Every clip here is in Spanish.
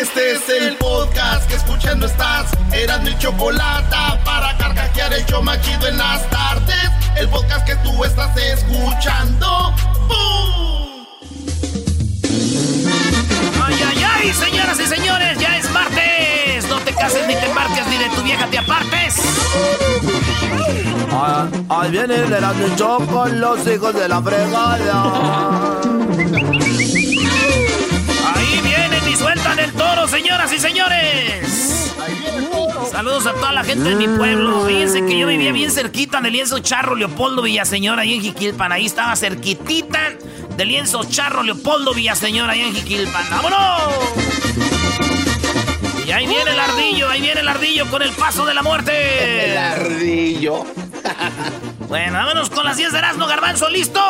Este es el podcast que escuchando estás. Eran mi chocolate para carcajear el yo machido en las tardes. El podcast que tú estás escuchando. ¡Bum! ¡Ay, ay, ay! Señoras y señores, ya es martes. No te cases ni te embarques ni de tu vieja te apartes. Ah, ahí viene el Erasmo con los hijos de la fregada. Sueltan el toro, señoras y señores. Saludos a toda la gente de mi pueblo. Fíjense que yo vivía bien cerquita del lienzo Charro Leopoldo Villaseñor ahí en Jiquilpan. Ahí estaba cerquitita del lienzo Charro Leopoldo Villaseñor ahí en Jiquilpan. ¡Vámonos! Y ahí viene el ardillo, ahí viene el ardillo con el paso de la muerte. El ardillo. Bueno, vámonos con las 10 de Erasmo Garbanzo, ¿listo?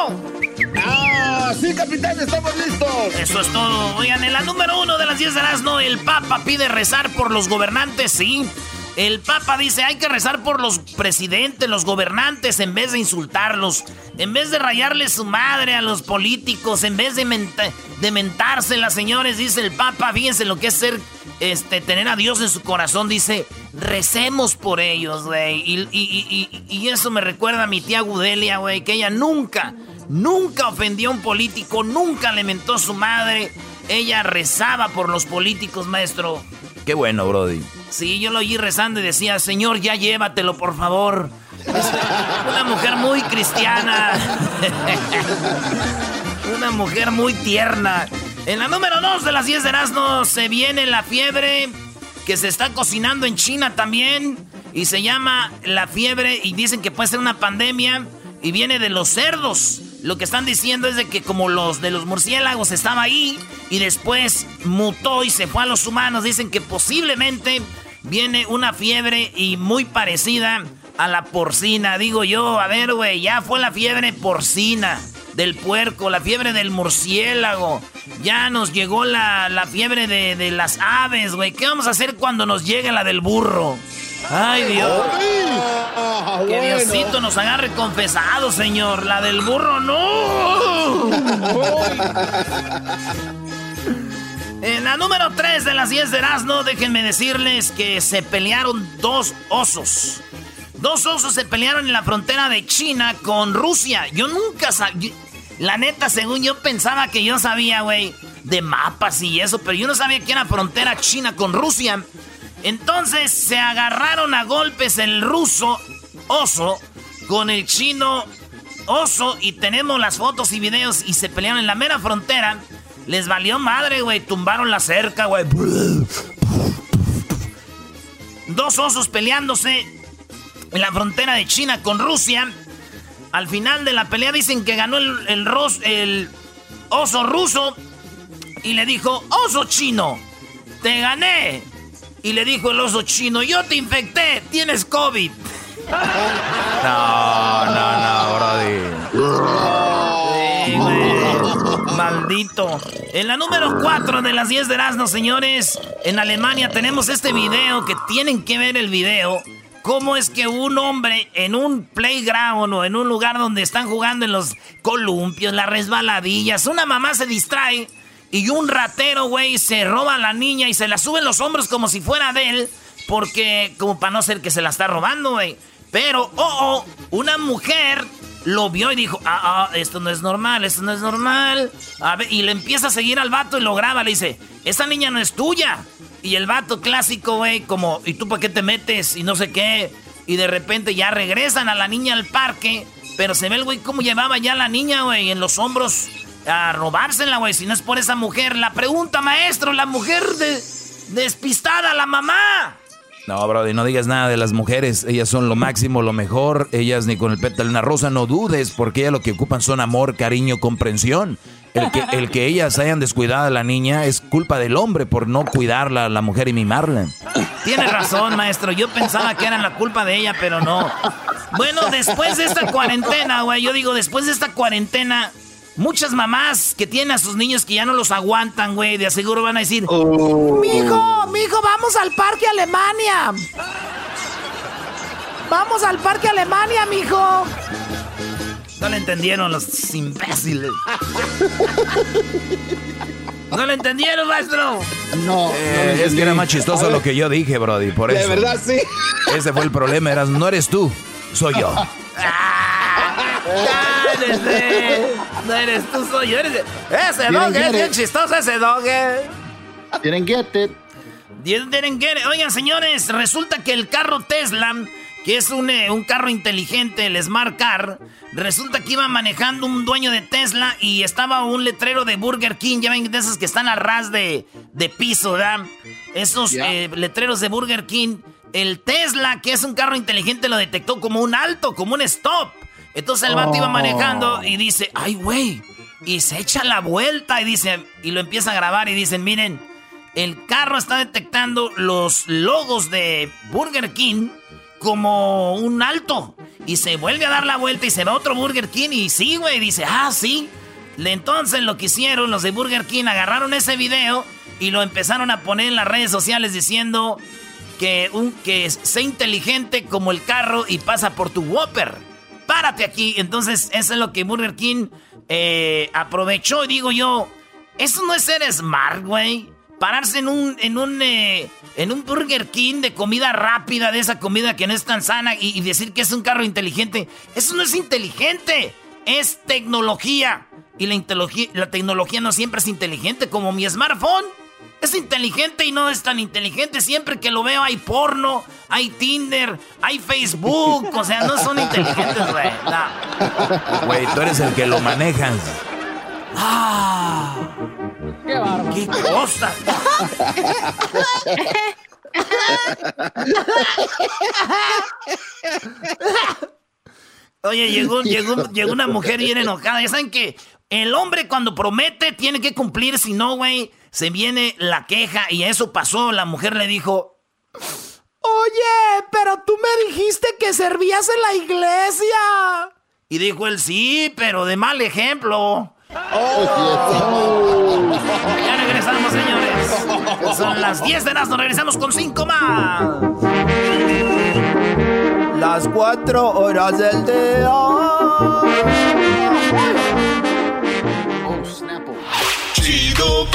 ¡Ah! Sí, capitán, estamos listos. Eso es todo. Oigan, en la número uno de las 10 de Erasmo, el Papa pide rezar por los gobernantes, sí. El Papa dice, hay que rezar por los presidentes, los gobernantes, en vez de insultarlos, en vez de rayarle su madre a los políticos, en vez de, de mentárselas, señores, dice el Papa, fíjense lo que es ser, este, tener a Dios en su corazón, dice, recemos por ellos, güey. Y, y, eso me recuerda a mi tía Gudelia, güey, que ella nunca, nunca ofendió a un político, nunca le mentó a su madre. Ella rezaba por los políticos, maestro. Qué bueno, Brody. Sí, yo lo oí rezando y decía, Señor, ya llévatelo, por favor. Una mujer muy cristiana. una mujer muy tierna. En la número 2 de las 10 de Erasmo se viene la fiebre que se está cocinando en China también. Y se llama la fiebre y dicen que puede ser una pandemia y viene de los cerdos. Lo que están diciendo es de que como los de los murciélagos estaba ahí y después mutó y se fue a los humanos, dicen que posiblemente viene una fiebre y muy parecida a la porcina. Digo yo, a ver, güey, ya fue la fiebre porcina del puerco, la fiebre del murciélago. Ya nos llegó la, la fiebre de, de las aves, güey. ¿Qué vamos a hacer cuando nos llegue la del burro? Ay, Dios. que Diosito nos agarre confesado, señor. La del burro, no. en la número 3 de las 10 de Erasmo, déjenme decirles que se pelearon dos osos. Dos osos se pelearon en la frontera de China con Rusia. Yo nunca sabía. La neta, según yo pensaba que yo sabía, güey, de mapas y eso, pero yo no sabía que era frontera China con Rusia. Entonces se agarraron a golpes el ruso oso con el chino oso y tenemos las fotos y videos y se pelearon en la mera frontera. Les valió madre, güey. Tumbaron la cerca, güey. Dos osos peleándose en la frontera de China con Rusia. Al final de la pelea dicen que ganó el, el, oso ruso y le dijo, oso chino, te gané. Y le dijo el oso chino, yo te infecté, tienes COVID. No, no, no, Brody. Sí, Maldito. En la número 4 de las 10 de Erasmo, señores, en Alemania tenemos este video que tienen que ver el video. ¿Cómo es que un hombre en un playground o en un lugar donde están jugando en los columpios, las resbaladillas, una mamá se distrae y un ratero, güey, se roba a la niña y se la sube en los hombros como si fuera de él, porque como para no ser que se la está robando, güey. Pero, oh, oh, una mujer lo vio y dijo, ah, ah, esto no es normal, esto no es normal. A ver, y le empieza a seguir al vato y lo graba, le dice, esta niña no es tuya. Y el vato clásico, güey, como, ¿y tú para qué te metes? Y no sé qué. Y de repente ya regresan a la niña al parque. Pero se ve el güey cómo llevaba ya a la niña, güey, en los hombros a robársela, güey. Si no es por esa mujer. La pregunta, maestro, la mujer de, despistada, la mamá. No, Brody, no digas nada de las mujeres. Ellas son lo máximo, lo mejor. Ellas ni con el pétalo de una rosa, no dudes, porque ellas lo que ocupan son amor, cariño, comprensión. El que, el que ellas hayan descuidado a la niña es culpa del hombre por no cuidarla, la mujer y mimarla. Tiene razón, maestro. Yo pensaba que era la culpa de ella, pero no. Bueno, después de esta cuarentena, güey, yo digo, después de esta cuarentena, Muchas mamás que tienen a sus niños que ya no los aguantan, güey, de aseguro van a decir, oh. mijo, mijo, vamos al parque Alemania. Vamos al parque Alemania, mijo. No le entendieron los imbéciles. ¿No le entendieron, maestro? No. Eh, es que era más chistoso lo que yo dije, Brody, por eso. De verdad, sí. Ese fue el problema, eras, no eres tú, soy yo. ¡Cállese! No eres tú, soy yo. Ese dog es bien chistoso, ese dog. Didn't get it. Didn't get it. Oigan, señores, resulta que el carro Tesla, que es un, eh, un carro inteligente, el Smart Car, resulta que iba manejando un dueño de Tesla y estaba un letrero de Burger King. Ya ven de esos que están a ras de, de piso, ¿verdad? Esos eh, letreros de Burger King. El Tesla, que es un carro inteligente, lo detectó como un alto, como un stop. Entonces el vato iba manejando y dice, ay, güey. Y se echa la vuelta y dice, y lo empieza a grabar y dicen, miren, el carro está detectando los logos de Burger King como un alto. Y se vuelve a dar la vuelta y se va otro Burger King y sí, güey, dice, ah, sí. Entonces lo que hicieron los de Burger King, agarraron ese video y lo empezaron a poner en las redes sociales diciendo que, un, que sea inteligente como el carro y pasa por tu Whopper párate aquí. Entonces, eso es lo que Burger King eh, aprovechó. Y digo yo, eso no es ser smart, güey. Pararse en un, en un, eh, en un Burger King de comida rápida, de esa comida que no es tan sana, y, decir que es un carro inteligente. Eso no es inteligente, es tecnología. Y la, la tecnología no siempre es inteligente, como mi smartphone. Es inteligente y no es tan inteligente. Siempre que lo veo hay porno, hay Tinder, hay Facebook. O sea, no son inteligentes, güey. Güey, tú eres el que lo manejas. ¡Ah! ¡Qué bárbaro! ¡Qué cosa! Oye, llegó, llegó, llegó una mujer bien enojada. Ya saben que el hombre cuando promete tiene que cumplir, si no, güey, se viene la queja y eso pasó. La mujer le dijo, oye, pero tú me dijiste que servías en la iglesia. Y dijo él, sí, pero de mal ejemplo. Oh. Ya regresamos, señores. Son las 10 de las, nos regresamos con 5 más. Las 4 horas del día.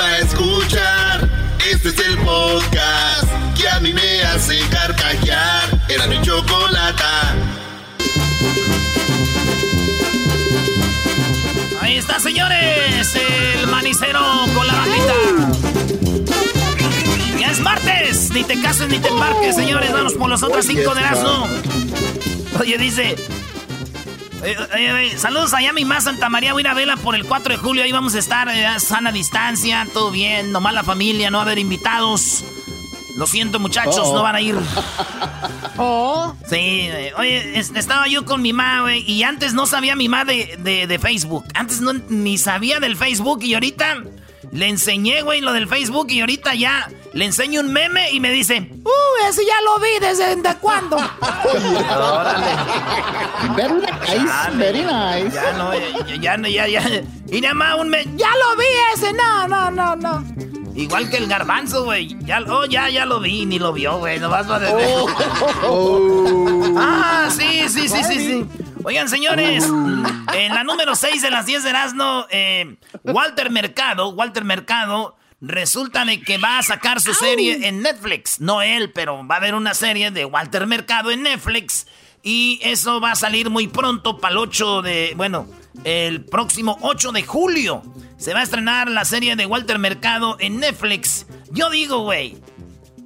Chido pa' escuchar. Este es el podcast que a mí me hace carcajear. Era mi chocolata. Ahí está, señores. El manicero con la bandita. Ya es martes. Ni te cases ni te embarques, señores. Vamos por los otros cinco de asno. Oye, dice. Saludos allá a mi más Santa María, voy a vela por el 4 de julio, ahí vamos a estar, a eh, sana distancia, todo bien, nomás la familia, no va a haber invitados. Lo siento muchachos, oh. no van a ir. Oh. Sí, eh, oye, estaba yo con mi mamá, güey, y antes no sabía mi mamá de, de, Facebook. Antes no, ni sabía del Facebook y ahorita le enseñé, güey, lo del Facebook y ahorita ya le enseño un meme y me dice, ¡Uh, ese ya lo vi desde, ¿de cuándo? Órale. Very nice, very nice. Ya no, ya, no, ya, ya. Y nada más un meme, ¡ya lo vi ese! No, no, no, no. Igual que el garbanzo, güey. Ya, oh, ya, ya lo vi, ni lo vio, güey. No vas a decir. Oh. ah, sí, sí, sí, sí, sí. Oigan, señores, en la número 6 de las 10 de Erasmo, eh, Walter Mercado, Walter Mercado, resulta de que va a sacar su serie en Netflix. No él, pero va a haber una serie de Walter Mercado en Netflix. Y eso va a salir muy pronto para el 8 de, bueno, el próximo 8 de julio. Se va a estrenar la serie de Walter Mercado en Netflix. Yo digo, güey,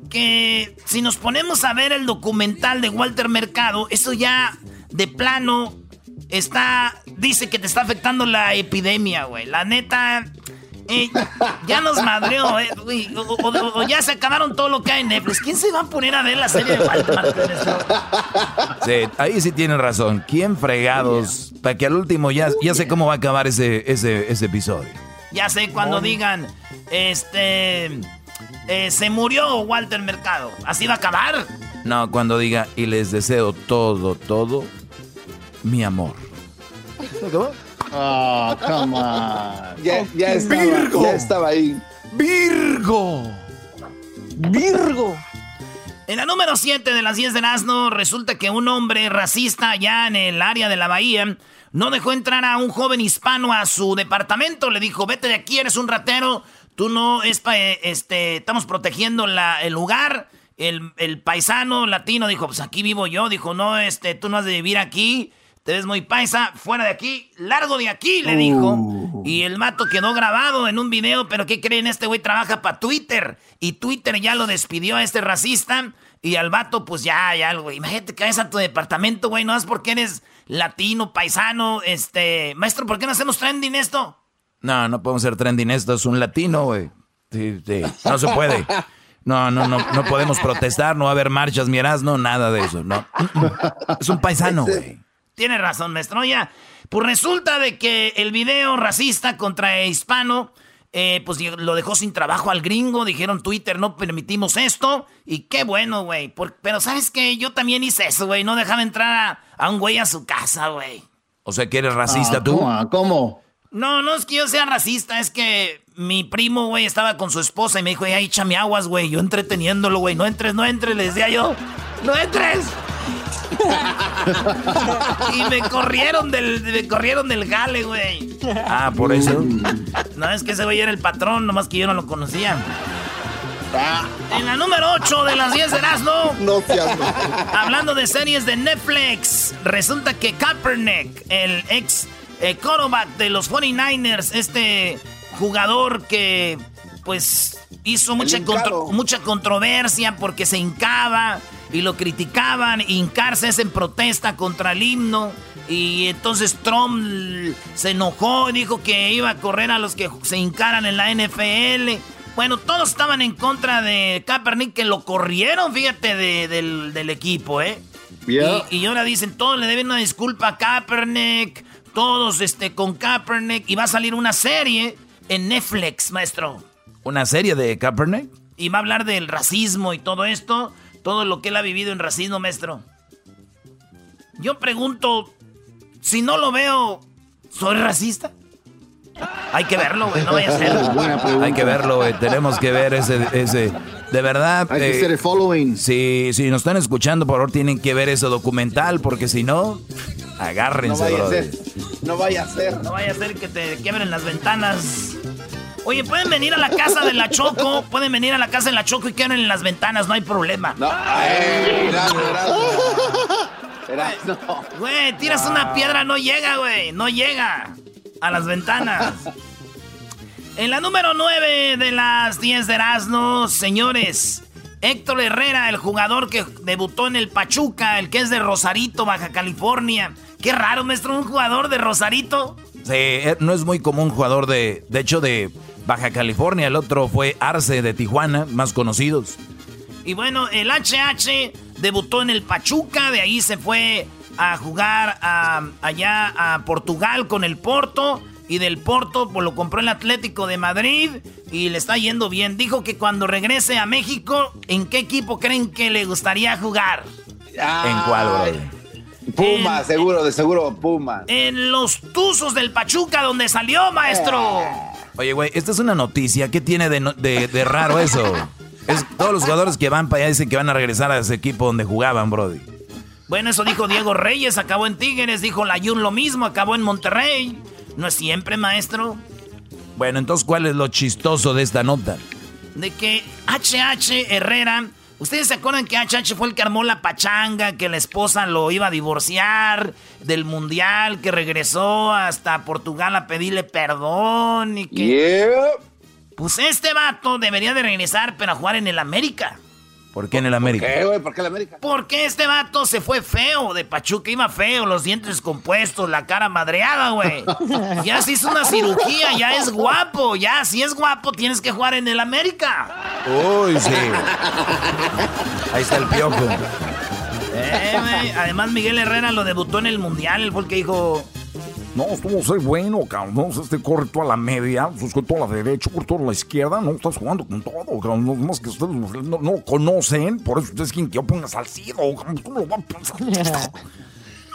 que si nos ponemos a ver el documental de Walter Mercado, eso ya de plano está, dice que te está afectando la epidemia, güey. La neta, eh, ya nos madreó, eh, o, ya se acabaron todo lo que hay en Netflix. ¿Quién se va a poner a ver la serie de Walter Sí, ahí sí tienen razón. ¿Quién fregados? Para que al último ya, ya sé cómo va a acabar ese, ese, ese episodio. Ya sé cuando digan, este... Eh, se murió Walter Mercado. ¿Así va a acabar? No, cuando diga, y les deseo todo, todo, mi amor. Oh, come on. Ya, ya, estaba, Virgo. ya estaba ahí. Virgo. Virgo. En la número 7 de las 10 de Nazno, resulta que un hombre racista allá en el área de la bahía no dejó entrar a un joven hispano a su departamento. Le dijo, vete de aquí, eres un ratero. Tú no, es eh, este, estamos protegiendo la, el lugar. El, el, paisano latino dijo, pues aquí vivo yo. Dijo, no, este, tú no has de vivir aquí. Te ves muy paisa, fuera de aquí, largo de aquí, le dijo. Uh. Y el mato quedó grabado en un video, pero ¿qué creen? Este güey trabaja para Twitter. Y Twitter ya lo despidió a este racista. Y al vato, pues ya, ya, güey. Imagínate que vayas a tu departamento, güey. No es porque eres latino, paisano, este... Maestro, ¿por qué no hacemos trending esto? No, no podemos ser trending esto. Es un latino, güey. Sí, sí. No se puede. No, no, no, no podemos protestar, no va a haber marchas, miras, no, nada de eso, no. Es un paisano, güey. Tiene razón, maestro. Ya, pues resulta de que el video racista contra hispano, eh, pues lo dejó sin trabajo al gringo. Dijeron Twitter, no permitimos esto. Y qué bueno, güey. Pero ¿sabes qué? Yo también hice eso, güey. No dejaba entrar a, un güey a su casa, güey. O sea, que eres racista ah, tú. ¿Cómo? ¿Cómo? No, no es que yo sea racista, es que mi primo, güey, estaba con su esposa y me dijo, ya échame aguas, güey. Yo entreteniéndolo, güey. No entres, no entres, le decía yo. ¡No entres! Y me corrieron del, me corrieron del gale, güey. Ah, por eso. No, es que ese güey era el patrón, nomás que yo no lo conocía. En la número 8 de las 10 de Erasmo. No Hablando de series de Netflix, resulta que Kaepernick, el ex eh, de los 49ers, este jugador que pues hizo mucha, mucha controversia porque se hincaba y lo criticaban. Hincarse es en protesta contra el himno. Y entonces Trump se enojó y dijo que iba a correr a los que se hincaran en la NFL. Bueno, todos estaban en contra de Kaepernick, que lo corrieron, fíjate, del, equipo, ¿eh? Y, y, ahora dicen, todos le deben una disculpa a Kaepernick, todos este, con Kaepernick, y va a salir una serie en Netflix, maestro. ¿Una serie de Kaepernick? Y va a hablar del racismo y todo esto, todo lo que él ha vivido en racismo, maestro. Yo pregunto, si no lo veo, ¿soy racista? Hay que verlo, güey, no vaya a ser. Hay que verlo, güey, tenemos que ver ese, ese, de verdad. Hay que eh, hacer el following. Si, si nos están escuchando, por favor, tienen que ver ese documental, porque si no, agárrense, no vaya A ser. No vaya a ser. No vaya a ser que te quiebren las ventanas. Oye, pueden venir a la casa de la Choco, pueden venir a la casa de la Choco y queden en las ventanas, no hay problema. No, ay, no. Güey, tiras una piedra, no llega, güey, no llega a las ventanas. En la número 9 de las 10 de Erasmus, señores, Héctor Herrera, el jugador que debutó en el Pachuca, el que es de Rosarito, Baja California. Qué raro, maestro, un jugador de Rosarito. Sí, eh, no es muy común jugador de, de hecho, de Baja California, el otro fue Arce de Tijuana, más conocidos. Y bueno, el HH debutó en el Pachuca, de ahí se fue a jugar allá a Portugal con el Porto. Y del Porto pues, lo compró el Atlético de Madrid y le está yendo bien. Dijo que cuando regrese a México, ¿en qué equipo creen que le gustaría jugar? ¿En cuál, bro? Puma, seguro, de seguro Puma. En los Tuzos del Pachuca, donde salió, maestro. Eh. Oye, güey, esta es una noticia. ¿Qué tiene de, raro eso? Es, todos los jugadores que van para allá dicen que van a regresar a ese equipo donde jugaban, Brody. Bueno, eso dijo Diego Reyes, acabó en Tigres, dijo Layun lo mismo, acabó en Monterrey. No es siempre, maestro. Bueno, entonces, ¿cuál es lo chistoso de esta nota? De que HH Herrera ¿Ustedes se acuerdan que HH fue el que armó la pachanga, que la esposa lo iba a divorciar del mundial, que regresó hasta Portugal a pedirle perdón y que... Pues este vato debería de regresar, pero a jugar en el América. ¿Por qué en el América? ¿Qué, güey? ¿Por qué el América? Porque este vato se fue feo de Pachuca, iba feo, los dientes descompuestos, la cara madreada, güey. Ya se hizo una cirugía, ya es guapo, ya si es guapo tienes que jugar en el América. Uy, sí. Ahí está el piojo. Eh, Además Miguel Herrera lo debutó en el Mundial, él fue el que dijo, no, estuvo ser bueno, cabrón. Este corre toda la media, pues, con toda la derecha, por toda la izquierda. No, estás jugando con todo, cabrón. No, más que ustedes no, no, conocen. Por eso ustedes quieren que yo ponga Salcido. ¿Cómo lo van a pensar?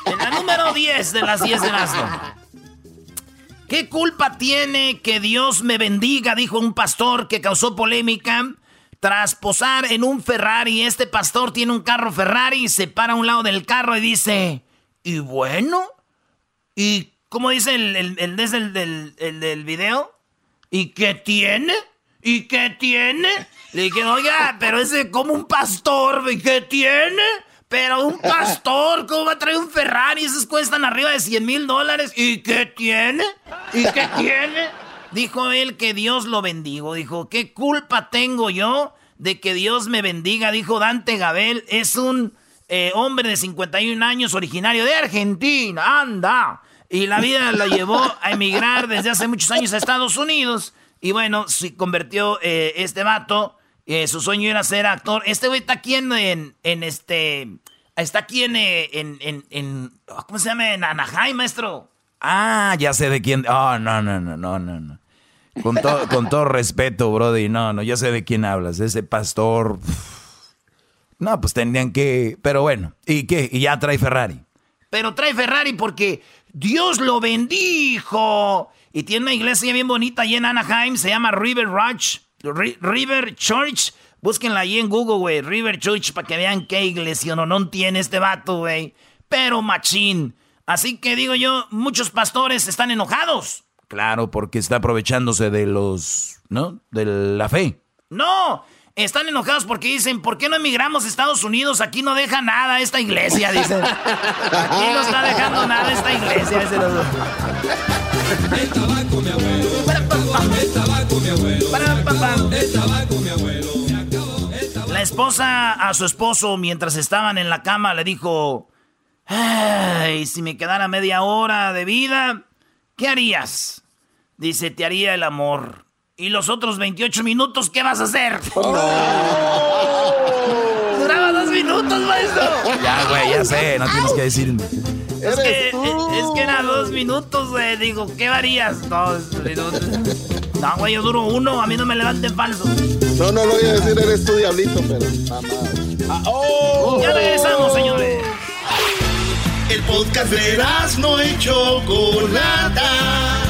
En la número 10 de las 10 de Erasmo. ¿Qué culpa tiene que Dios me bendiga? Dijo un pastor que causó polémica tras posar en un Ferrari. Este pastor tiene un carro Ferrari se para a un lado del carro y dice, ¿y bueno? ¿Y ¿Cómo dice el, el, el, del, el, del video? ¿Y qué tiene? ¿Y qué tiene? Le dije, oiga, pero ese como un pastor, ¿y qué tiene? Pero un pastor, ¿cómo va a traer un Ferrari? Esos cuestan arriba de 100 mil dólares. ¿Y qué tiene? ¿Y qué tiene? Dijo él que Dios lo bendigo. Dijo, ¿qué culpa tengo yo de que Dios me bendiga? Dijo Dante Gabel, es un eh, hombre de 51 años originario de Argentina. Anda. Y la vida la llevó a emigrar desde hace muchos años a Estados Unidos. Y bueno, se convirtió eh, este vato. Eh, su sueño era ser actor. Este güey está aquí en, en, este. Está aquí en, eh, en, en, ¿Cómo se llama? En Anaheim, maestro. Ah, ya sé de quién. Oh, no, no, no, no, no. no. Con, con todo respeto, Brody. No, no, ya sé de quién hablas. Ese pastor. No, pues tendrían que. Pero bueno, ¿y qué? Y ya trae Ferrari. Pero trae Ferrari porque Dios lo bendijo. Y tiene una iglesia bien bonita allí en Anaheim, se llama River Church. River Church. Búsquenla ahí en Google, güey. River Church, para que vean qué iglesia no, no tiene este vato, güey. Pero machín. Así que digo yo, muchos pastores están enojados. Claro, porque está aprovechándose de los, ¿no? De la fe. No, están enojados porque dicen, ¿por qué no emigramos a Estados Unidos? Aquí no deja nada esta iglesia, dicen. Aquí no está dejando nada esta iglesia. La esposa a su esposo, mientras estaban en la cama, le dijo, ay, si me quedara media hora de vida, ¿qué harías? Dice, te haría el amor. ¿Y los otros 28 minutos qué vas a hacer? Duraba dos minutos, maestro. Ya, güey, ya sé, no tienes que decirme. Es que, es que era dos minutos, güey. Digo, ¿qué harías? Dos minutos. No, güey, yo duro uno. A mí no me levanten falso. No, no lo voy a decir, eres tu diablito, pero ah, oh. Ya regresamos, señores. El podcast de no hecho Chocolata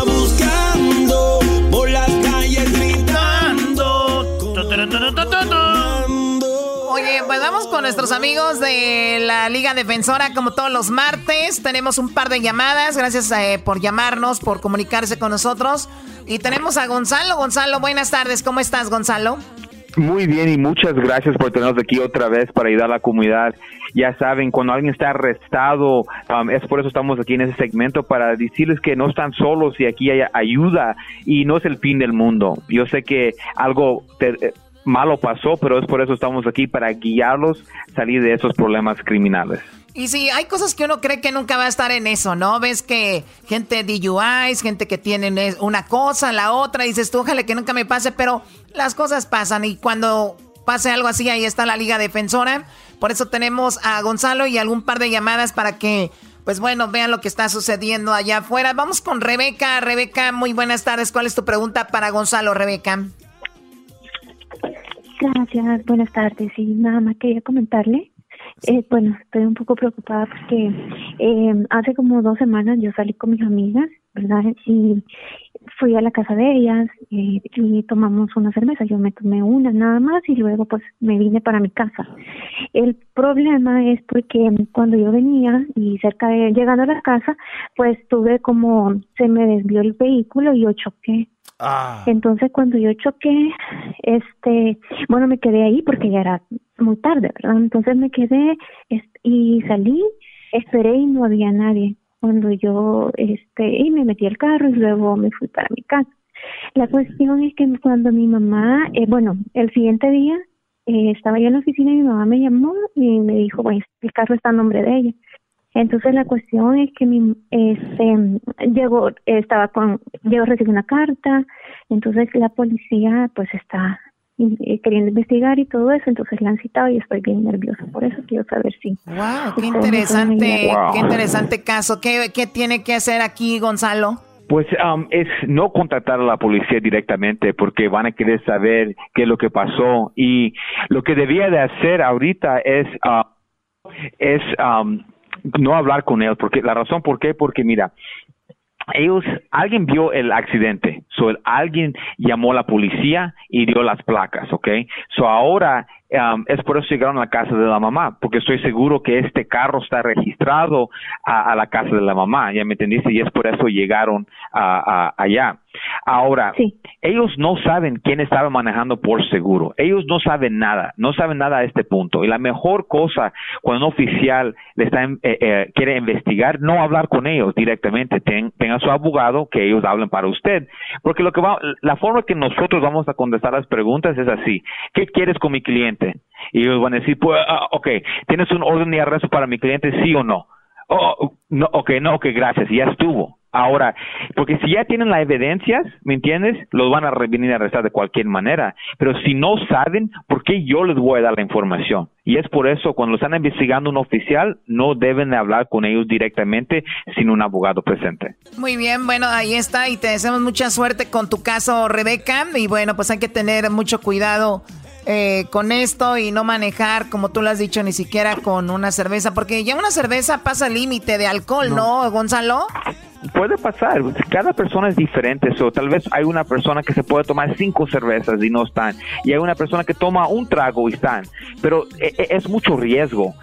Con nuestros amigos de la Liga Defensora como todos los martes. Tenemos un par de llamadas. Gracias eh, por llamarnos, por comunicarse con nosotros. Y tenemos a Gonzalo. Gonzalo, buenas tardes. ¿Cómo estás, Gonzalo? Muy bien y muchas gracias por tenernos aquí otra vez para ayudar a la comunidad. Ya saben, cuando alguien está arrestado, um, es por eso estamos aquí en ese segmento para decirles que no están solos y aquí hay ayuda y no es el fin del mundo. Yo sé que algo eh, malo pasó, pero es por eso estamos aquí para guiarlos salir de esos problemas criminales. Y sí, hay cosas que uno cree que nunca va a estar en eso, ¿no? Ves que gente DUIs, gente que tiene una cosa, la otra, dices tú, ojalá que nunca me pase, pero las cosas pasan y cuando pase algo así, ahí está la Liga Defensora. Por eso tenemos a Gonzalo y algún par de llamadas para que, pues bueno, vean lo que está sucediendo allá afuera. Vamos con Rebeca. Rebeca, muy buenas tardes. ¿Cuál es tu pregunta para Gonzalo, Rebeca? Gracias, buenas tardes. Y nada más quería comentarle eh, bueno, estoy un poco preocupada porque eh, hace como dos semanas yo salí con mis amigas, ¿verdad? Y fui a la casa de ellas eh, y tomamos una cerveza. Yo me tomé una nada más y luego pues me vine para mi casa. El problema es porque cuando yo venía y cerca de llegando a la casa, pues tuve como se me desvió el vehículo y yo choqué. Ah. Entonces cuando yo choqué, este, bueno, me quedé ahí porque ya era muy tarde, ¿verdad? Entonces me quedé y salí esperé y no había nadie. Cuando yo, este, y me metí al carro y luego me fui para mi casa. La cuestión es que cuando mi mamá, eh, bueno, el siguiente día eh, estaba yo en la oficina y mi mamá me llamó y me dijo, bueno, el carro está a nombre de ella. Entonces la cuestión es que mi, este, llegó, estaba con, llegó a recibir una carta, entonces la policía pues está eh, queriendo investigar y todo eso, entonces la han citado y estoy bien nerviosa por eso, quiero saber si. ¡Wow! ¡Qué interesante, qué interesante caso! ¿Qué, ¿Qué tiene que hacer aquí Gonzalo? Pues um, es no contactar a la policía directamente porque van a querer saber qué es lo que pasó y lo que debía de hacer ahorita es uh, es um, no hablar con él porque la razón por qué porque mira ellos, alguien vio el accidente, so alguien llamó a la policía y dio las placas, ¿ok? So ahora um, es por eso llegaron a la casa de la mamá, porque estoy seguro que este carro está registrado a, la casa de la mamá, ya me entendiste, y es por eso llegaron a, allá. Ahora, ellos no saben quién estaba manejando por seguro. Ellos no saben nada, no saben nada a este punto. Y la mejor cosa cuando un oficial le está, eh, eh, quiere investigar, no hablar con ellos directamente. tenga su abogado que ellos hablen para usted. Porque lo que va, la forma que nosotros vamos a contestar las preguntas es así. ¿Qué quieres con mi cliente? Y ellos van a decir, pues, ah, ok, ¿tienes un orden de arresto para mi cliente, sí o no? Oh, no, ok, no, ok, gracias, ya estuvo. Ahora, porque si ya tienen las evidencias, ¿me entiendes? Los van a venir a arrestar de cualquier manera. Pero si no saben, ¿por qué yo les voy a dar la información? Y es por eso, cuando están investigando un oficial, no deben hablar con ellos directamente sin un abogado presente. Muy bien, bueno, ahí está. Y te deseamos mucha suerte con tu caso, Rebeca. Y bueno, pues hay que tener mucho cuidado eh, con esto y no manejar, como tú lo has dicho, ni siquiera con una cerveza, porque ya una cerveza pasa el límite de alcohol, ¿no, Gonzalo? Puede pasar, cada persona es diferente, o tal vez hay una persona que se puede tomar cinco cervezas y no están, y hay una persona que toma un trago y están, pero e, e, es mucho riesgo.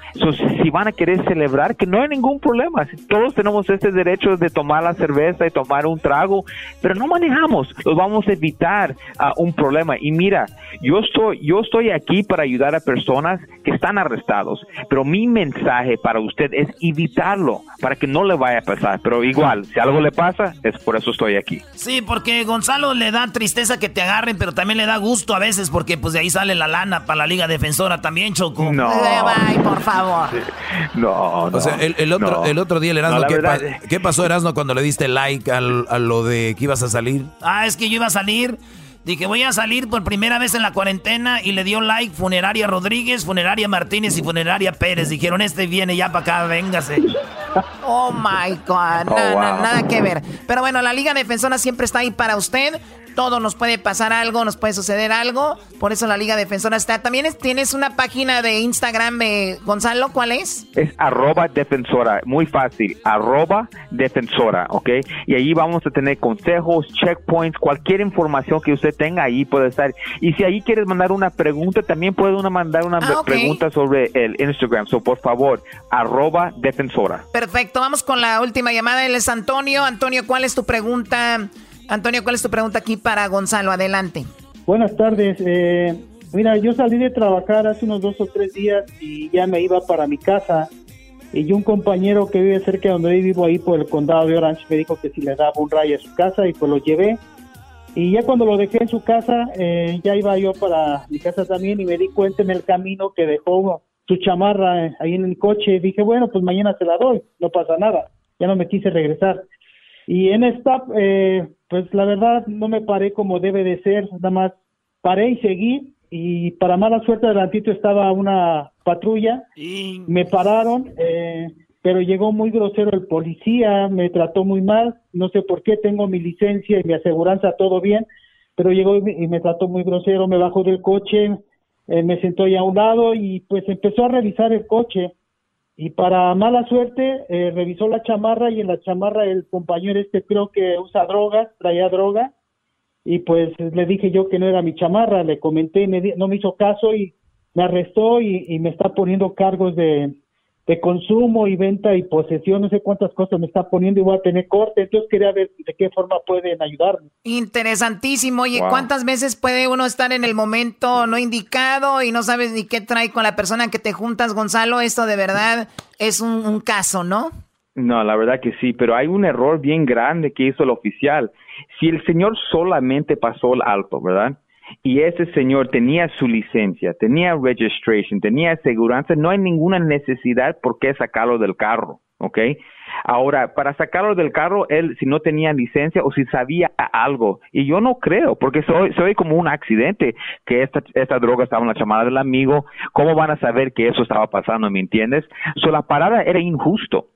si van a querer celebrar, que no hay ningún problema, todos tenemos este derecho de tomar la cerveza y tomar un trago, pero no manejamos, los vamos a evitar ah, un problema. Y mira, yo estoy, yo estoy aquí para ayudar a personas que están arrestados, pero mi mensaje para usted es evitarlo, para que no le vaya a pasar, pero igual si algo le pasa, es por eso estoy aquí. Sí, porque Gonzalo le da tristeza que te agarren, pero también le da gusto a veces porque pues de ahí sale la lana para la Liga Defensora también, Choco. No. Ay, por favor. No, no. O sea, el, otro, el otro día, el Erasmo, ¿qué, pasó, Erasmo, cuando le diste like al, a lo de que ibas a salir? Ah, es que yo iba a salir Dije, voy a salir por primera vez en la cuarentena y le dio like Funeraria Rodríguez, Funeraria Martínez y Funeraria Pérez. Dijeron, este viene ya para acá, véngase. Oh my God, oh, nada que ver. Pero bueno, la Liga Defensora siempre está ahí para usted todo nos puede pasar algo, nos puede suceder algo. Por eso la Liga Defensora está. También tienes una página de Instagram, eh, Gonzalo, ¿cuál es? Es arroba defensora, muy fácil, arroba defensora, ¿ok? Y ahí vamos a tener consejos, checkpoints, cualquier información que usted tenga ahí puede estar. Y si ahí quieres mandar una pregunta, también puede uno mandar una ah, pregunta sobre el Instagram. So, por favor, arroba defensora. Perfecto, vamos con la última llamada. Él es Antonio. Antonio, ¿cuál es tu pregunta? Antonio, ¿cuál es tu pregunta aquí para Gonzalo? Adelante. Buenas tardes. Eh, mira, yo salí de trabajar hace unos dos o tres días y ya me iba para mi casa. Y un compañero que vive cerca de donde vivo ahí por el condado de Orange me dijo que si le daba un rayo a su casa y pues lo llevé. Y ya cuando lo dejé en su casa, eh, ya iba yo para mi casa también y me di cuenta en el camino que dejó su chamarra eh, ahí en el coche. Dije, bueno, pues mañana se la doy, no pasa nada. Ya no me quise regresar. Y en stop, eh, pues la verdad no me paré como debe de ser, nada más paré y seguí y para mala suerte adelantito estaba una patrulla, me pararon, eh, pero llegó muy grosero el policía, me trató muy mal, no sé por qué, tengo mi licencia y mi aseguranza, todo bien, pero llegó y me, trató muy grosero, me bajó del coche, eh, me sentó ya a un lado y pues empezó a revisar el coche y para mala suerte, eh, revisó la chamarra y en la chamarra el compañero este creo que usa drogas, traía droga. Y pues le dije yo que no era mi chamarra, le comenté, me no me hizo caso y me arrestó y, me está poniendo cargos de de consumo y venta y posesión, no sé cuántas cosas me está poniendo y voy a tener corte, entonces quería ver de qué forma pueden ayudarme. Interesantísimo, oye, ¿cuántas veces puede uno estar en el momento no indicado y no sabes ni qué trae con la persona que te juntas, Gonzalo? Esto de verdad es un, un caso, ¿no? No, la verdad que sí, pero hay un error bien grande que hizo el oficial. Si el señor solamente pasó el alto, ¿verdad? Y ese señor tenía su licencia, tenía registration, tenía aseguranza, no hay ninguna necesidad por qué sacarlo del carro, ¿ok? Ahora, para sacarlo del carro, él si no tenía licencia o si sabía algo, y yo no creo, porque soy, soy como un accidente, que esta, esta droga estaba en la chamada del amigo, ¿cómo van a saber que eso estaba pasando, me entiendes? So, la parada era injusto.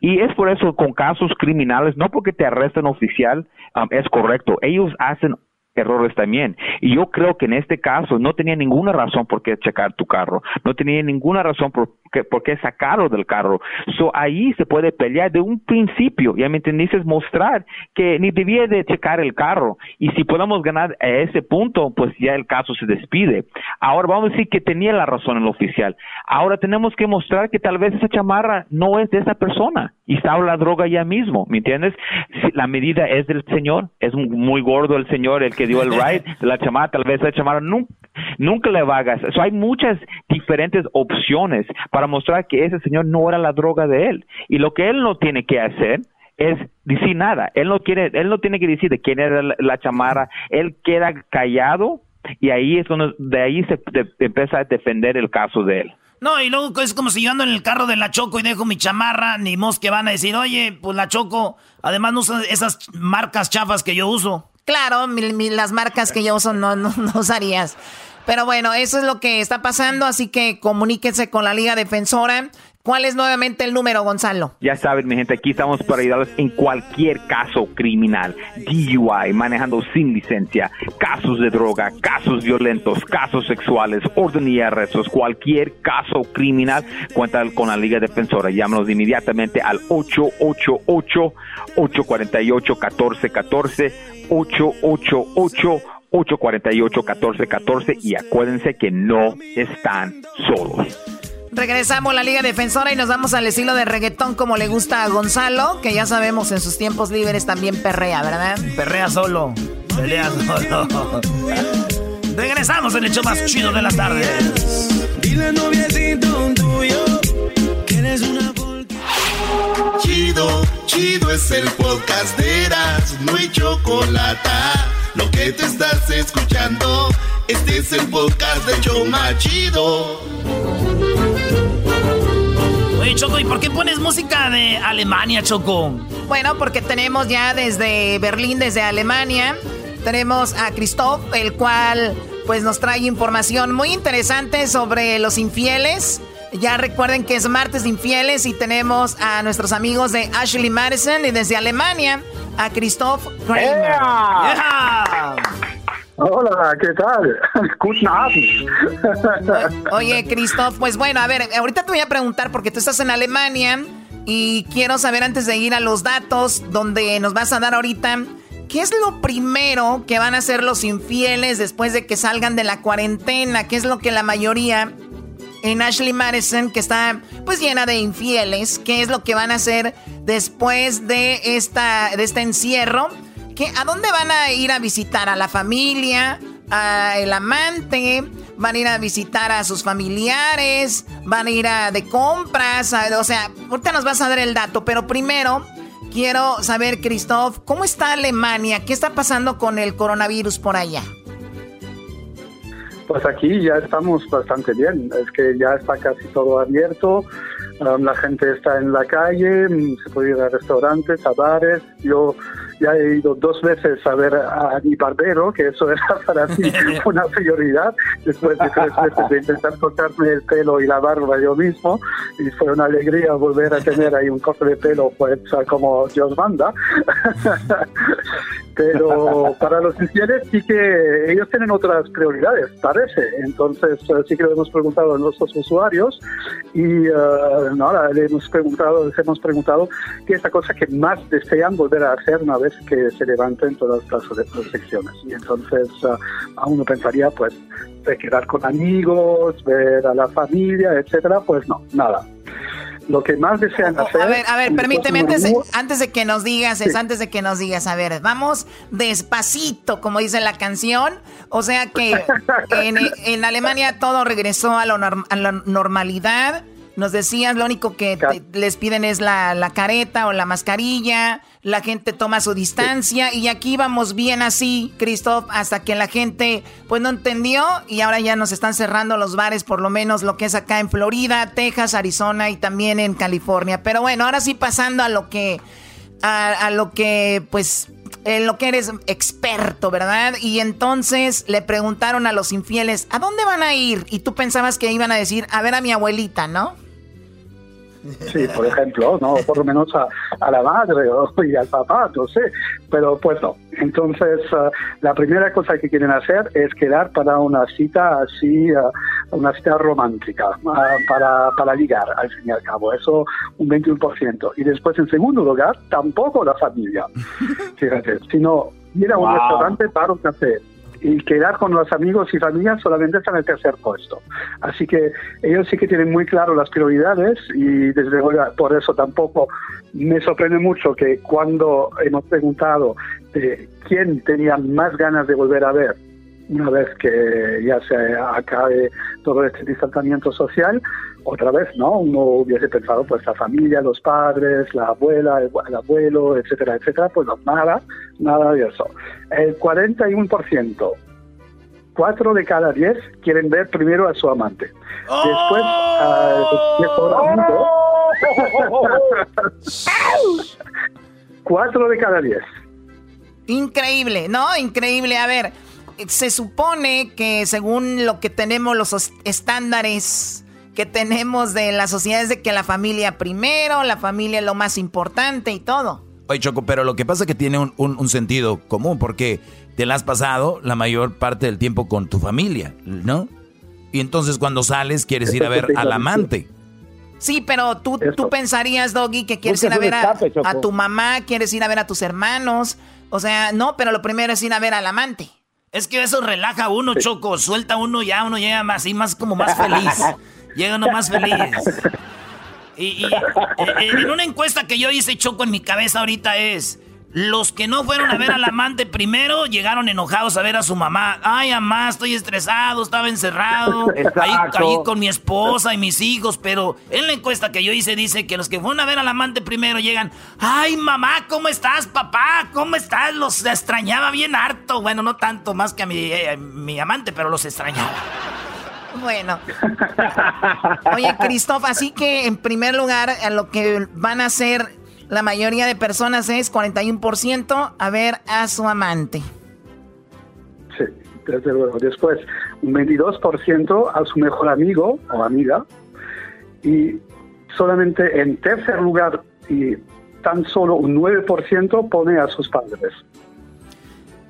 Y es por eso con casos criminales, no porque te arrestan oficial, um, es correcto. Ellos hacen errores también. Y yo creo que en este caso no tenía ninguna razón por qué checar tu carro, no tenía ninguna razón por qué, por qué sacarlo del carro. So, ahí se puede pelear de un principio, ya me entendiste, mostrar que ni debía de checar el carro. Y si podemos ganar a ese punto, pues ya el caso se despide. Ahora vamos a decir que tenía la razón el oficial. Ahora tenemos que mostrar que tal vez esa chamarra no es de esa persona y está la droga ya mismo, ¿me entiendes? Si la medida es del señor, es muy gordo el señor, el que dio el ride de la chamara, tal vez la chamara nunca, nunca le va a hagas. hay muchas diferentes opciones para mostrar que ese señor no era la droga de él. Y lo que él no tiene que hacer es decir nada. Él no quiere, él no tiene que decir de quién era la, chamara. Él queda callado y ahí es donde de ahí se empieza a defender el caso de él. No, y luego es como si yo ando en el carro de la Choco y dejo mi chamarra, ni mos que van a decir, oye, pues la Choco, además no usa esas marcas chafas que yo uso. Claro, las marcas que yo uso no, no, no usarías. Pero bueno, eso es lo que está pasando, así que comuníquense con la Liga Defensora. ¿Cuál es nuevamente el número, Gonzalo? Ya saben, mi gente, aquí estamos para ayudarlos en cualquier caso criminal, DUI, manejando sin licencia, casos de droga, casos violentos, casos sexuales, orden y arrestos, cualquier caso criminal, cuenta con la Liga Defensora. Llámanos inmediatamente al 888-848-1414, 888 848-1414 y acuérdense que no están solos. Regresamos a la Liga Defensora y nos vamos al estilo de reggaetón como le gusta a Gonzalo, que ya sabemos en sus tiempos libres también perrea, ¿verdad? Perrea solo, pelea solo. Regresamos en el show más chido de las tardes. Dile noviecito tuyo que eres una Chido, chido es el podcast de Eras, no hay chocolate. Lo que te estás escuchando, este es el podcast de Choma Chido. Oye, Choco, ¿y por qué pones música de Alemania, Choco? Bueno, porque tenemos ya desde Berlín, desde Alemania, tenemos a Christoph, el cual pues nos trae información muy interesante sobre los infieles. Ya recuerden que es martes de infieles y tenemos a nuestros amigos de Ashley Madison y desde Alemania a Christoph Kramer. Hola, ¿qué tal? Guten Abend. Oye, Christoph, pues bueno, a ver, ahorita te voy a preguntar porque tú estás en Alemania y quiero saber antes de ir a los datos donde nos vas a dar ahorita, ¿qué es lo primero que van a hacer los infieles después de que salgan de la cuarentena? ¿Qué es lo que la mayoría en Ashley Madison, que está pues llena de infieles, qué es lo que van a hacer después de, esta, de este encierro? ¿A dónde van a ir a visitar? ¿A la familia? ¿Al amante? ¿Van a ir a visitar a sus familiares? ¿Van a ir a de compras? o sea, ahorita nos vas a dar el dato, pero primero quiero saber, Christoph, ¿cómo está Alemania? ¿Qué está pasando con el coronavirus por allá? Pues aquí ya estamos bastante bien, es que ya está casi todo abierto, um, la gente está en la calle, mm, se puede ir a restaurantes, a bares, yo ya he ido dos veces a ver a mi barbero, que eso era para mí una prioridad, después de tres meses de intentar cortarme el pelo y la barba yo mismo, y fue una alegría volver a tener ahí un corte de pelo pues como Dios manda. Pero para los infieles sí que ellos tienen otras prioridades, parece. Entonces eh, sí que le hemos preguntado a nuestros usuarios y uh, nada, le hemos preguntado, les hemos preguntado qué es la cosa que más desean volver a hacer una vez que se levanten todas las restricciones. Y entonces uh, a uno pensaría pues de quedar con amigos, ver a la familia, etcétera, pues no, nada. Lo que más desean hacer. A ver, a ver, permíteme, antes de, antes de que nos digas, es antes de que nos digas, a ver, vamos despacito, como dice la canción. O sea que en, en Alemania todo regresó a, a la normalidad nos decías, lo único que les piden es la, la, careta o la mascarilla, la gente toma su distancia y aquí vamos bien así, Christoph, hasta que la gente pues no entendió y ahora ya nos están cerrando los bares, por lo menos lo que es acá en Florida, Texas, Arizona y también en California. Pero bueno, ahora sí pasando a lo que, a, a lo que pues en lo que eres experto, ¿verdad? Y entonces le preguntaron a los infieles, ¿a dónde van a ir? Y tú pensabas que iban a decir, a ver a mi abuelita, ¿no? Sí, por ejemplo, no, por lo menos a, la madre y al papá, no sé, pero pues no. Entonces, ah, la primera cosa que quieren hacer es quedar para una cita así, ah, una cita romántica, ah, para, para ligar, al fin y al cabo, eso un 21%. Y después, en segundo lugar, tampoco la familia, fíjate, sino ir a un restaurante para un café y quedar con los amigos y familia solamente está en el tercer puesto. Así que ellos sí que tienen muy claro las prioridades y desde luego por eso tampoco me sorprende mucho que cuando hemos preguntado de quién tenía más ganas de volver a ver una vez que ya se acabe todo este distanciamiento social, otra vez, ¿no? Uno hubiese pensado, pues la familia, los padres, la abuela, el, abuelo, etcétera, etcétera, pues no, nada, nada de eso. El 41%, 4 de cada 10 quieren ver primero a su amante. Después al mejor amigo. 4 de cada 10. Increíble, ¿no? Increíble. A ver, se supone que según lo que tenemos los estándares que tenemos de la sociedad es de que la familia primero, la familia es lo más importante y todo. Oye, Choco, pero lo que pasa es que tiene un, sentido común, porque te la has pasado la mayor parte del tiempo con tu familia, ¿no? Y entonces cuando sales quieres ir a ver al amante. Sí, pero tú, tú pensarías, Doggy, que quieres ir a ver a, a, tu mamá, quieres ir a ver a tus hermanos. O sea, no, pero lo primero es ir a ver al amante. Es que eso relaja a uno, Choco. Suelta uno, ya uno llega más y más como más feliz. Llega uno más feliz. Y, eh, en una encuesta que yo hice, Choco, en mi cabeza ahorita es... Los que no fueron a ver al amante primero llegaron enojados a ver a su mamá. Ay, mamá, estoy estresado, estaba encerrado. Ahí, ahí, con mi esposa y mis hijos. Pero en la encuesta que yo hice dice que los que fueron a ver al amante primero llegan. Ay, mamá, ¿cómo estás, papá? ¿Cómo estás? Los extrañaba bien harto. Bueno, no tanto más que a mi, eh, mi amante, pero los extrañaba. Bueno. Oye, Cristóbal, así que en primer lugar, a lo que van a hacer la mayoría de personas es 41% a ver a su amante. Sí, desde luego. Después, un 22% a su mejor amigo o amiga. Y solamente en tercer lugar y tan solo un 9% pone a sus padres.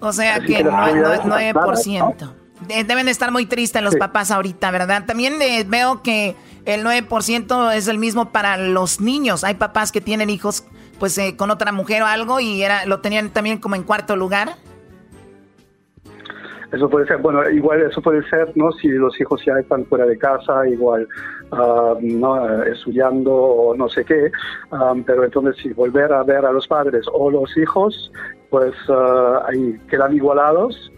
O sea que, 9%. Deben estar muy tristes los papás ahorita, ¿verdad? También eh, veo que el 9% es el mismo para los niños. Hay papás que tienen hijos pues eh, con otra mujer o algo y era lo tenían también como en cuarto lugar. Eso puede ser, bueno, igual eso puede ser, ¿no? Si los hijos ya están fuera de casa, igual, ah, ¿no? Estudiando o no sé qué, ah, pero entonces si volver a ver a los padres o los hijos, pues uh, ahí quedan igualados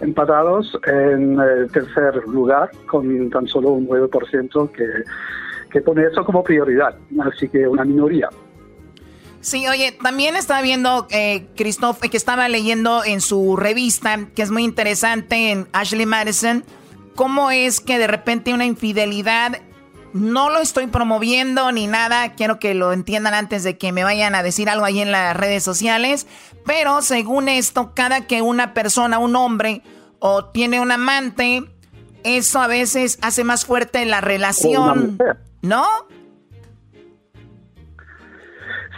empatados en el tercer lugar con tan solo un 9% que, que pone eso como prioridad. Así que una minoría. Sí, oye, también estaba viendo, eh, Christoph, que estaba leyendo en su revista, que es muy interesante, en Ashley Madison, cómo es que de repente una infidelidad, no lo estoy promoviendo ni nada, quiero que lo entiendan antes de que me vayan a decir algo ahí en las redes sociales, pero según esto, cada que una persona, un hombre, o tiene un amante, eso a veces hace más fuerte la relación, ¿no?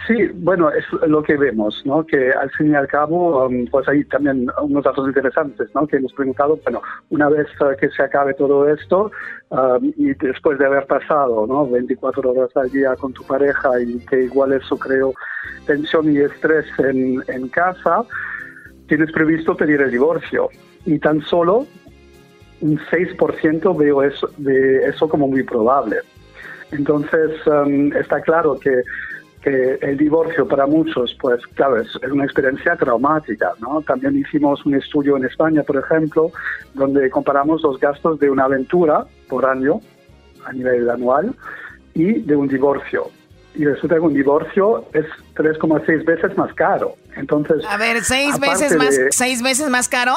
Sí, bueno, es lo que vemos, ¿no? Que al fin y al cabo, um, pues hay también unos datos interesantes, ¿no? Que hemos preguntado, bueno, una vez uh, que se acabe todo esto um, y después de haber pasado, ¿no? 24 horas al día con tu pareja y que igual eso creó tensión y estrés en, en casa, tienes previsto pedir el divorcio y tan solo un 6% veo eso, de eso como muy probable. Entonces, um, está claro que, que el divorcio para muchos, pues claro, es, una experiencia traumática, ¿no? También hicimos un estudio en España, por ejemplo, donde comparamos los gastos de una aventura por año, a nivel anual, y de un divorcio. Y resulta que un divorcio es 3,6 veces más caro. Entonces, a ver, seis veces más, seis veces más caro.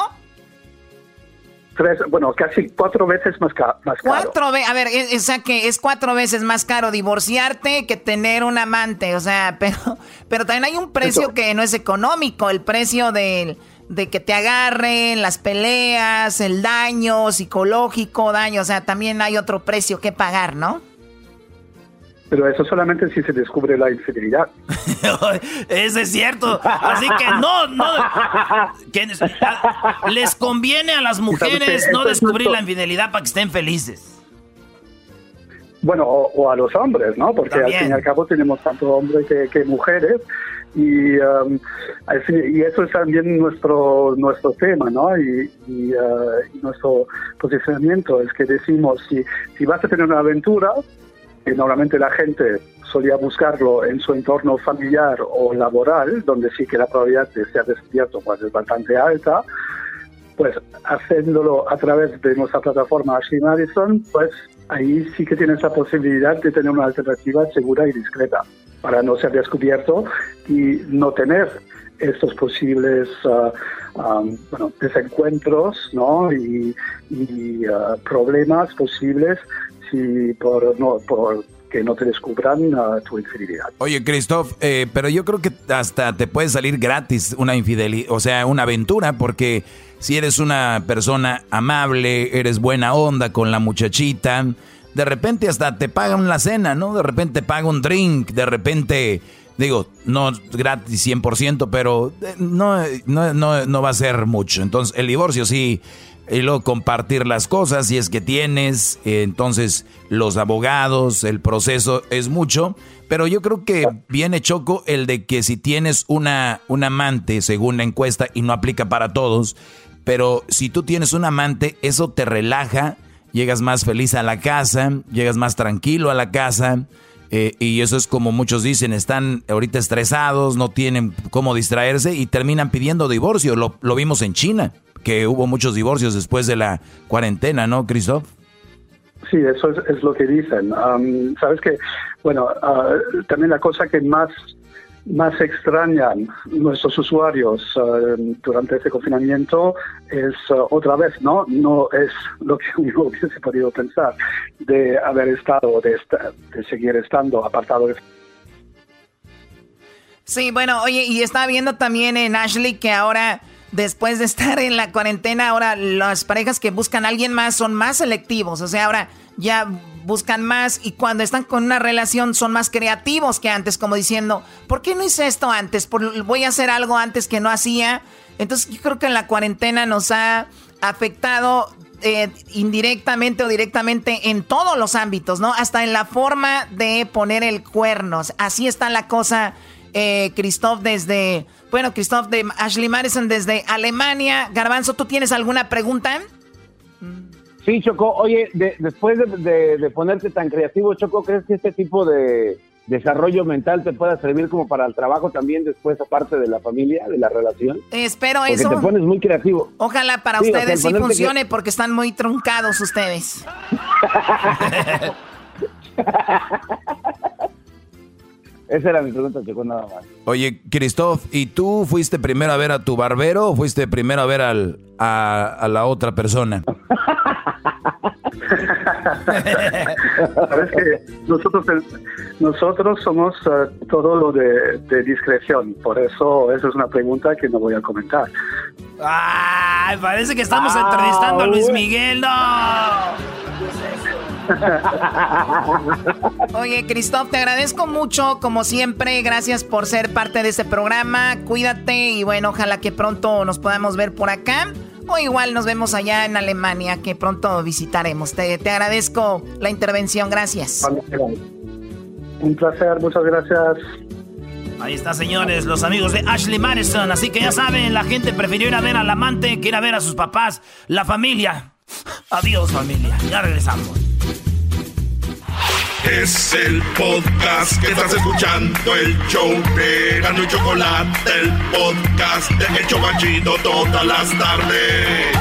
Tres, bueno, casi cuatro veces más, más caro. Cuatro veces, a ver, o sea que es cuatro veces más caro divorciarte que tener un amante, o sea, pero, pero también hay un precio que no es económico, el precio de, de que te agarren, las peleas, el daño psicológico, daño, o sea, también hay otro precio que pagar, ¿no? Pero eso solamente si se descubre la infidelidad. eso es cierto. Así que no, no. les conviene a las mujeres no descubrir la infidelidad para que estén felices. Bueno, o, a los hombres, ¿no? Porque al fin y al cabo tenemos tanto hombres que, mujeres. Y, um, y eso es también nuestro nuestro tema, ¿no? Y, y, uh, y, nuestro posicionamiento es que decimos, si, si vas a tener una aventura, que normalmente la gente solía buscarlo en su entorno familiar o laboral, donde sí que la probabilidad de ser despierto pues, es bastante alta, pues haciéndolo a través de nuestra plataforma Ashley Madison, pues ahí sí que tienes la posibilidad de tener una alternativa segura y discreta para no ser descubierto y no tener estos posibles uh, bueno, desencuentros ¿no? y, uh, problemas posibles y por no por que no te descubran tu infidelidad. Oye, Christoph, eh, pero yo creo que hasta te puede salir gratis una infidelidad, o sea, una aventura, porque si eres una persona amable, eres buena onda con la muchachita, de repente hasta te pagan la cena, ¿no? De repente te paga un drink, de repente, digo, no gratis 100%, pero eh, no, no, no, no va a ser mucho. Entonces, el divorcio sí y luego compartir las cosas si es que tienes, entonces los abogados, el proceso es mucho, pero yo creo que viene choco el de que si tienes una, un amante, según la encuesta, y no aplica para todos, pero si tú tienes un amante, eso te relaja, llegas más feliz a la casa, llegas más tranquilo a la casa, eh, y eso es como muchos dicen, están ahorita estresados, no tienen cómo distraerse y terminan pidiendo divorcio, lo, lo vimos en China que hubo muchos divorcios después de la cuarentena, ¿no, Christoph? Sí, eso es, lo que dicen. Sabes que, bueno, ah, también la cosa que más más extrañan nuestros usuarios ah, durante este confinamiento es ah, otra vez, ¿no? No es lo que uno hubiese podido pensar de haber estado, de, de seguir estando apartado de... Sí, bueno, oye, y estaba viendo también en Ashley que ahora después de estar en la cuarentena, ahora las parejas que buscan a alguien más son más selectivos. O sea, ahora ya buscan más y cuando están con una relación son más creativos que antes, como diciendo, ¿por qué no hice esto antes? voy a hacer algo antes que no hacía. Entonces yo creo que la cuarentena nos ha afectado eh, indirectamente o directamente en todos los ámbitos, ¿no? Hasta en la forma de poner el cuerno. Así está la cosa, eh, Christoph, desde bueno, Christoph de Ashley Madison desde Alemania. Garbanzo, ¿tú tienes alguna pregunta? Sí, Choco. Oye, después de, ponerte tan creativo, Choco, ¿crees que este tipo de desarrollo mental te pueda servir como para el trabajo también después, aparte de la familia, de la relación? espero porque eso. te pones muy creativo. Ojalá para ustedes sí funcione porque están muy truncados ustedes. Esa era mi pregunta, Choco, nada más. Oye, Christoph, ¿y tú fuiste primero a ver a tu barbero o fuiste primero a ver al, a, la otra persona? Sabes que nosotros, nosotros somos uh, todo lo de, discreción, por eso esa es una pregunta que no voy a comentar. ¡Ay! Parece que estamos entrevistando a Luis Miguel, no. Oye, Cristóbal, te agradezco mucho, como siempre. Gracias por ser parte de este programa. Cuídate y bueno, ojalá que pronto nos podamos ver por acá. O igual nos vemos allá en Alemania, que pronto visitaremos. Te, te agradezco la intervención. Gracias. Un placer, muchas gracias. Ahí está, señores, los amigos de Ashley Madison. Así que ya saben, la gente prefirió ir a ver al amante que ir a ver a sus papás, la familia. Adiós, familia. Ya regresamos. Es el podcast que estás escuchando, el show de Gano y Chocolate, el podcast de El Chocachito todas las tardes.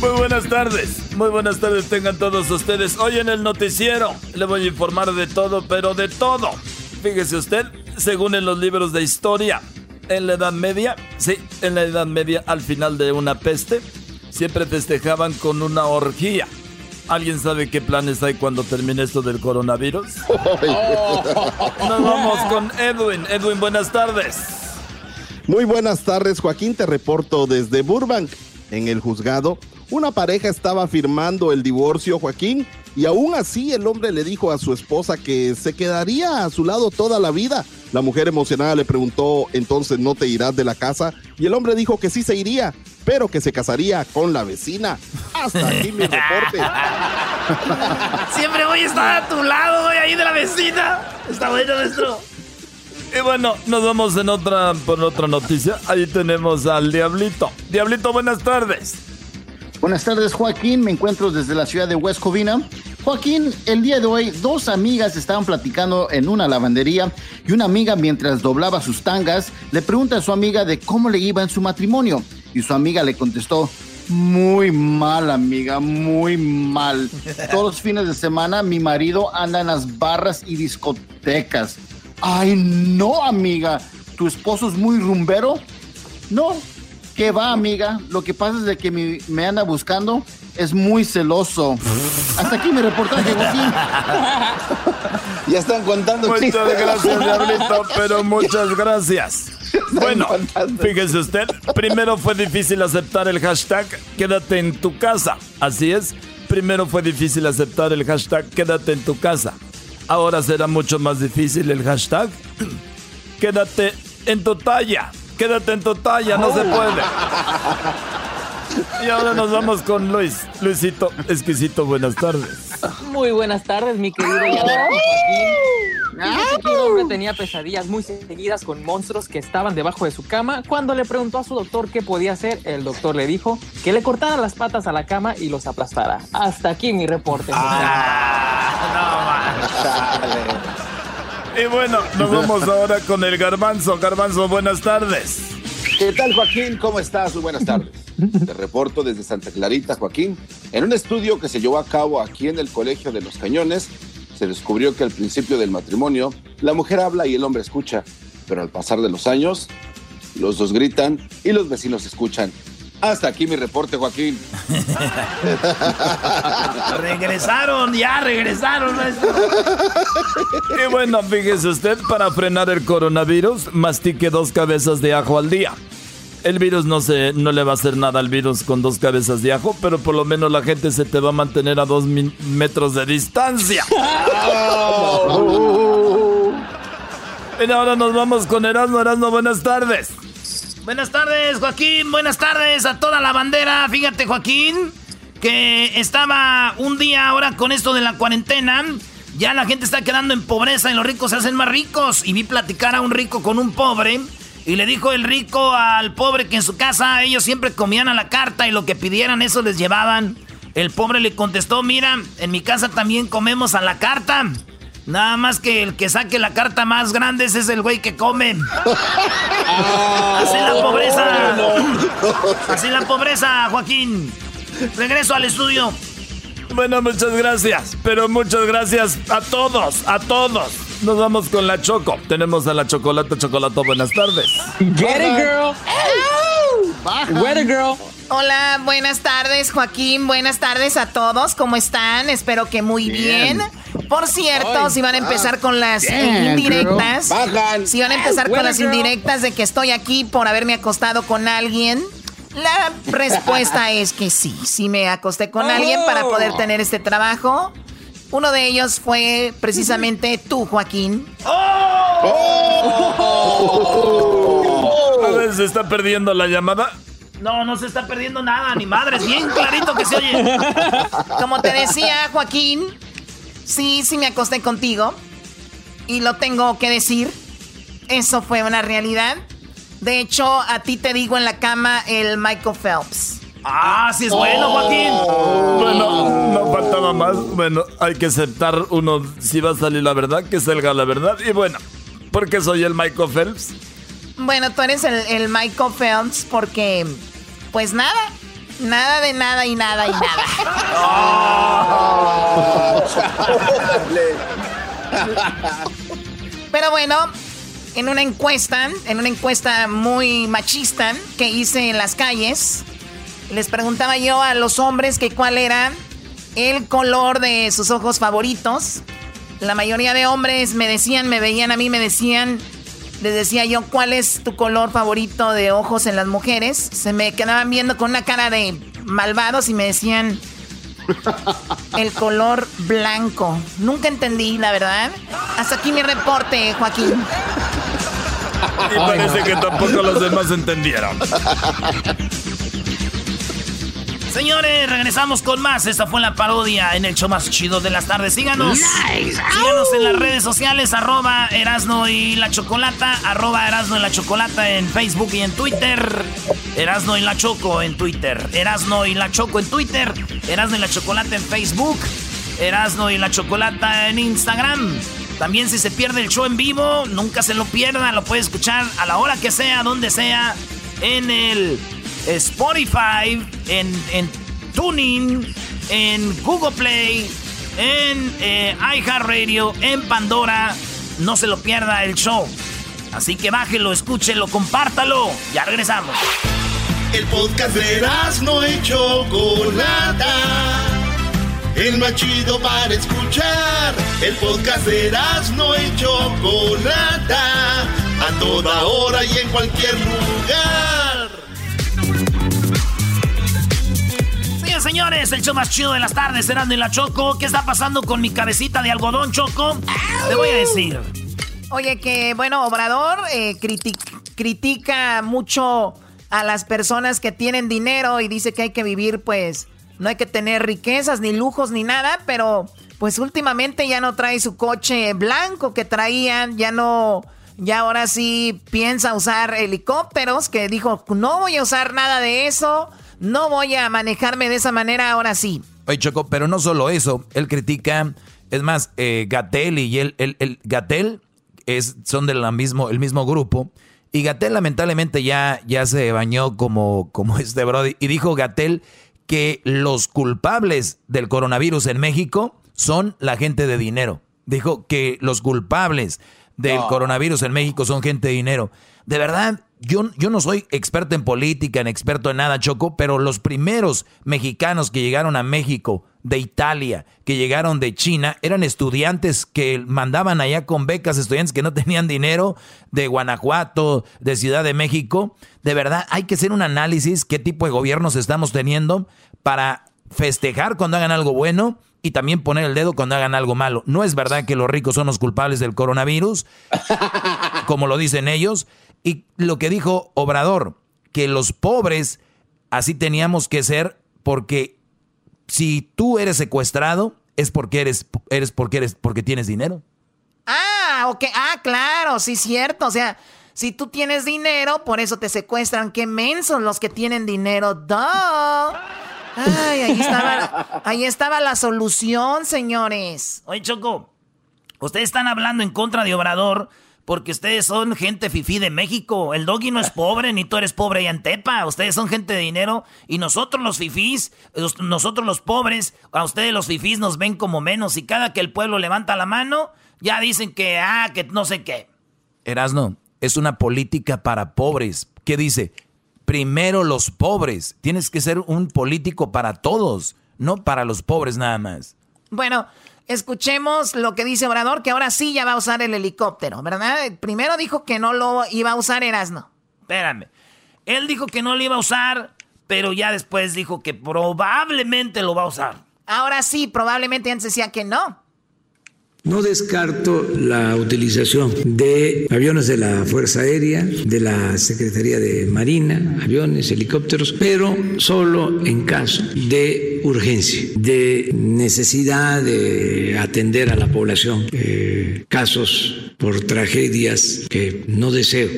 Muy buenas tardes, muy buenas tardes tengan todos ustedes. Hoy en el noticiero le voy a informar de todo, pero de todo. Fíjese usted, según en los libros de historia, en la Edad Media, sí, en la Edad Media, al final de una peste, siempre festejaban con una orgía. ¿Alguien sabe qué planes hay cuando termine esto del coronavirus? Nos vamos con Edwin. Edwin, buenas tardes. Muy buenas tardes, Joaquín. Te reporto desde Burbank. En el juzgado, una pareja estaba firmando el divorcio, Joaquín, y aún así el hombre le dijo a su esposa que se quedaría a su lado toda la vida. La mujer emocionada le preguntó, entonces no te irás de la casa, y el hombre dijo que sí se iría, pero que se casaría con la vecina. Hasta aquí mi reporte. Siempre voy a estar a tu lado, voy ahí de la vecina. Está bueno nuestro. Y bueno, nos vamos en otra, por otra noticia. Ahí tenemos al Diablito. Diablito, buenas tardes. Buenas tardes, Joaquín. Me encuentro desde la ciudad de West Covina. Joaquín, el día de hoy, dos amigas estaban platicando en una lavandería y una amiga, mientras doblaba sus tangas, le pregunta a su amiga de cómo le iba en su matrimonio. Y su amiga le contestó, muy mal, amiga, muy mal. Todos los fines de semana mi marido anda en las barras y discotecas. Ay, no, amiga, ¿tu esposo es muy rumbero? No, ¿qué va, amiga? Lo que pasa es de que mi- me anda buscando, es muy celoso. Hasta aquí mi reportaje, Joaquín. Ya están contando Muchas chistes. gracias, Diablito, pero muchas gracias. Bueno, fíjese usted, primero fue difícil aceptar el hashtag quédate en tu casa. Así es, primero fue difícil aceptar el hashtag quédate en tu casa. Ahora será mucho más difícil el hashtag quédate en tu talla. Quédate en tu talla, no se puede. Y ahora nos vamos con Luis. Luisito, exquisito, buenas tardes. Muy buenas tardes, mi querido que un hombre tenía pesadillas muy seguidas con monstruos que estaban debajo de su cama. Cuando le preguntó a su doctor qué podía hacer, el doctor le dijo que le cortara las patas a la cama y los aplastara. Hasta aquí mi reporte. Y bueno, nos vamos ahora con el garbanzo. Garbanzo, buenas tardes. ¿Qué tal, Joaquín? ¿Cómo estás? Muy buenas tardes. Te reporto desde Santa Clarita, Joaquín. En un estudio que se llevó a cabo aquí en el Colegio de los Cañones, se descubrió que al principio del matrimonio, la mujer habla y el hombre escucha, pero al pasar de los años, los dos gritan y los vecinos escuchan. Hasta aquí mi reporte, Joaquín. regresaron, ya regresaron, maestro. Y bueno, fíjese usted, para frenar el coronavirus, mastique dos cabezas de ajo al día. El virus no, se, no le va a hacer nada al virus con dos cabezas de ajo, pero por lo menos la gente se te va a mantener a dos metros de distancia. Y ahora nos vamos con Erasmo. Erasmo, buenas tardes. Buenas tardes, Joaquín. Buenas tardes a toda la bandera. Fíjate, Joaquín, que estaba un día ahora con esto de la cuarentena. Ya la gente está quedando en pobreza y los ricos se hacen más ricos. Y vi platicar a un rico con un pobre. Y le dijo el rico al pobre que en su casa ellos siempre comían a la carta y lo que pidieran eso les llevaban. El pobre le contestó, mira, en mi casa también comemos a la carta. Nada más que el que saque la carta más grande es el güey que come. Así la pobreza. Así la pobreza, Joaquín. Regreso al estudio. Bueno, muchas gracias. Pero muchas gracias a todos, a todos. Nos vamos con la Choco. Tenemos a la Chocolata Chocolato. Buenas tardes. Get it, girl. Weather girl. Hola, buenas tardes, Joaquín. Buenas tardes a todos. ¿Cómo están? Espero que muy bien. Por cierto, Ay, si van a empezar ah, con las indirectas, girl. Si van a empezar con las indirectas de que estoy aquí por haberme acostado con alguien, la respuesta es que sí, sí me acosté con Oh. alguien para poder tener este trabajo. Uno de ellos fue precisamente tú, Joaquín. A ver, se está perdiendo la llamada. No, no se está perdiendo nada, ni madres. Bien clarito que se oye. Como te decía, Joaquín, sí, sí me acosté contigo. Y lo tengo que decir. Eso fue una realidad. De hecho, a ti te digo en la cama el Michael Phelps. Ah, sí es bueno, Joaquín. Bueno, no faltaba más. Bueno, hay que aceptar uno, si va a salir la verdad, que salga la verdad. Y bueno, ¿por qué soy el Michael Phelps? Bueno, tú eres el, el Michael Phelps porque, pues nada, nada de nada y nada y nada. Pero bueno, en una encuesta, en una encuesta muy machista que hice en las calles, les preguntaba yo a los hombres que cuál era el color de sus ojos favoritos. La mayoría de hombres me decían, me veían a mí, me decían, les decía yo, ¿cuál es tu color favorito de ojos en las mujeres? Se me quedaban viendo con una cara de malvados y me decían, el color blanco. Nunca entendí, la verdad. Hasta aquí mi reporte, Joaquín. Y parece que tampoco los demás entendieron. Señores, regresamos con más. Esta fue la parodia en el show más chido de las tardes. Síganos. Síganos en las redes sociales, arroba Erasno y la Chocolata, arroba Erasno y la Chocolata en Facebook y en Twitter. Erasno y la Choco en Twitter. Erasno y la Choco en Twitter. Erasno y la Chocolata en Facebook. Erasno y la Chocolata en Instagram. También si se pierde el show en vivo, nunca se lo pierda. Lo puede escuchar a la hora que sea, donde sea, en el Spotify, en, en Tuning, en Google Play, en eh, iHeartRadio, en Pandora. No se lo pierda el show. Así que bájelo, escúchelo, compártalo. Ya regresamos. El podcast de no y Chocolata. El más chido para escuchar. El podcast de no y Chocolata. A toda hora y en cualquier lugar. Señores, señores, el show más chido de las tardes, Serán y la Choco. ¿Qué está pasando con mi cabecita de algodón, Choco? Te voy a decir. Oye, que bueno, Obrador eh, critic- critica mucho a las personas que tienen dinero y dice que hay que vivir, pues, no hay que tener riquezas, ni lujos, ni nada, pero pues últimamente ya no trae su coche blanco que traían, ya no, ya ahora sí piensa usar helicópteros, que dijo, no voy a usar nada de eso, no voy a manejarme de esa manera, ahora sí. Oye, Choco, pero no solo eso, él critica, es más, eh, Gatel y él, el, el Gatel es, son del mismo, el mismo grupo. Y Gatel lamentablemente ya, ya se bañó como, como este Brody. Y dijo Gatel que los culpables del coronavirus en México son la gente de dinero. Dijo que los culpables del No. coronavirus en México son gente de dinero. De verdad, yo, yo no soy experto en política, ni experto en nada, Choco, pero los primeros mexicanos que llegaron a México de Italia, que llegaron de China, eran estudiantes que mandaban allá con becas, estudiantes que no tenían dinero, de Guanajuato, de Ciudad de México. De verdad, hay que hacer un análisis qué tipo de gobiernos estamos teniendo para festejar cuando hagan algo bueno y también poner el dedo cuando hagan algo malo. No es verdad que los ricos son los culpables del coronavirus, como lo dicen ellos. Y lo que dijo Obrador, que los pobres así teníamos que ser porque si tú eres secuestrado es porque eres, eres porque eres porque tienes dinero. Ah, ok. Ah, claro, sí, cierto. O sea, si tú tienes dinero, por eso te secuestran. Qué mensos los que tienen dinero. ¡Duh! Ay, ahí estaba, ahí estaba la solución, señores. Oye, Choco, ustedes están hablando en contra de Obrador porque ustedes son gente fifí de México. El doggy no es pobre, ni tú eres pobre allá en Tepa. Ustedes son gente de dinero y nosotros los fifís, nosotros los pobres, a ustedes los fifís nos ven como menos y cada que el pueblo levanta la mano, ya dicen que, ah, que no sé qué. Erasno, es una política para pobres. ¿Qué dice? Primero los pobres. Tienes que ser un político para todos, no para los pobres nada más. Bueno, escuchemos lo que dice Obrador, que ahora sí ya va a usar el helicóptero, ¿verdad? Primero dijo que no lo iba a usar Erasno. Espérame. Él dijo que no lo iba a usar, pero ya después dijo que probablemente lo va a usar. Ahora sí, probablemente antes decía que no. No descarto la utilización de aviones de la Fuerza Aérea, de la Secretaría de Marina, aviones, helicópteros, pero solo en caso de urgencia, de necesidad de atender a la población, eh, casos por tragedias que no deseo.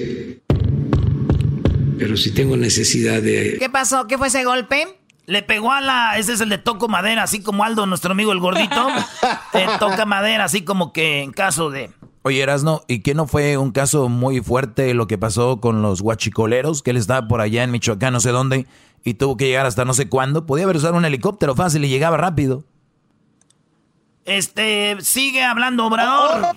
pero si tengo necesidad de... ¿Qué pasó? ¿Qué fue ese golpe? Le pegó a la. Ese es el de toco madera, así como Aldo, nuestro amigo el gordito. eh, toca madera, así como que en caso de. Oye, Erasno, ¿y qué no fue un caso muy fuerte lo que pasó con los guachicoleros? Que él estaba por allá en Michoacán, no sé dónde, y tuvo que llegar hasta no sé cuándo. Podía haber usado un helicóptero fácil y llegaba rápido. Este, sigue hablando Obrador.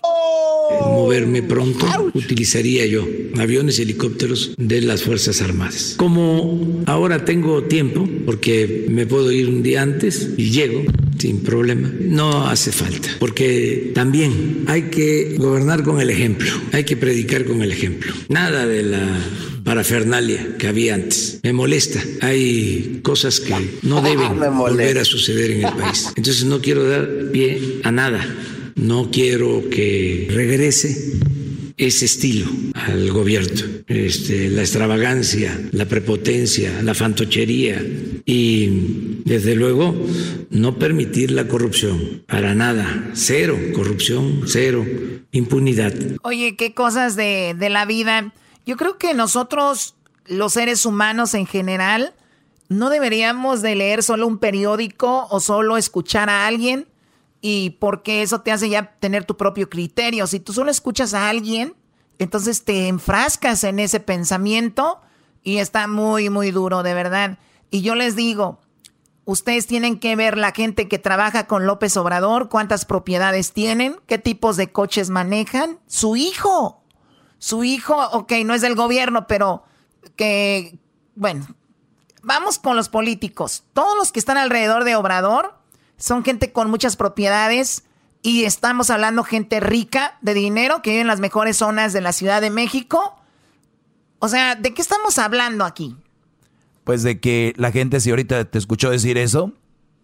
moverme pronto, utilizaría yo aviones y helicópteros de las Fuerzas Armadas. Como ahora tengo tiempo, porque me puedo ir un día antes y llego sin problema, no hace falta, porque también hay que gobernar con el ejemplo, hay que predicar con el ejemplo. Nada de la parafernalia que había antes. Me molesta. Hay cosas que no deben volver a suceder en el país. Entonces no quiero dar pie a nada. No quiero que regrese ese estilo al gobierno, este, la extravagancia, la prepotencia, la fantochería y desde luego no permitir la corrupción, para nada, cero corrupción, cero impunidad. Oye, qué cosas de, de la vida. Yo creo que nosotros, los seres humanos en general, no deberíamos de leer solo un periódico o solo escuchar a alguien y porque eso te hace ya tener tu propio criterio. Si tú solo escuchas a alguien, entonces te enfrascas en ese pensamiento y está muy, muy duro, de verdad. Y yo les digo, ustedes tienen que ver la gente que trabaja con López Obrador, cuántas propiedades tienen, qué tipos de coches manejan, su hijo. Su hijo, ok, no es del gobierno, pero que, bueno, vamos con los políticos. Todos los que están alrededor de Obrador son gente con muchas propiedades y estamos hablando gente rica de dinero que vive en las mejores zonas de la Ciudad de México. O sea, ¿de qué estamos hablando aquí? Pues de que la gente, si ahorita te escuchó decir eso,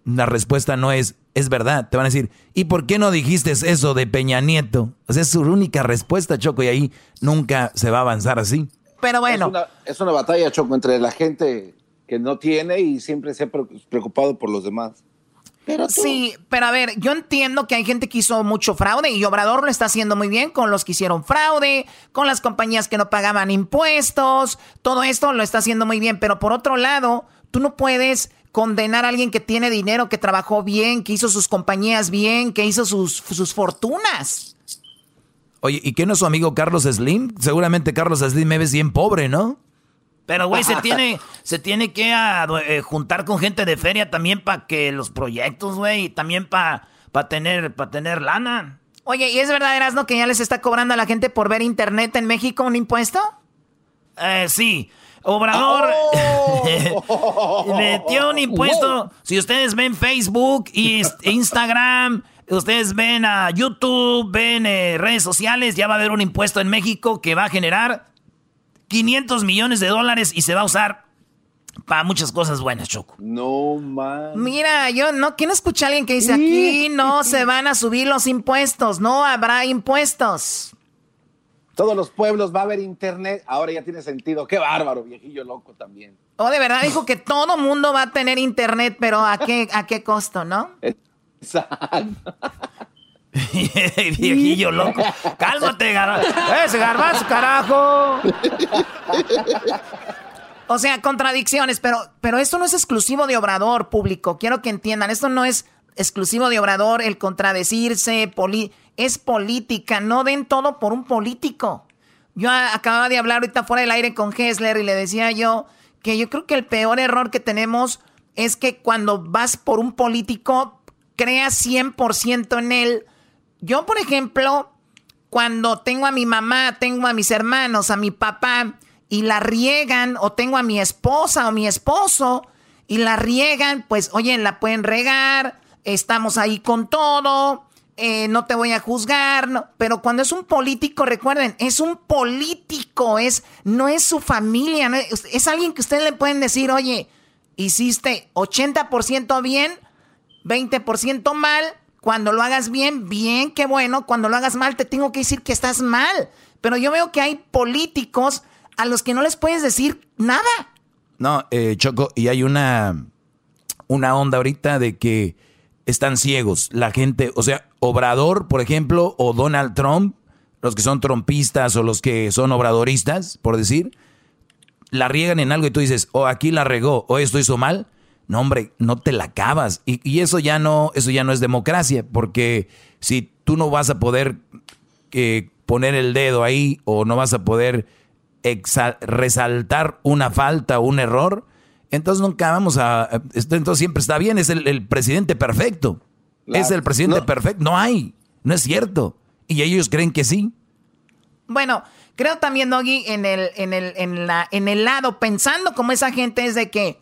la respuesta no es, es verdad. Te van a decir, ¿y por qué no dijiste eso de Peña Nieto? O sea, es su única respuesta, Choco, y ahí nunca se va a avanzar así. Pero bueno. Es una, es una batalla, Choco, entre la gente que no tiene y siempre se ha preocupado por los demás. Pero Sí, pero a ver, yo entiendo que hay gente que hizo mucho fraude y Obrador lo está haciendo muy bien con los que hicieron fraude, con las compañías que no pagaban impuestos, todo esto lo está haciendo muy bien, pero por otro lado, tú no puedes condenar a alguien que tiene dinero, que trabajó bien, que hizo sus compañías bien, que hizo sus, sus fortunas. Oye, ¿y qué no es su amigo Carlos Slim? Seguramente Carlos Slim me ves bien pobre, ¿no? Pero, güey, se tiene, se tiene que eh, juntar con gente de feria también para que los proyectos, güey, y también para tener, para tener lana. Oye, ¿y es verdad, no que ya les está cobrando a la gente por ver internet en México un impuesto? Eh, sí. Obrador oh. metió un impuesto. Si ustedes ven Facebook y Instagram, ustedes ven a YouTube, ven eh, redes sociales, ya va a haber un impuesto en México que va a generar 500 millones de dólares y se va a usar para muchas cosas buenas, Choco. No man. Mira, yo no, ¿quién escucha a alguien que dice aquí no se van a subir los impuestos? No habrá impuestos todos los pueblos va a haber internet, ahora ya tiene sentido. Qué bárbaro, viejillo loco también. Oh, de verdad dijo que todo mundo va a tener internet, pero ¿a qué, a qué costo, no? Exacto. viejillo loco. Cálmate, garbanzo. ¡Ese garbanzo, carajo! O sea, contradicciones, pero, pero esto no es exclusivo de Obrador público. Quiero que entiendan, esto no es exclusivo de Obrador el contradecirse, es política, no den todo por un político. Yo acababa de hablar ahorita fuera del aire con Hessler y le decía yo que yo creo que el peor error que tenemos es que cuando vas por un político, creas 100% en él. Yo, por ejemplo, cuando tengo a mi mamá, tengo a mis hermanos, a mi papá, y la riegan, o tengo a mi esposa o mi esposo, y la riegan, pues, oye, la pueden regar, estamos ahí con todo, eh, no te voy a juzgar, no, pero cuando es un político, recuerden, es un político, es, no es su familia, es, alguien que ustedes le pueden decir, oye, hiciste 80% bien, 20% mal, cuando lo hagas bien, bien, qué bueno, cuando lo hagas mal, te tengo que decir que estás mal. Pero yo veo que hay políticos a los que no les puedes decir nada. No, eh, Choco, y hay una, una onda ahorita de que están ciegos. La gente, o sea, Obrador, por ejemplo, o Donald Trump, los que son trompistas o los que son obradoristas, por decir, la riegan en algo y tú dices, o oh, aquí la regó, o esto hizo mal, no hombre, no te la acabas. Y, y, eso ya no, eso ya no es democracia, porque si tú no vas a poder eh, poner el dedo ahí o no vas a poder resaltar una falta o un error, entonces nunca vamos a, entonces siempre está bien, es el, presidente perfecto, es el presidente perfecto, no hay, no es cierto. Y ellos creen que sí. Bueno, creo también, Doggy, en el, en el, en la, en el lado, pensando como esa gente es de que,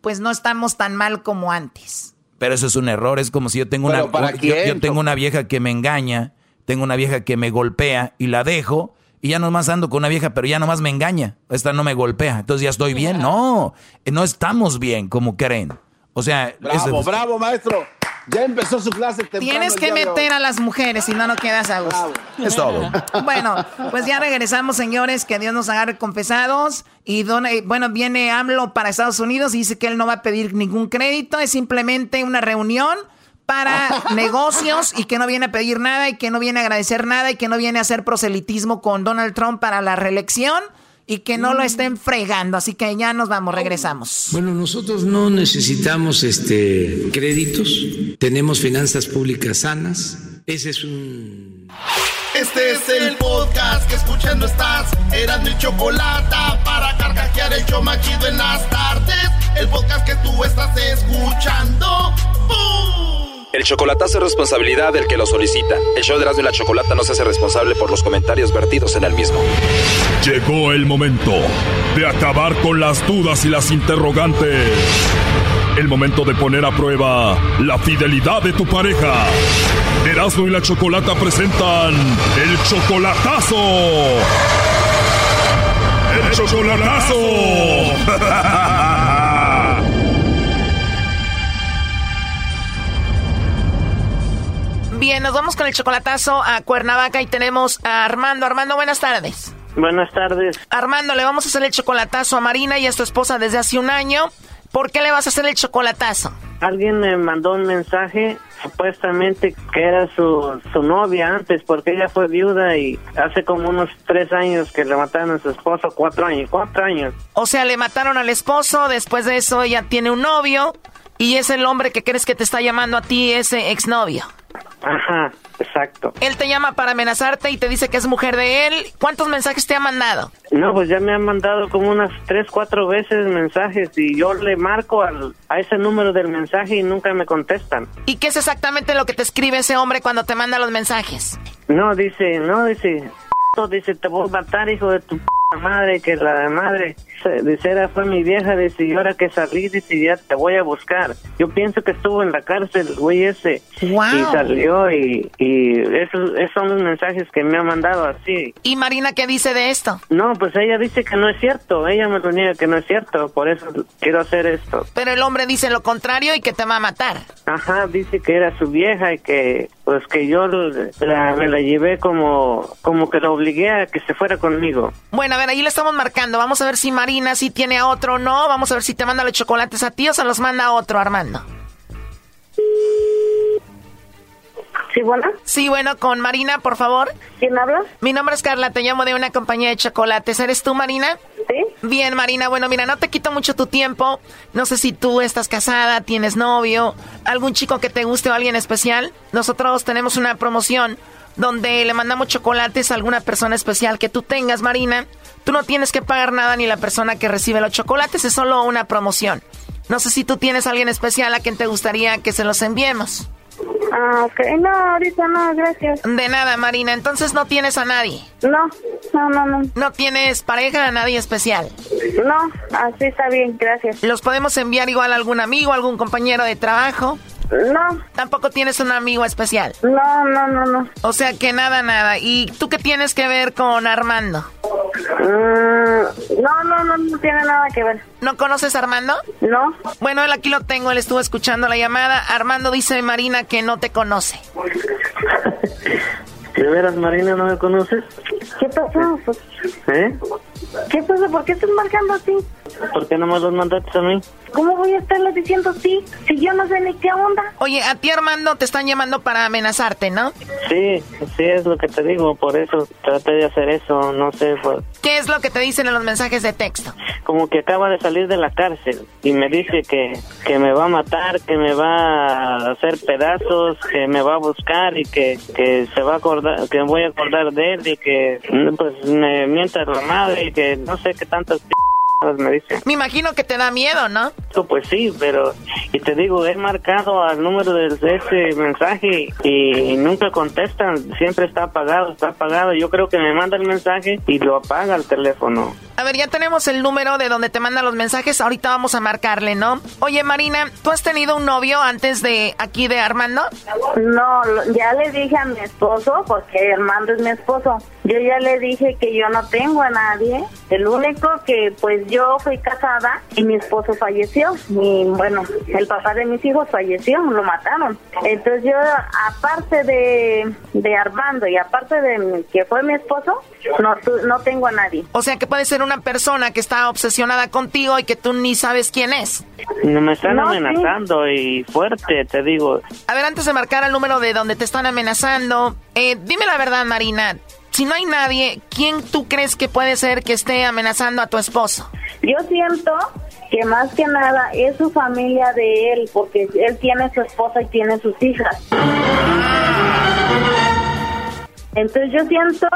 pues no estamos tan mal como antes. Pero eso es un error, es como si yo tengo una, yo, tengo una vieja que me engaña, tengo una vieja que me golpea y la dejo, y ya nomás ando con una vieja, pero ya nomás me engaña. Esta no me golpea, entonces ya estoy bien. No, no estamos bien como creen. O sea, bravo, bravo, maestro. Ya empezó su clase temprano. Tienes que meter a las mujeres, si no, no quedas a gusto. Es todo. Bueno, pues ya regresamos, señores. Que Dios nos agarre confesados. Y bueno, viene AMLO para Estados Unidos y dice que él no va a pedir ningún crédito. Es simplemente una reunión para negocios y que no viene a pedir nada y que no viene a agradecer nada y que no viene a hacer proselitismo con Donald Trump para la reelección y que no lo estén fregando. Así que ya nos vamos, regresamos. Bueno, nosotros no necesitamos este créditos, tenemos finanzas públicas sanas. Ese es un Este es el podcast que escuchando estás. Eran mi chocolate para carcajear el yo machido en las tardes. El podcast que tú estás escuchando. El chocolatazo es responsabilidad del que lo solicita. El show de Erasmo y la Chocolata no se hace responsable por los comentarios vertidos en el mismo. Llegó el momento de acabar con las dudas y las interrogantes. El momento de poner a prueba la fidelidad de tu pareja. Erasmo y la Chocolata presentan el chocolatazo. El chocolatazo. Bien, nos vamos con el chocolatazo a Cuernavaca y tenemos a Armando. Armando, buenas tardes. Buenas tardes. Armando, le vamos a hacer el chocolatazo a Marina y a su esposa desde hace un año. ¿Por qué le vas a hacer el chocolatazo? Alguien me mandó un mensaje supuestamente que era su, su novia antes porque ella fue viuda y hace como unos tres años que le mataron a su esposo, cuatro años, cuatro años. O sea, le mataron al esposo, después de eso ella tiene un novio y es el hombre que crees que te está llamando a ti ese exnovio. Ajá, exacto. Él te llama para amenazarte y te dice que es mujer de él. ¿Cuántos mensajes te ha mandado? No, pues ya me han mandado como unas tres, cuatro veces mensajes y yo le marco al, a ese número del mensaje y nunca me contestan. ¿Y qué es exactamente lo que te escribe ese hombre cuando te manda los mensajes? No, dice, no, dice, dice, te voy a matar, hijo de tu madre, que la madre, dice, era fue mi vieja, dice, y ahora que salí, dice, ya te voy a buscar. Yo pienso que estuvo en la cárcel, güey ese, y salió, y, y esos, esos son los mensajes que me ha mandado así. ¿Y Marina qué dice de esto? No, pues ella dice que no es cierto, ella me lo niega que no es cierto, por eso quiero hacer esto. Pero el hombre dice lo contrario y que te va a matar. Ajá, dice que era su vieja y que, pues que yo la, me la llevé como, como que la obligué a que se fuera conmigo. Bueno, ver, ahí le estamos marcando. Vamos a ver si Marina sí tiene a otro o no. Vamos a ver si te manda los chocolates a ti o se los manda a otro, Armando. Sí, bueno. Sí, bueno, con Marina, por favor. ¿Quién habla? Mi nombre es Carla, te llamo de una compañía de chocolates. ¿Eres tú, Marina? Sí. Bien, Marina, bueno, mira, no te quito mucho tu tiempo. No sé si tú estás casada, tienes novio, algún chico que te guste o alguien especial. Nosotros tenemos una promoción donde le mandamos chocolates a alguna persona especial que tú tengas, Marina. Tú no tienes que pagar nada ni la persona que recibe los chocolates, es solo una promoción. No sé si tú tienes a alguien especial a quien te gustaría que se los enviemos. Ah, ok. No, ahorita no, gracias. De nada, Marina. Entonces no tienes a nadie. No, no, no, no. ¿No tienes pareja a nadie especial? No, así está bien, gracias. ¿Los podemos enviar igual a algún amigo, algún compañero de trabajo? No. ¿Tampoco tienes un amigo especial? No, no, no, no. O sea que nada, nada. ¿Y tú qué tienes que ver con Armando? Mm, no, no, no, no tiene nada que ver. ¿No conoces a Armando? No. Bueno, él aquí lo tengo, él estuvo escuchando la llamada. Armando dice Marina que no te conoce. ¿De veras, Marina, no me conoces? ¿Qué pasó? ¿Eh? ¿Qué pasó? ¿Por qué estás marcando así? ¿Por qué no me los mandaste a mí? ¿Cómo voy a estarle diciendo sí? Si yo no sé ni qué onda. Oye, a ti Armando te están llamando para amenazarte, ¿no? Sí, sí es lo que te digo, por eso traté de hacer eso, no sé, pues, ¿Qué es lo que te dicen en los mensajes de texto? como que acaba de salir de la cárcel y me dice que, que me va a matar, que me va a hacer pedazos, que me va a buscar y que, que se va a acordar, que me voy a acordar de él y que pues me mienta la madre y que no sé qué tantas me dice. Me imagino que te da miedo, ¿no? Pues sí, pero y te digo, he marcado al número de ese mensaje y, nunca contestan, siempre está apagado, está apagado. Yo creo que me manda el mensaje y lo apaga el teléfono. A ver, ya tenemos el número de donde te mandan los mensajes. Ahorita vamos a marcarle, ¿no? Oye, Marina, ¿tú has tenido un novio antes de aquí de Armando? No, lo- ya le dije a mi esposo, porque Armando es mi esposo. Yo ya le dije que yo no tengo a nadie. El único que, pues yo fui casada y mi esposo falleció. Y bueno, el papá de mis hijos falleció, lo mataron. Entonces yo, aparte de, de Armando y aparte de que fue mi esposo, no, tu- no tengo a nadie. O sea, que puede ser una persona que está obsesionada contigo y que tú ni sabes quién es. No, Me están No, sí. amenazando y fuerte, te digo. A ver, antes de marcar el número de donde te están amenazando, eh, dime la verdad, Marina. Si no hay nadie, ¿quién tú crees que puede ser que esté amenazando a tu esposo? Yo siento que más que nada es su familia de él, porque él tiene su esposa y tiene sus hijas. Entonces yo siento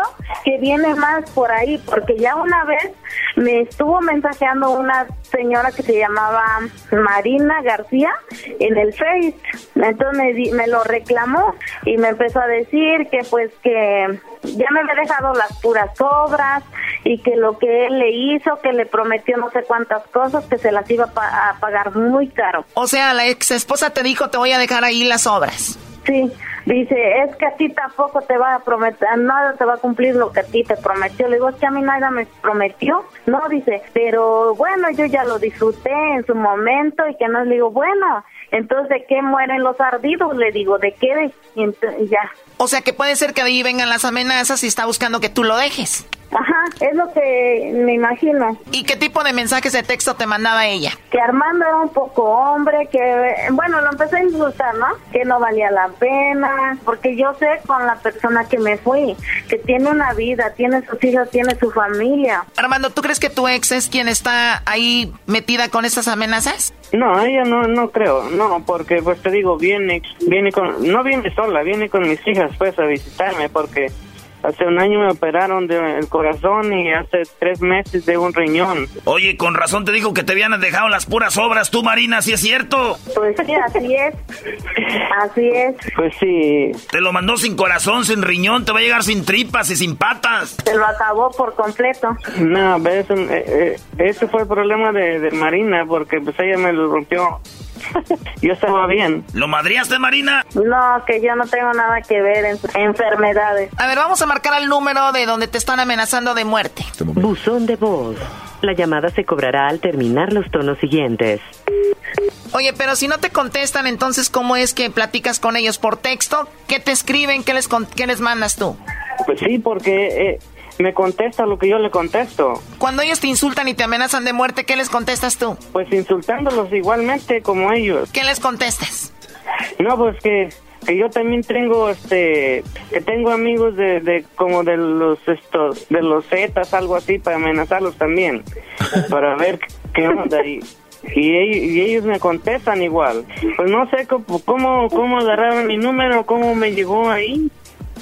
que viene más por ahí, porque ya una vez me estuvo mensajeando una señora que se llamaba Marina García en el Face. Entonces me, di- me lo reclamó y me empezó a decir que pues que ya me había dejado las puras obras y que lo que él le hizo, que le prometió no sé cuántas cosas, que se las iba a, pa- a pagar muy caro. O sea, la ex esposa te dijo, te voy a dejar ahí las obras. Sí, dice, es que a ti tampoco te va a prometer, nada te va a cumplir lo que a ti te prometió. Le digo, es que a mí nada me prometió. No, dice, pero bueno, yo ya lo disfruté en su momento y que no le digo, bueno, entonces ¿de qué mueren los ardidos? Le digo, ¿de qué? de-?" Ya. O sea, que puede ser que ahí vengan las amenazas y está buscando que tú lo dejes. Ajá, es lo que me imagino. ¿Y qué tipo de mensajes de texto te mandaba ella? Que Armando era un poco hombre, que, bueno, lo empecé a insultar, ¿no? Que no valía la pena, porque yo sé con la persona que me fui, que tiene una vida, tiene sus hijos, tiene su familia. Armando, ¿tú crees que tu ex es quien está ahí metida con estas amenazas? No, ella no, no creo, no, porque pues te digo, viene, viene con, no viene sola, viene con mis hijas pues a visitarme porque hace un año me operaron del corazón y hace tres meses de un riñón. Oye, con razón te digo que te habían dejado las puras obras tú, Marina, ¿sí es cierto? Pues sí, así es, así es. Pues sí. Te lo mandó sin corazón, sin riñón, te va a llegar sin tripas y sin patas. Se lo acabó por completo. No, ves, eh, eh, ese fue el problema de, de Marina porque pues ella me lo rompió. Yo estaba bien. ¿Lo madriaste, Marina? No, que yo no tengo nada que ver en enfermedades. A ver, vamos a marcar el número de donde te están amenazando de muerte. Buzón de voz. La llamada se cobrará al terminar los tonos siguientes. Oye, pero si no te contestan, entonces, ¿cómo es que platicas con ellos? ¿Por texto? ¿Qué te escriben? ¿Qué les, con- qué les mandas tú? Pues sí, porque eh, me contesta lo que yo le contesto. Cuando ellos te insultan y te amenazan de muerte, ¿qué les contestas tú? Pues insultándolos igualmente como ellos. ¿Qué les contestas? No, pues que, que yo también tengo, este, que tengo amigos de, de como de los, estos, de los Zetas, algo así, para amenazarlos también, para ver qué onda. Y, y, ellos, y ellos me contestan igual. Pues no sé cómo, cómo, cómo agarraron mi número, cómo me llegó ahí.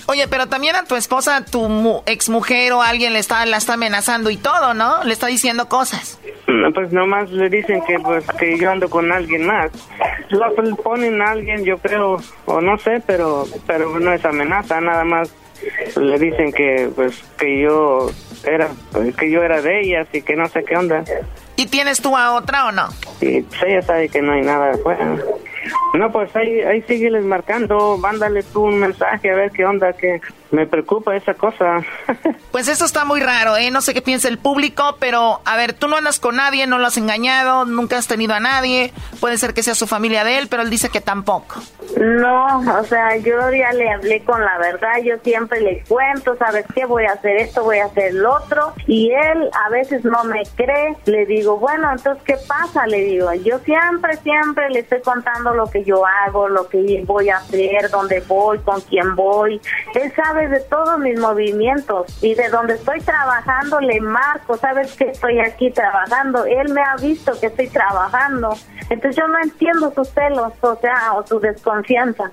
Oye, pero también a tu esposa, tu mu- exmujer o alguien le está, la está amenazando y todo, ¿no? Le está diciendo cosas. No, Pues nomás le dicen que pues que yo ando con alguien más. Pues, ponen a alguien, yo creo, o no sé, pero pero no es amenaza, nada más le dicen que pues que yo era que yo era de ellas y que no sé qué onda. ¿Y tienes tú a otra o no? Y pues ella sabe que no hay nada afuera. No, pues ahí, ahí sígueles marcando, mándale tú un mensaje a ver qué onda, que me preocupa esa cosa. pues eso está muy raro, ¿eh? No sé qué piensa el público, pero a ver, tú no andas con nadie, no lo has engañado, nunca has tenido a nadie, puede ser que sea su familia de él, pero él dice que tampoco. No, o sea, yo ya le hablé con la verdad, yo siempre le cuento, ¿sabes qué? Voy a hacer esto, voy a hacer lo otro, y él a veces no me cree, le digo, bueno, entonces, ¿qué pasa? Le digo, yo siempre, siempre le estoy contando lo que yo hago, lo que voy a hacer, dónde voy, con quién voy, él sabe de todos mis movimientos, y de donde estoy trabajando le marco, ¿sabes que estoy aquí trabajando? Él me ha visto que estoy trabajando, entonces yo no entiendo sus celos, o sea, o su desconfianza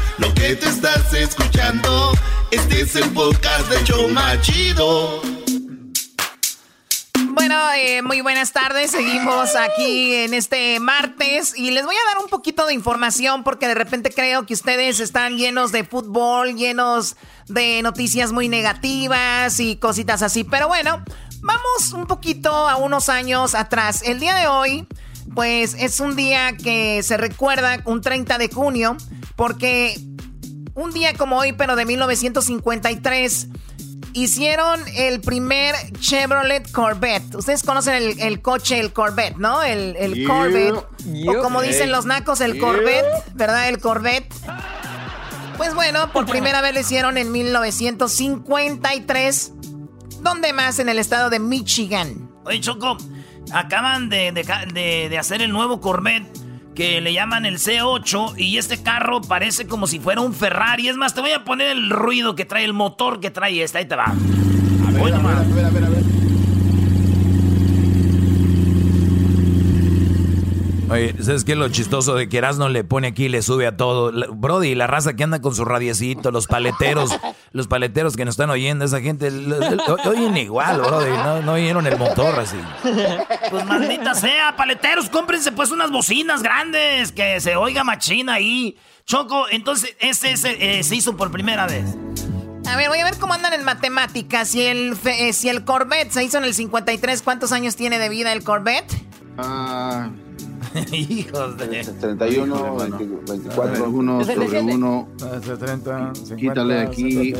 lo que te estás escuchando, este es el podcast de Choma Chido. Bueno, eh, muy buenas tardes. Seguimos aquí en este martes y les voy a dar un poquito de información porque de repente creo que ustedes están llenos de fútbol, llenos de noticias muy negativas y cositas así. Pero bueno, vamos un poquito a unos años atrás. El día de hoy, pues es un día que se recuerda un 30 de junio porque un día como hoy, pero de 1953, hicieron el primer Chevrolet Corvette. Ustedes conocen el, coche, el Corvette, ¿no? El, Corvette. O como dicen los nacos, el Corvette, ¿verdad? El Corvette. Pues bueno, por primera vez lo hicieron en 1953. ¿Dónde más? En el estado de Michigan. Oye, Choco, acaban de, de hacer el nuevo Corvette que le llaman el C8 y este carro parece como si fuera un Ferrari. Es más, te voy a poner el ruido que trae, el motor que trae este. Ahí te va. A ver, a ver, a ver, a ver. Oye, ¿sabes qué es lo chistoso de que no le pone aquí y le sube a todo? Brody, la raza que anda con su radiecito, los paleteros, los paleteros que nos están oyendo, esa gente, oyen igual, Brody, no, no oyeron el motor así. Pues maldita sea, paleteros, cómprense pues unas bocinas grandes, que se oiga machina ahí. Choco, entonces, ese, eh, se hizo por primera vez. A ver, voy a ver cómo andan en matemáticas. Si el, eh, si el Corvette se hizo en el 53, ¿cuántos años tiene de vida el Corvette? Ah... Hijos de... 31, 24, 1 sobre 1. 30, quítale aquí,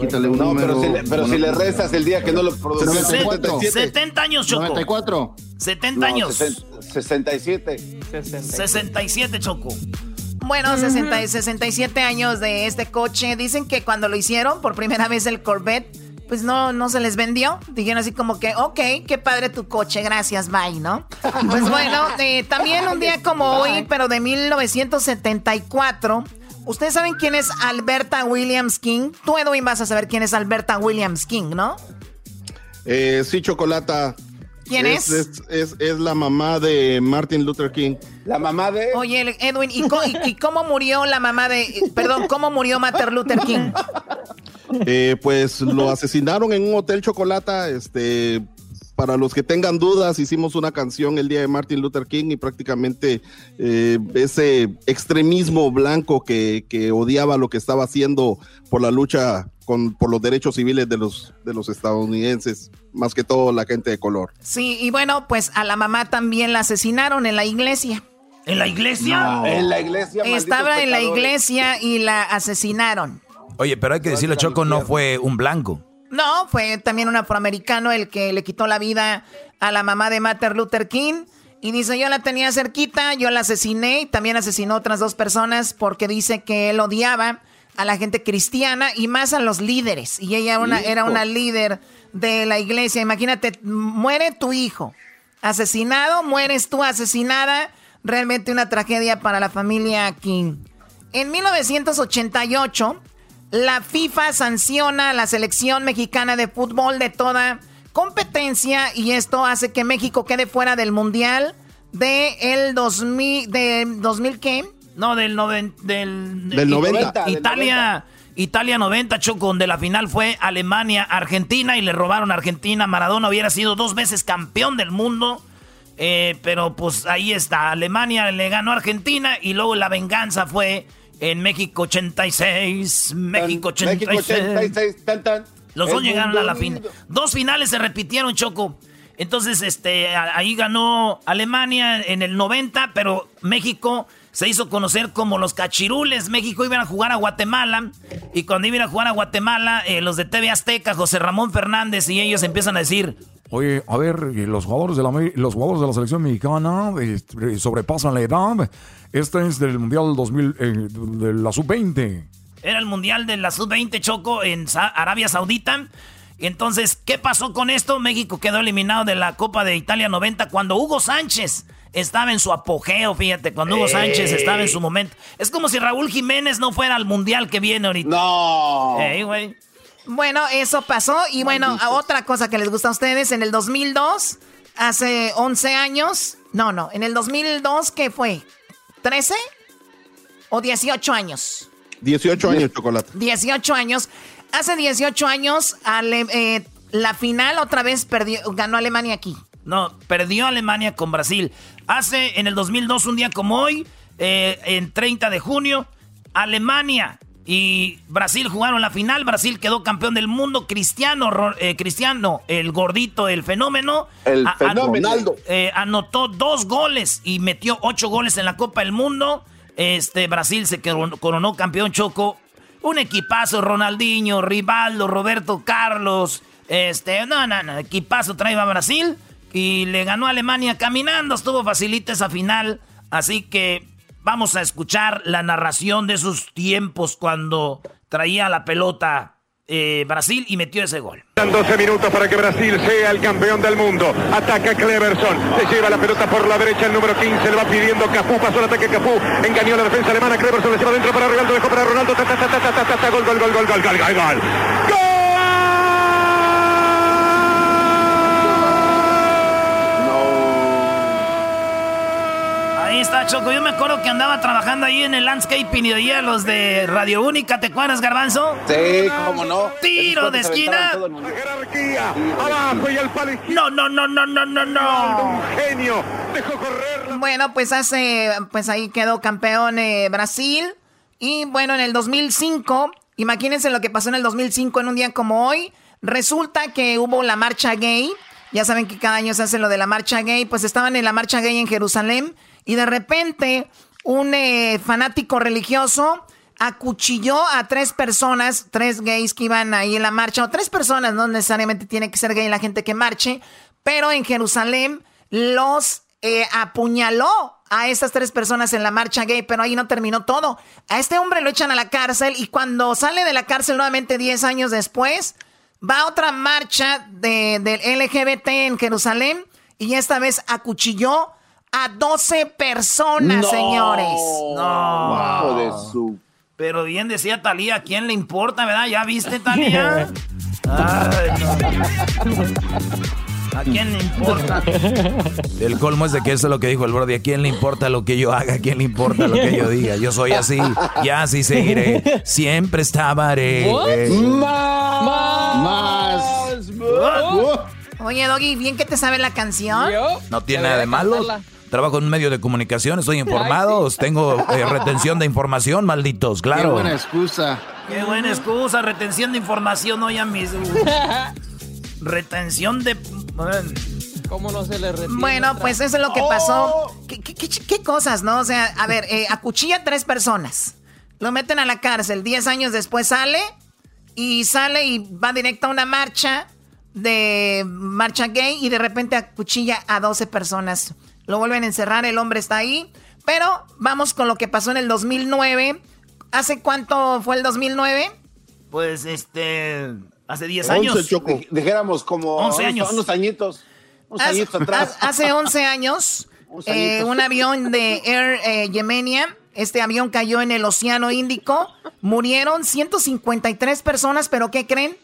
quítale un número. Pero, si, pero si le rezas el día que no lo produces. 70 años, Choco. 94. 70 años. 67. 67, Choco. Bueno, 60, 67 años de este coche. Dicen que cuando lo hicieron por primera vez el Corvette pues no, no se les vendió. Dijeron así como que, ok, qué padre tu coche, gracias, bye, ¿no? Pues bueno, eh, también un día como hoy, pero de 1974. ¿Ustedes saben quién es Alberta Williams King? Tú, Edwin, vas a saber quién es Alberta Williams King, ¿no? Eh, sí, Chocolata. ¿Quién es? Es, es? la mamá de Martin Luther King. La mamá de... Oye, Edwin, ¿y, y cómo murió la mamá de... Perdón, ¿cómo murió Martin Luther King? Eh, pues lo asesinaron en un hotel chocolata. Este, para los que tengan dudas, hicimos una canción el día de Martin Luther King y prácticamente eh, ese extremismo blanco que, odiaba lo que estaba haciendo por la lucha con, por los derechos civiles de los, de los estadounidenses, más que todo la gente de color. Sí, y bueno, pues a la mamá también la asesinaron en la iglesia. ¿En la iglesia? En la iglesia. Estaba en la iglesia y la asesinaron. Oye, pero hay que decirlo, Choco no fue un blanco. No, fue también un afroamericano el que le quitó la vida a la mamá de Martin Luther King. Y dice, yo la tenía cerquita, yo la asesiné y también asesinó a otras dos personas porque dice que él odiaba a la gente cristiana y más a los líderes. Y ella una, era una líder de la iglesia. Imagínate, muere tu hijo asesinado, mueres tú asesinada. Realmente una tragedia para la familia King. En 1988 la FIFA sanciona a la selección mexicana de fútbol de toda competencia y esto hace que México quede fuera del Mundial de el 2000, de 2000 ¿qué? No, del, noven, del, Del 90. Italia, Italia 90, Choco, donde la final fue Alemania-Argentina y le robaron a Argentina. Maradona hubiera sido dos veces campeón del mundo. eh, pero pues ahí está. Alemania le ganó a Argentina y luego la venganza fue en México 86. México 86. México 86, tan, tan. Los dos llegaron a la final. Dos finales se repitieron, Choco. Entonces, este, ahí ganó Alemania en el 90, pero México se hizo conocer como los cachirules. México iban a jugar a Guatemala y cuando iban a jugar a Guatemala, eh, los de TV Azteca, José Ramón Fernández y ellos empiezan a decir, Oye, a ver, y los jugadores de la, los jugadores de la selección mexicana eh, sobrepasan la edad. Este es del Mundial 2000, eh, de la Sub-20. Era el Mundial de la Sub-20 Choco en Sa- Arabia Saudita. Y entonces, ¿qué pasó con esto? México quedó eliminado de la Copa de Italia 90 cuando Hugo Sánchez estaba en su apogeo, fíjate, cuando Hugo Ey. Sánchez estaba en su momento. Es como si Raúl Jiménez no fuera al Mundial que viene ahorita. No. Ey, güey. Bueno, eso pasó. Y bueno, otra cosa que les gusta a ustedes, en el 2002, hace 11 años, no, no, en el 2002, ¿qué fue? ¿13 o 18 años? 18 años, chocolate. 18 años. Hace 18 años, Ale- eh, la final otra vez perdió, ganó Alemania aquí. No, perdió Alemania con Brasil. Hace en el 2002, un día como hoy, eh, en 30 de junio, Alemania y Brasil jugaron la final. Brasil quedó campeón del mundo. Cristiano, eh, Cristiano, el gordito, el fenómeno. El a- fenómeno. eh, anotó dos goles y metió ocho goles en la Copa del Mundo. Este Brasil se coronó, coronó campeón choco. Un equipazo, Ronaldinho, Rivaldo, Roberto Carlos. Este, no, no, no, equipazo traía a Brasil y le ganó a Alemania caminando. Estuvo facilita esa final. Así que vamos a escuchar la narración de esos tiempos cuando traía la pelota eh, Brasil y metió ese gol. Quedan 12 minutos para que Brasil sea el campeón del mundo. Ataca Cleverson. Se lleva la pelota por la derecha. El número 15 le va pidiendo Cafú. Pasó el ataque Cafú. Engañó la defensa alemana. Cleverson le lleva dentro para Ronaldo. Dejó para Ronaldo. Ta, ta, ta, ta. Gol, gol, gol, gol, gol, gol, gol, gol. Está Choco. Yo me acuerdo que andaba trabajando ahí en el landscaping y oía los de Radio Única. ¿Te acuerdas, Garbanzo? Sí, cómo no. Tiro de esquina. el mundo. Abajo y el No, no, no, no, no, no, no. genio. Dejó correr. Bueno, pues hace, pues ahí quedó campeón eh, Brasil. Y bueno, en el 2005, imagínense lo que pasó en el 2005 en un día como hoy. Resulta que hubo la marcha gay. Ya saben que cada año se hace lo de la marcha gay. Pues estaban en la marcha gay en Jerusalén. Y de repente, un eh, fanático religioso acuchilló a tres personas, tres gays que iban ahí en la marcha, o tres personas, no necesariamente tiene que ser gay la gente que marche, pero en Jerusalén los eh, apuñaló a estas tres personas en la marcha gay, pero ahí no terminó todo. A este hombre lo echan a la cárcel y cuando sale de la cárcel nuevamente 10 años después, va a otra marcha de, del LGBT en Jerusalén y esta vez acuchilló a 12 personas, No. señores. No. Hijo de su- Pero bien decía Talía, ¿a quién le importa, verdad? ¿Ya viste, Talía? Ay, no. ¿A quién le importa? El colmo es de que eso es lo que dijo el Brody. ¿A quién le importa lo que yo haga? ¿A quién le importa lo que yo diga? Yo soy así y así seguiré. Siempre estaré. Eh, Más. Oye, Doggy, bien que te sabe la canción. No tiene nada de malo. Trabajo en un medio de comunicación, estoy informado, tengo eh, retención de información, malditos, Qué claro. buena excusa. Qué buena excusa, retención de información hoy a mis... retención de... ¿Cómo no se le retiene Bueno, pues eso es lo que pasó. ¿Qué, qué- qué- qué cosas, no? O sea, a ver, eh, acuchilla a tres personas. Lo meten a la cárcel. Diez años después sale y sale y va directo a una marcha de marcha gay y de repente acuchilla a 12 personas. Lo vuelven a encerrar, el hombre está ahí. Pero vamos con lo que pasó en el 2009. ¿Hace cuánto fue el 2009? Pues, este... Hace 10 Once, años. Choco. Dij- Dijéramos como 11 unos- años. unos añitos. Unos Hace, añitos atrás. ha- hace 11 años, eh, un avión de Air eh, Yemenia, este avión cayó en el Océano Índico, murieron 153 personas, pero ¿qué creen?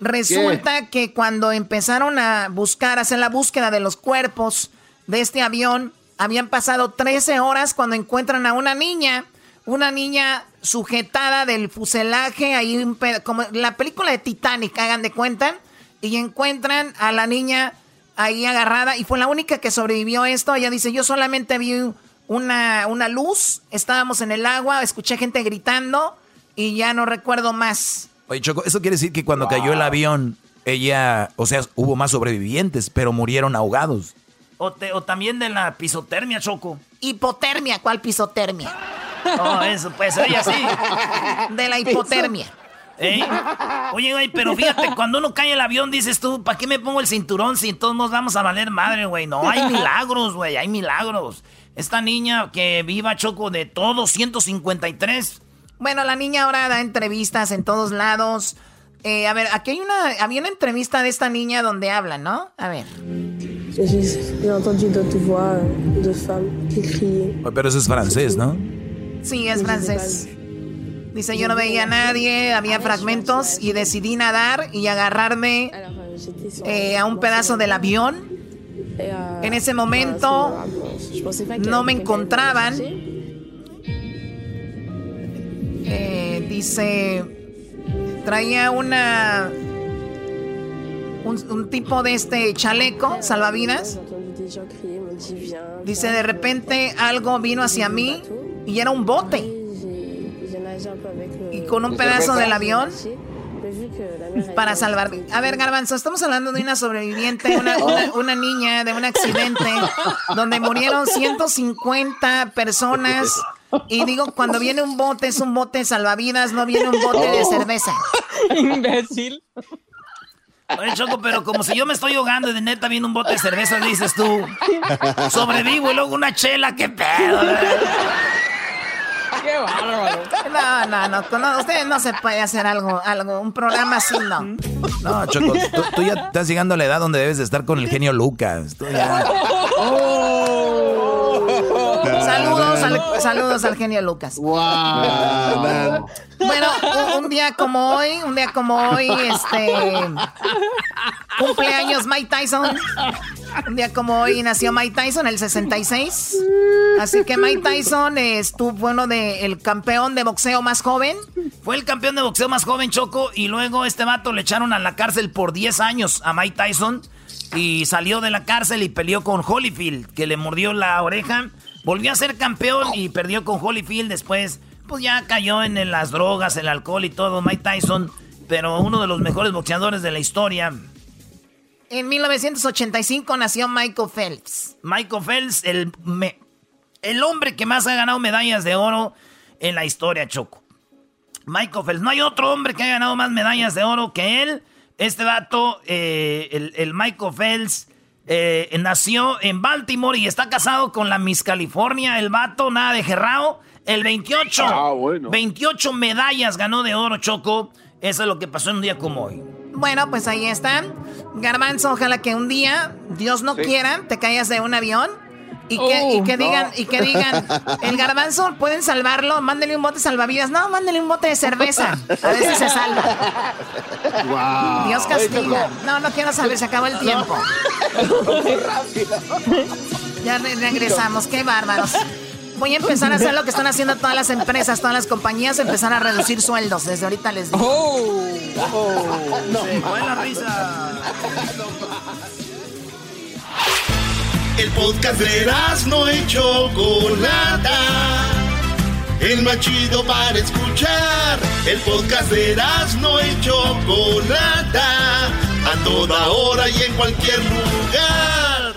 Resulta que cuando empezaron a buscar, hacer la búsqueda de los cuerpos de este avión, Habían pasado 13 horas cuando encuentran a una niña, una niña sujetada del fuselaje, ahí como la película de Titanic, hagan de cuenta, y encuentran a la niña ahí agarrada y fue la única que sobrevivió a esto. Ella dice, yo solamente vi una, una luz, estábamos en el agua, escuché gente gritando y ya no recuerdo más. Oye, Choco, eso quiere decir que cuando cayó el avión, ella, o sea, hubo más sobrevivientes, pero murieron ahogados. O, o también de la pisotermia, Choco. Hipotermia, ¿cuál pisotermia? Oh, eso, pues ella sí. De la hipotermia. ¿Eh? Oye, güey, pero fíjate, cuando uno cae el avión, dices tú, ¿para qué me pongo el cinturón si todos nos vamos a valer madre, güey? No, hay milagros, güey, hay milagros. Esta niña que viva Choco de todos, 153. Bueno, la niña ahora da entrevistas en todos lados. Eh, a ver, aquí hay una, había una entrevista de esta niña donde habla, ¿no? A ver. Pero eso es francés, ¿no? Sí, es francés. Dice, yo no veía a nadie, había fragmentos y decidí nadar y agarrarme eh, a un pedazo del avión. En ese momento no me encontraban. Eh, dice, traía una... Un, tipo de este chaleco, salvavidas. Dice, de repente algo vino hacia mí y era un bote. Y con un pedazo del avión para salvar. A ver, Garbanzo, estamos hablando de una sobreviviente, una, niña de un accidente donde murieron 150 personas. Y digo, cuando viene un bote, es un bote salvavidas, no viene un bote de cerveza. Imbécil. Oye, Choco, pero como si yo me estoy ahogando y de neta viene un bote de cerveza, dices tú. Sobrevivo y luego una chela, qué pedo. Qué bárbaro. No, no, no, no, usted no se puede hacer algo, algo, un programa así, no. No, Choco, tú, ya estás llegando a la edad donde debes de estar con el genio Lucas. Saludos al, saludos al genio Lucas. Bueno, un, día como hoy, un día como hoy, este cumpleaños Mike Tyson. Un día como hoy nació Mike Tyson, el 66. Así que Mike Tyson estuvo bueno de el campeón de boxeo más joven. Fue el campeón de boxeo más joven, Choco, y luego este vato le echaron a la cárcel por 10 años a Mike Tyson. Y salió de la cárcel y peleó con Holyfield, que le mordió la oreja. Volvió a ser campeón y perdió con Holyfield. Después, pues ya cayó en las drogas, el alcohol y todo, Mike Tyson. Pero uno de los mejores boxeadores de la historia. En 1985 nació Michael Phelps. Michael Phelps, el, el hombre que más ha ganado medallas de oro en la historia, Choco. Michael Phelps. No hay otro hombre que haya ganado más medallas de oro que él. Este vato, eh, el, el, Michael Phelps, eh, nació en Baltimore y está casado con la Miss California. El vato, nada de gerrao. El 28, 28 ah, medallas ganó de oro, Choco. Eso es lo que pasó en un día como hoy. Bueno, pues ahí están. Garbanzo, ojalá que un día, Dios no quiera, te caigas de un avión y que, oh, digan, y que digan, el garbanzo, ¿pueden salvarlo? Mándenle un bote salvavidas. No, mándenle un bote de cerveza. A ver si se salva. Dios castiga. No, no quiero saber, se acabó el tiempo. ya regresamos, qué bárbaros. Voy a empezar a hacer lo que están haciendo todas las empresas, todas las compañías, empezar a reducir sueldos. Desde ahorita les digo. Oh, oh no, buena risa. El podcast de no hecho Chocolata. El más chido para escuchar. El podcast de no hecho Chocolata. A toda hora y en cualquier lugar.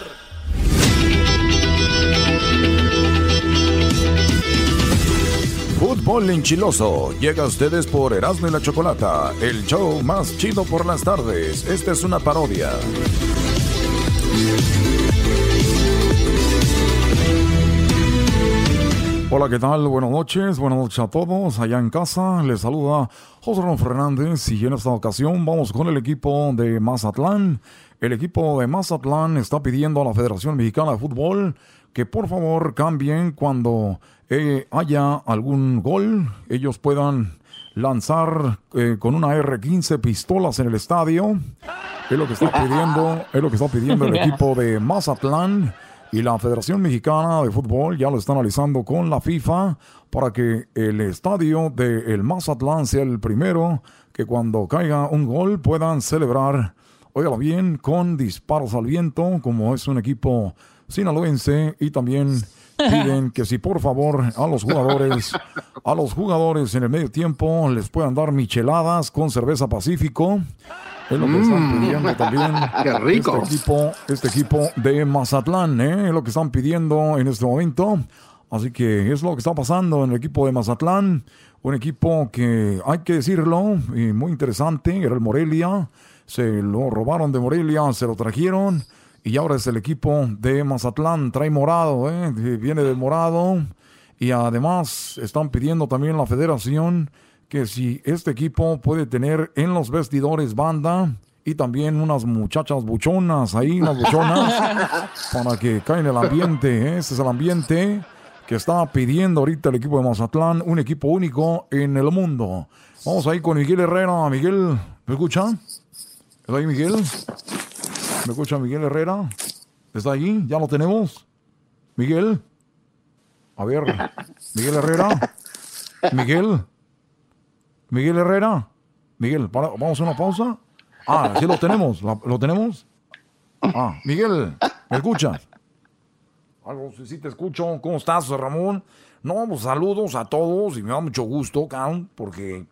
Fútbol enchiloso llega a ustedes por Erasmo y la Chocolata, el show más chido por las tardes. Esta es una parodia. Hola, ¿qué tal? Buenas noches, buenas noches a todos. Allá en casa les saluda José Ron Fernández y en esta ocasión vamos con el equipo de Mazatlán. El equipo de Mazatlán está pidiendo a la Federación Mexicana de Fútbol que por favor cambien cuando eh, haya algún gol, ellos puedan lanzar eh, con una R15 pistolas en el estadio. Es lo que está pidiendo, es lo que está pidiendo el equipo de Mazatlán y la Federación Mexicana de Fútbol ya lo está analizando con la FIFA para que el estadio de el Mazatlán sea el primero que cuando caiga un gol puedan celebrar, óigalo bien, con disparos al viento, como es un equipo sinaloense y también piden que si por favor a los jugadores, a los jugadores en el medio tiempo les puedan dar micheladas con cerveza Pacífico. Es lo que están Mm. pidiendo también. Qué rico. Este equipo, este equipo de Mazatlán, ¿eh? es lo que están pidiendo en este momento. Así que es lo que está pasando en el equipo de Mazatlán. Un equipo que hay que decirlo, y muy interesante, era el Morelia. Se lo robaron de Morelia, se lo trajeron. Y ahora es el equipo de Mazatlán. Trae morado, ¿eh? viene del morado. Y además están pidiendo también la federación que si este equipo puede tener en los vestidores banda y también unas muchachas buchonas ahí, unas buchonas, para que caiga en el ambiente. ¿eh? Ese es el ambiente que está pidiendo ahorita el equipo de Mazatlán, un equipo único en el mundo. Vamos ahí con Miguel Herrera. Miguel, ¿me escucha? ¿Está ahí Miguel? ¿Me escucha Miguel Herrera? ¿Está ahí? ¿Ya lo tenemos? Miguel. A ver, Miguel Herrera. Miguel. Miguel Herrera. Miguel, vamos a una pausa. Ah, sí lo tenemos. ¿La- ¿Lo tenemos? Ah, Miguel, ¿me escuchas? Algo, sí, sí te escucho. ¿Cómo estás, Ramón? No, pues saludos a todos y me da mucho gusto, cabrón, porque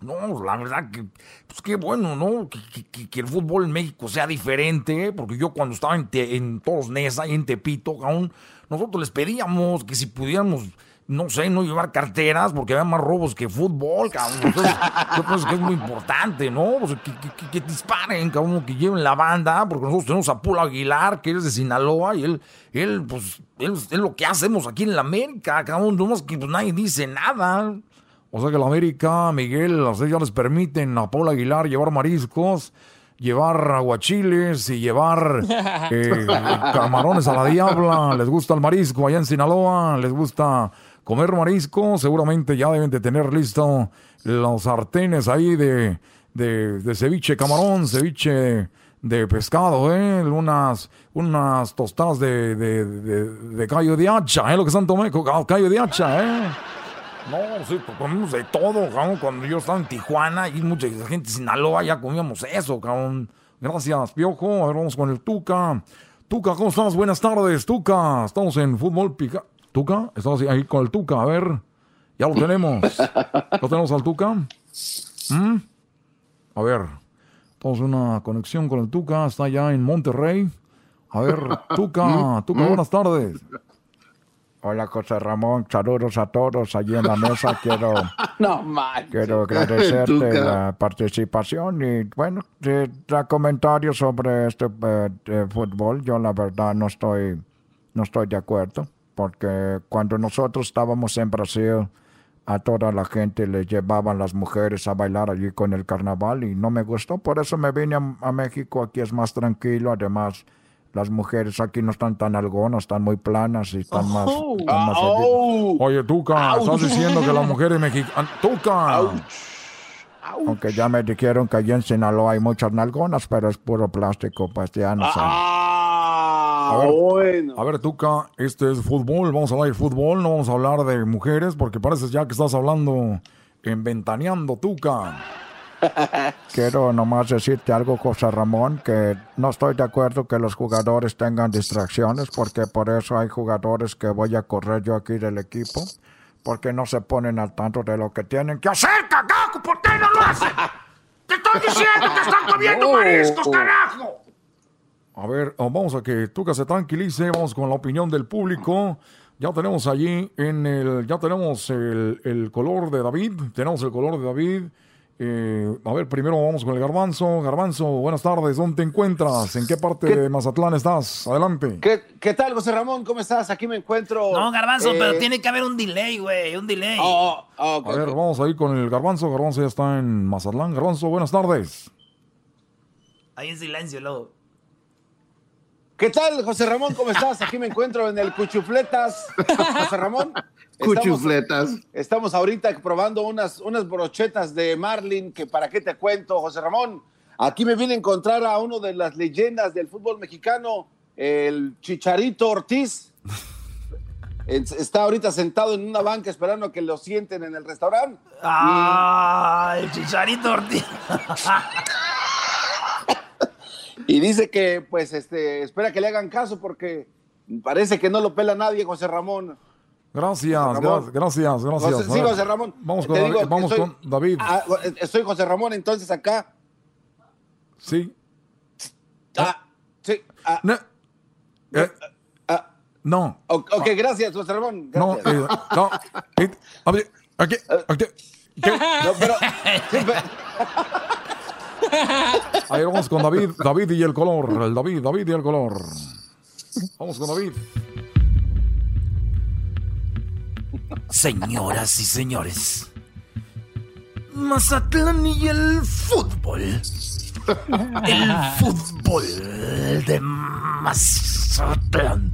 no, la verdad que, pues qué bueno, ¿no? Que, el fútbol en México sea diferente, porque yo cuando estaba en, Te- en Toros Neza y en Tepito, cabrón, nosotros les pedíamos que si pudiéramos, no sé, no llevar carteras, porque había más robos que fútbol, cabrón. Entonces, yo pienso que es muy importante, ¿no? Que, que- que- que disparen, cabrón, que lleven la banda, porque nosotros tenemos a Polo Aguilar, que es de Sinaloa, y él, él, pues, él, es lo que hacemos aquí en la América, cabrón, no más que pues, nadie dice nada. O sea que la América, Miguel, ya les permiten a Paul Aguilar llevar mariscos, llevar aguachiles y llevar eh, camarones a la diabla. Les gusta el marisco allá en Sinaloa, les gusta comer marisco. Seguramente ya deben de tener listo los sartenes ahí de, de, ceviche camarón, ceviche de pescado, ¿eh? Unas, unas tostadas de, de, de, de callo de hacha, ¿eh? Lo que están tomando, callo de hacha, ¿eh? No, sí, pues comimos de todo, cabrón. Cuando yo estaba en Tijuana y mucha gente de Sinaloa ya comíamos eso, cabrón. Gracias, Piojo. A ver, vamos con el Tuca. Tuca, ¿cómo estás? Buenas tardes, Tuca. Estamos en Fútbol Pica. Tuca, estamos ahí con el Tuca. A ver, ya lo tenemos. ¿Lo tenemos al Tuca? ¿Mm? A ver, tenemos una conexión con el Tuca. Está allá en Monterrey. A ver, Tuca, Tuca, buenas tardes. Hola José Ramón, saludos a todos allí en la mesa. Quiero, No manches. quiero agradecerte Tuca. la participación y bueno, da comentarios sobre este eh, fútbol. Yo la verdad no estoy, no estoy de acuerdo porque cuando nosotros estábamos en Brasil a toda la gente le llevaban las mujeres a bailar allí con el carnaval y no me gustó, por eso me vine a, a México. Aquí es más tranquilo, además. Las mujeres aquí no están tan algonas, están muy planas y están más... están más allí. Oye, Tuca, Ouch. estás diciendo que las mujeres mexicanas... ¡Tuca! Aunque ya me dijeron que allí en Sinaloa hay muchas nalgonas, pero es puro plástico, pues ya no sé. A ver, bueno. a ver, Tuca, este es fútbol, vamos a hablar de fútbol, no vamos a hablar de mujeres, porque parece ya que estás hablando en Ventaneando, Tuca. Quiero nomás decirte algo, José Ramón, que no estoy de acuerdo que los jugadores tengan distracciones, porque por eso hay jugadores que voy a correr yo aquí del equipo, porque no se ponen al tanto de lo que tienen que hacer. ¡Hacer, cagajo! ¿Por qué no lo hacen? ¡Te estoy diciendo que están comiendo mariscos, carajo! A ver, oh, vamos a que Tuca se tranquilice, vamos con la opinión del público. Ya tenemos allí en el, ya tenemos el, el color de David, tenemos el color de David. Eh, a ver, primero vamos con el Garbanzo. Garbanzo, buenas tardes, ¿dónde te encuentras? ¿En qué parte de Mazatlán estás? Adelante. ¿Qué, ¿Qué tal, José Ramón? ¿Cómo estás? Aquí me encuentro. No, Garbanzo, eh, pero tiene que haber un delay, güey, un delay. Oh, oh, A ver, ok. vamos ahí con el Garbanzo. Garbanzo ya está en Mazatlán. Garbanzo, buenas tardes. Ahí en silencio, luego. ¿Qué tal, José Ramón? ¿Cómo estás? Aquí me encuentro en el Cuchufletas. José Ramón. estamos- Cuchufletas. Estamos ahorita probando unas, unas brochetas de Marlin, que para qué te cuento, José Ramón. Aquí me vine a encontrar a uno de las leyendas del fútbol mexicano, el Chicharito Ortiz está ahorita sentado en una banca esperando a que lo sienten en el restaurante. Ah, el Chicharito Ortiz. y dice que, pues, este, espera que le hagan caso porque parece que no lo pela nadie, José Ramón. Gracias, gracias, gracias, gracias. sí, José Ramón. Vamos, con, David, vamos con David. Ah, estoy José Ramón, entonces acá. Sí. Ah, sí. Ah, no. Eh, no. ok, gracias, José Ramón. No, eh, no. Eh, aquí, aquí, no, pero, Ahí vamos con David, David y el color. El David, David y el color. Vamos con David. Señoras y señores, Mazatlán y el fútbol. El fútbol de Mazatlán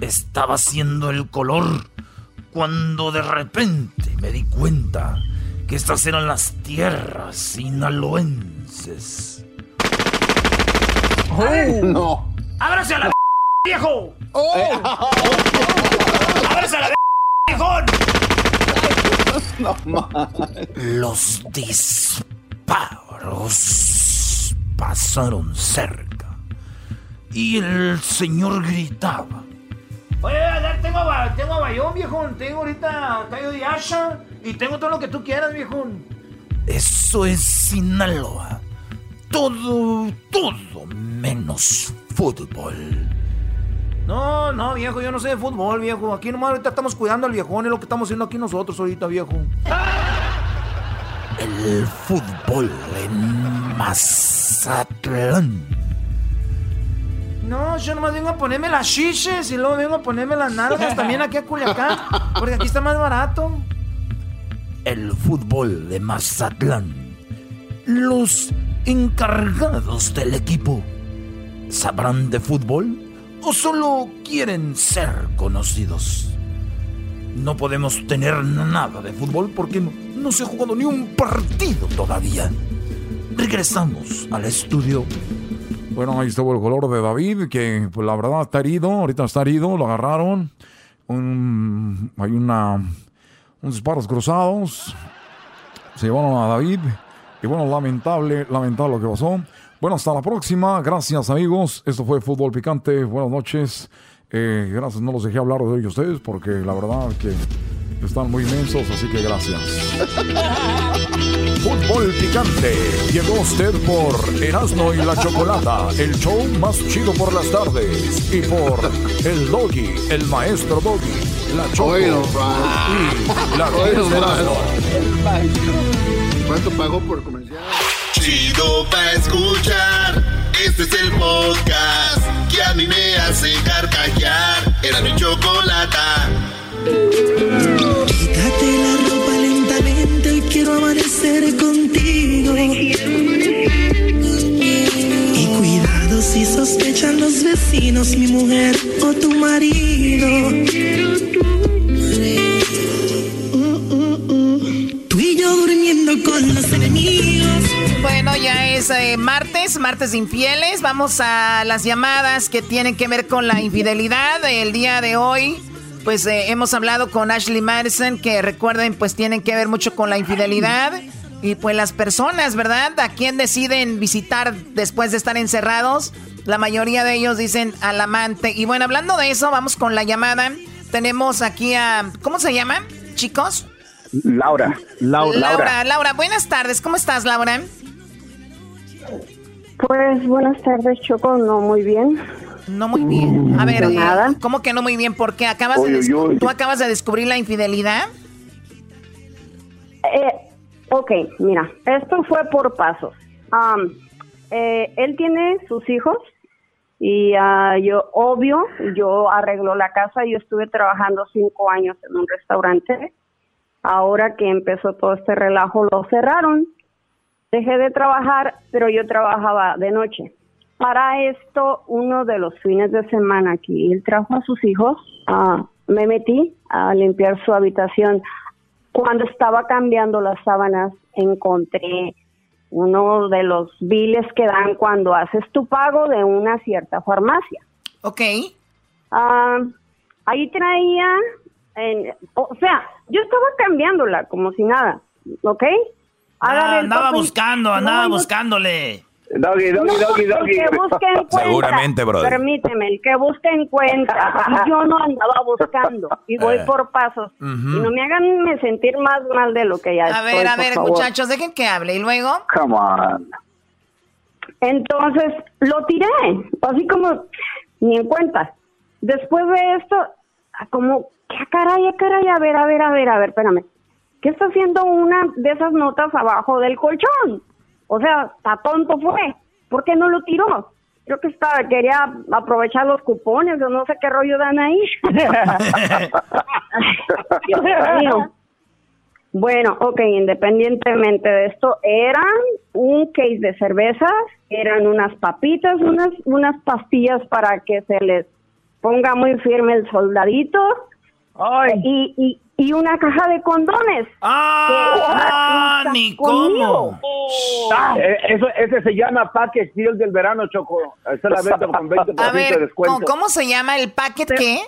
estaba haciendo el color cuando de repente me di cuenta que estas eran las tierras sinaloenses. ¡Oh! No. ¡Ábrase a la viejo! ¡Oh! ¡Ábrase a la viejón! No, Los disparos pasaron cerca y el señor gritaba. Oye, tengo, tengo bayón, viejo. Tengo ahorita callo de asha y tengo todo lo que tú quieras, viejo. Eso es Sinaloa. Todo, todo menos fútbol. No, no, viejo, yo no sé de fútbol, viejo. Aquí nomás ahorita estamos cuidando al viejón, es lo que estamos haciendo aquí nosotros ahorita, viejo. El fútbol en Mazatlán. No, yo nomás vengo a ponerme las chiches y luego vengo a ponerme las nalgas también aquí a Culiacán, porque aquí está más barato. El fútbol de Mazatlán. Los encargados del equipo. ¿Sabrán de fútbol o solo quieren ser conocidos? No podemos tener nada de fútbol porque no, se ha jugado ni un partido todavía. Regresamos al estudio bueno, ahí estuvo el color de David, que pues, la verdad está herido, ahorita está herido, lo agarraron. hay una, unos disparos cruzados. Se llevaron a David. Y bueno, lamentable, lamentable lo que pasó. Bueno, hasta la próxima. Gracias, amigos. Esto fue Fútbol Picante. Buenas noches. Eh, gracias, no los dejé hablar de ellos ustedes porque la verdad que están muy inmensos, así que gracias. Fútbol Picante llegó usted por Erasmo y la Chocolata, el show más chido por las tardes. Y por el Doggy, el maestro Doggy, la Choco y la ¿Cuánto pagó por comercial? Chido pa' escuchar. Este es el podcast que a mí me hace carcajear. Era mi chocolata. Quítate la ropa lentamente, hoy quiero amanecer contigo. Sospechan los vecinos, mi mujer o tu marido. Tú y yo durmiendo con los enemigos. Bueno, ya es eh, martes, martes infieles. Vamos a las llamadas que tienen que ver con la infidelidad. El día de hoy pues eh, hemos hablado con Ashley Madison, que recuerden, pues tienen que ver mucho con la infidelidad. Y pues las personas, ¿verdad? ¿A quién deciden visitar después de estar encerrados? La mayoría de ellos dicen al amante. Y bueno, hablando de eso, vamos con la llamada. Tenemos aquí a... ¿Cómo se llama, chicos? Laura. Laura. Laura, Laura, buenas tardes. ¿Cómo estás, Laura? Pues buenas tardes, Choco. No, muy bien. No muy bien. A ver, eh, ¿cómo que no muy bien? Porque acabas de tú acabas de descubrir la infidelidad. Eh, ok, mira, esto fue por pasos. Eh, él tiene sus hijos y ah, yo, obvio, yo arreglo la casa. Yo estuve trabajando cinco años en un restaurante. Ahora que empezó todo este relajo, lo cerraron. Dejé de trabajar, pero yo trabajaba de noche. Para esto, uno de los fines de semana que él trajo a sus hijos, ah, me metí a limpiar su habitación. Cuando estaba cambiando las sábanas, encontré uno de los biles que dan cuando haces tu pago de una cierta farmacia. Ok. Ah, ahí traía, en- o sea, yo estaba cambiándola como si nada, ¿ok? Ah, andaba papel- buscando, andaba buscándole. Doggy, No, doggy, doggy, el doggy. que busca encuentra. Seguramente, brother. Permíteme, el que busca encuentra. Yo no andaba buscando. Y voy Eh. por pasos. Y no me hagan me sentir más mal de lo que ya A estoy, ver, a ver, favor. muchachos, dejen que hable. ¿Y luego? Come on. Entonces lo tiré, así como ni en cuenta. Después de esto, como, ¿qué caray, qué caray? A ver, a ver, a ver, a ver, espérame. ¿Qué está haciendo una de esas notas abajo del colchón? O sea, está tonto fue. ¿Por qué no lo tiró? Creo que estaba, quería aprovechar los cupones o no sé qué rollo dan ahí. Dios mío. Bueno, ok, independientemente de esto, eran un case de cervezas, eran unas papitas, unas, unas pastillas para que se les ponga muy firme el soldadito y, y, y una caja de condones. ¡Ah! Que- ¡Ni conmigo. Ah, eh, eso, ese se llama Package Deal del verano, Choco. Esa es la venta con 20% A de descuento. ¿cómo, cómo se llama el packet qué?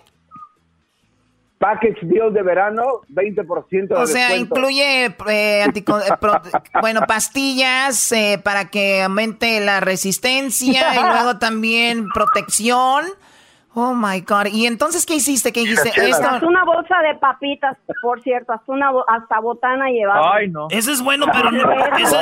Package Deal de verano, 20% de O sea, descuento. incluye eh, antico- eh, pro- bueno, pastillas eh, para que aumente la resistencia y luego también protección. Oh my God. ¿Y entonces qué hiciste? ¿Qué hiciste? Hasta una bolsa de papitas, por cierto, hasta una bo- hasta botana llevaba. Eso es bueno, pero no, eso,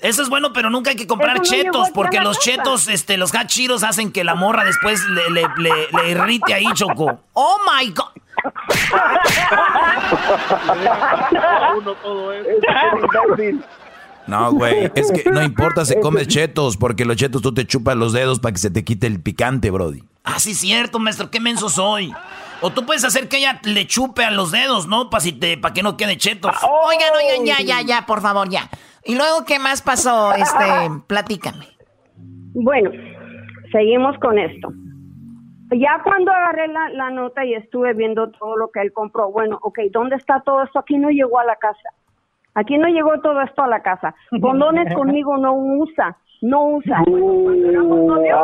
eso es bueno, pero nunca hay que comprar Eso no chetos, porque los chetos, este, los hachiros hacen que la morra después le, le, le- le irrite ahí, Choco. Oh my God. No, güey, es que no importa si comes chetos, porque los chetos tú te chupas los dedos para que se te quite el picante, brody. Ah, sí, cierto, maestro, qué menso soy. O tú puedes hacer que ella le chupe a los dedos, ¿no? Para si te, para que no quede chetos. Oigan, oigan, ya, ya, ya, por favor, ya. ¿Y luego qué más pasó? Este, platícame. Bueno, seguimos con esto. Ya cuando agarré la, la nota y estuve viendo todo lo que él compró, bueno, ok, ¿dónde está todo esto? Aquí no llegó a la casa. Aquí no llegó todo esto a la casa. Condones conmigo no usa, no usa. Cuando éramos novios,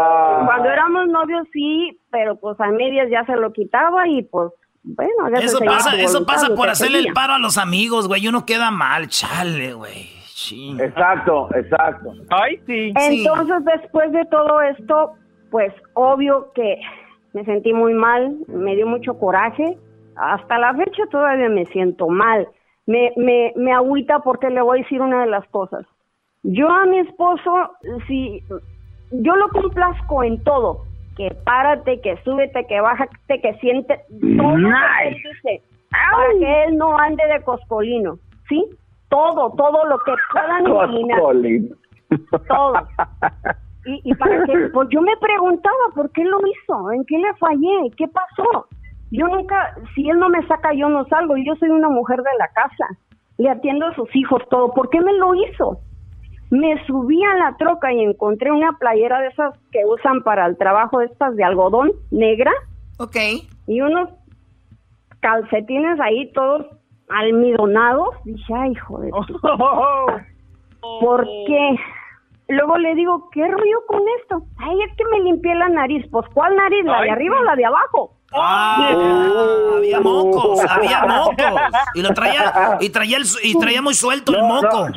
cuando éramos novios sí, pero pues a medias ya se lo quitaba y pues, bueno, hágase Eso seguir pasa, eso pasa por hacerle el paro a los amigos, güey. Uno queda mal, chale, güey. Exacto, exacto. Ay, sí. Entonces, después de todo esto, pues obvio que me sentí muy mal, me dio mucho coraje. Hasta la fecha todavía me siento mal. Me, me, me agüita porque le voy a decir una de las cosas. Yo a mi esposo, si yo lo complazco en todo, que párate, que súbete, que bájate, que siente, todo lo que él dice, para que él no ande de coscolino, ¿sí? Todo, todo lo que puedan imaginar todo. Y, y para que, pues yo me preguntaba por qué lo hizo, en qué le fallé, qué pasó. Yo nunca, si él no me saca, yo no salgo. Yo soy una mujer de la casa, le atiendo a sus hijos, todo. ¿Por qué me lo hizo? Me subí a la troca y encontré una playera de esas que usan para el trabajo, estas de algodón negra. Ok. Y unos calcetines ahí todos almidonados. Dije, ay, hijo de... tu- ¿Por qué? Luego le digo, ¿qué rollo con esto? Ay, es que me limpié la nariz. Pues, ¿cuál nariz? ¿La de arriba o la de abajo? Ah, había mocos, había mocos. Y lo traía, y traía, el y traía muy suelto el moco.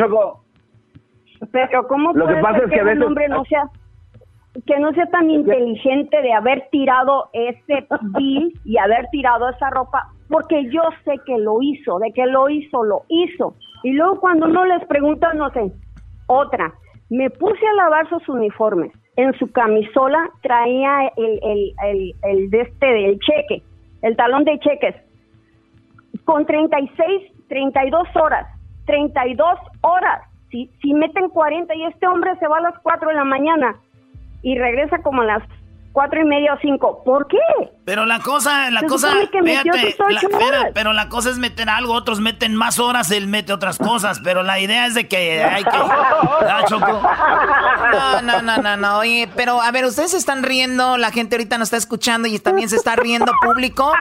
Pero ¿cómo Lo que puede pasa ser es que a un veces- hombre no sea que no sea tan inteligente de haber tirado ese bill y haber tirado esa ropa? Porque yo sé que lo hizo, de que lo hizo, lo hizo. Y luego cuando no les preguntan, no sé. Otra, me puse a lavar sus uniformes. En su camisola traía el, el, el, el de este, del cheque, el talón de cheques con 36, 32 horas, 32 horas. Si, si meten 40 y este hombre se va a las 4 de la mañana y regresa como a las cuatro y media o cinco, ¿por qué? Pero la cosa, la Se cosa, fíjate, la- espera, pero la cosa es meter algo, otros meten más horas, él mete otras cosas, pero la idea es de que hay que... Ah, Choco. No, no, no, no, no. Oye, pero a ver, ustedes se están riendo, la gente ahorita nos está escuchando y también se está riendo público.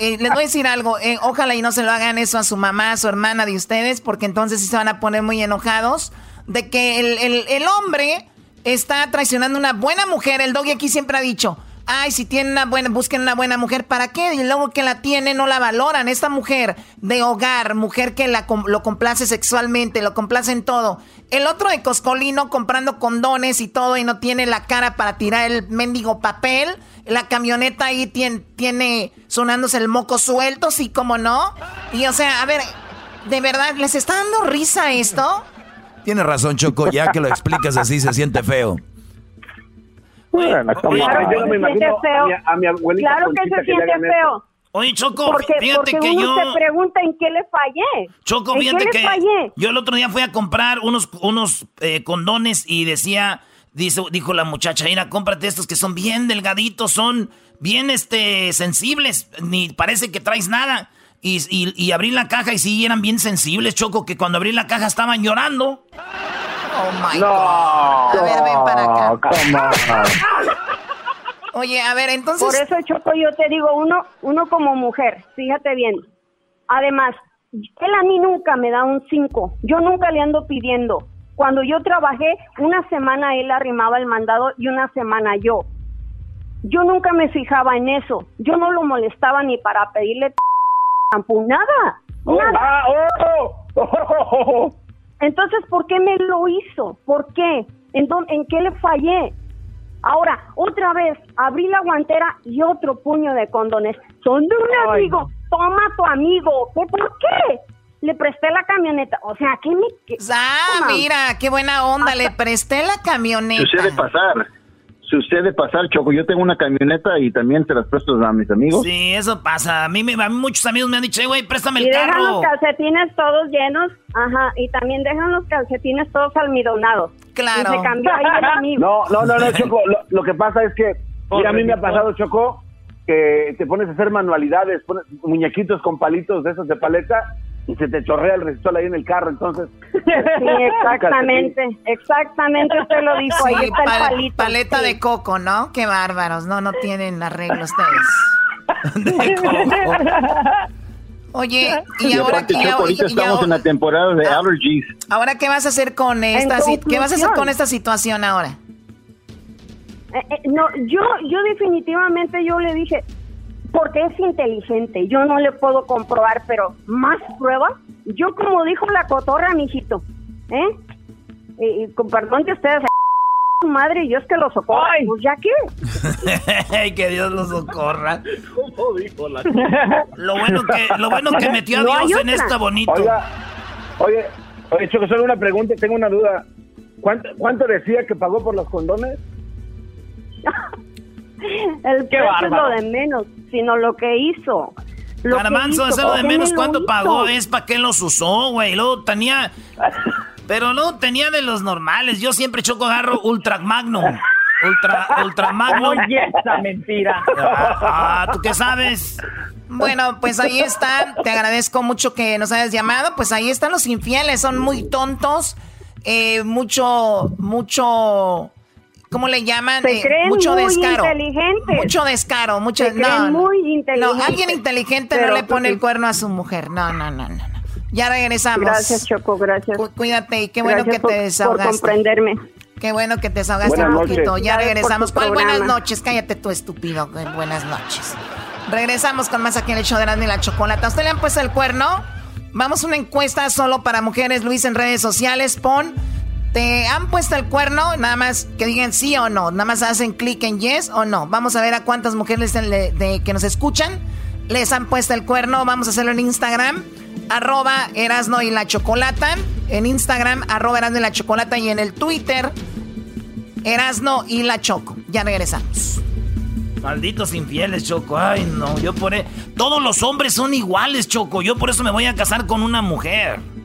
Eh, les voy a decir algo, eh, ojalá y no se lo hagan eso a su mamá, a su hermana de ustedes, porque entonces sí se van a poner muy enojados de que el, el- el hombre está traicionando una buena mujer. El doggy aquí siempre ha dicho, ay, si tiene una buena, busquen una buena mujer, ¿para qué? Y luego que la tiene no la valoran. Esta mujer de hogar, mujer que la, lo complace sexualmente, lo complace en todo. El otro de Coscolino comprando condones y todo y no tiene la cara para tirar el mendigo papel. La camioneta ahí tiene, tiene sonándose el moco suelto, sí, como no. Y o sea, a ver, ¿de verdad les está dando risa esto? Tienes razón, Choco, ya que lo explicas así se siente feo. Bueno, claro, yo no me imagino a mi, a mi abuelita Claro que se siente feo. Oye, Choco, Porque, fíjate porque que uno yo... se pregunta en qué le fallé. Choco, ¿En fíjate que le fallé? yo el otro día fui a comprar unos, unos eh, condones y decía, dice, dijo la muchacha, mira, cómprate estos que son bien delgaditos, son bien este, sensibles, ni parece que traes nada. Y, y, y abrí la caja y sí, eran bien sensibles, Choco, que cuando abrí la caja estaban llorando. Oh my No. God. A ver, ven para acá. Oye, a ver, entonces. Por eso, Choco, yo te digo, uno, uno como mujer, fíjate bien. Además, él a mí nunca me da un 5. Yo nunca le ando pidiendo. Cuando yo trabajé, una semana él arrimaba el mandado y una semana yo. Yo nunca me fijaba en eso. Yo no lo molestaba ni para pedirle nada. Nada. Ah, oh, oh, oh, oh. Entonces, ¿por qué me lo hizo? ¿Por qué? ¿En, dónde- ¿En qué le fallé? Ahora, otra vez, abrí la guantera y otro puño de condones. Son de un amigo. Toma tu amigo. ¿Qué, ¿Por qué? Le presté la camioneta. O sea, ¿qué me...? qué- Ah, Toma. mira, qué buena onda. Le presté la camioneta. Sucede pasar. Sucede pasar, Choco. Yo tengo una camioneta y también se las presto a mis amigos. Sí, eso pasa. A mí, me, a mí muchos amigos me han dicho, "Eh, güey, préstame Y el dejan carro. los calcetines todos llenos. Ajá. Y también dejan los calcetines todos almidonados. Claro. Y se cambió ahí el amigo. No, no, no, no, Choco. Lo, lo que pasa es que, mira, a mí me ha pasado, Choco, que te pones a hacer manualidades, pones muñequitos con palitos de esos de paleta y se te chorrea el resistol ahí en el carro, entonces. Sí, exactamente. Exactamente, usted lo dijo. Ahí Sí, el palito. paleta sí. de coco, ¿no? Qué bárbaros. No, no tienen arreglo ustedes. Oye, y Y ahora, aparte, y Choco, ahora- ahorita y estamos ahora- en la temporada de allergies. ahora, ¿qué vas a hacer con esta ¿Qué vas a hacer con esta situación ahora? Eh, eh, no, yo, yo definitivamente yo le dije, porque es inteligente, yo no le puedo comprobar, pero más pruebas. Yo como dijo la cotorra, mijito, ¿eh? Y, y con perdón que ustedes, madre, yo es que lo socorro, pues ya que. que Dios los socorra. ¿Cómo dijo la Lo bueno que, lo bueno que metió a No Dios en esta bonito. Oiga, oye, oye, Choco, solo una pregunta, tengo una duda. ¿Cuánto, cuánto decía que pagó por los condones? El precio es lo bárbaro. de menos, sino lo que hizo. Lo Garbanzo, es lo de ¿por qué menos. ¿Cuánto pagó? Es para qué los usó, güey. Luego tenía. Pero luego tenía de los normales. Yo siempre choco agarro Ultra Magnum. Ultra, Ultra Magnum. Oye, esa mentira. Ah, ¿tú qué sabes? Bueno, pues ahí está. Te agradezco mucho que nos hayas llamado. Pues ahí están los infieles. Son muy tontos. Eh, mucho, mucho. ¿Cómo le llaman? Se Eh, creen mucho muy descaro. inteligentes. Mucho descaro. Mucho, Se no, creen no. muy No, inteligentes. alguien inteligente Pero no le tú pone sí. el cuerno a su mujer. No, no, no, no. no. Ya regresamos. Gracias, Choco, gracias. Cu- Cuídate y qué bueno Gracias que por- te por desahogaste. comprenderme. Qué bueno que te desahogaste Buenas un noches. poquito. Ya por regresamos. ¿Cuál buenas noches? Cállate tú, estúpido. Buenas noches. Regresamos con más aquí en el show de Erasmo y la Chocolata. ¿A usted le han puesto el cuerno? Vamos a una encuesta solo para mujeres, Luis, en redes sociales. Pon, ¿te han puesto el cuerno? Nada más que digan sí o no. Nada más hacen clic en yes o no. Vamos a ver a cuántas mujeres de- que nos escuchan les han puesto el cuerno. Vamos a hacerlo en Instagram. Arroba Erasno y la Chocolata. En Instagram, arroba Erasno y la Chocolata. Y en el Twitter, Erasno y la Choco. Ya regresamos. Malditos infieles, Choco. Ay, no, yo por e- Todos los hombres son iguales, Choco. Yo por eso me voy a casar con una mujer.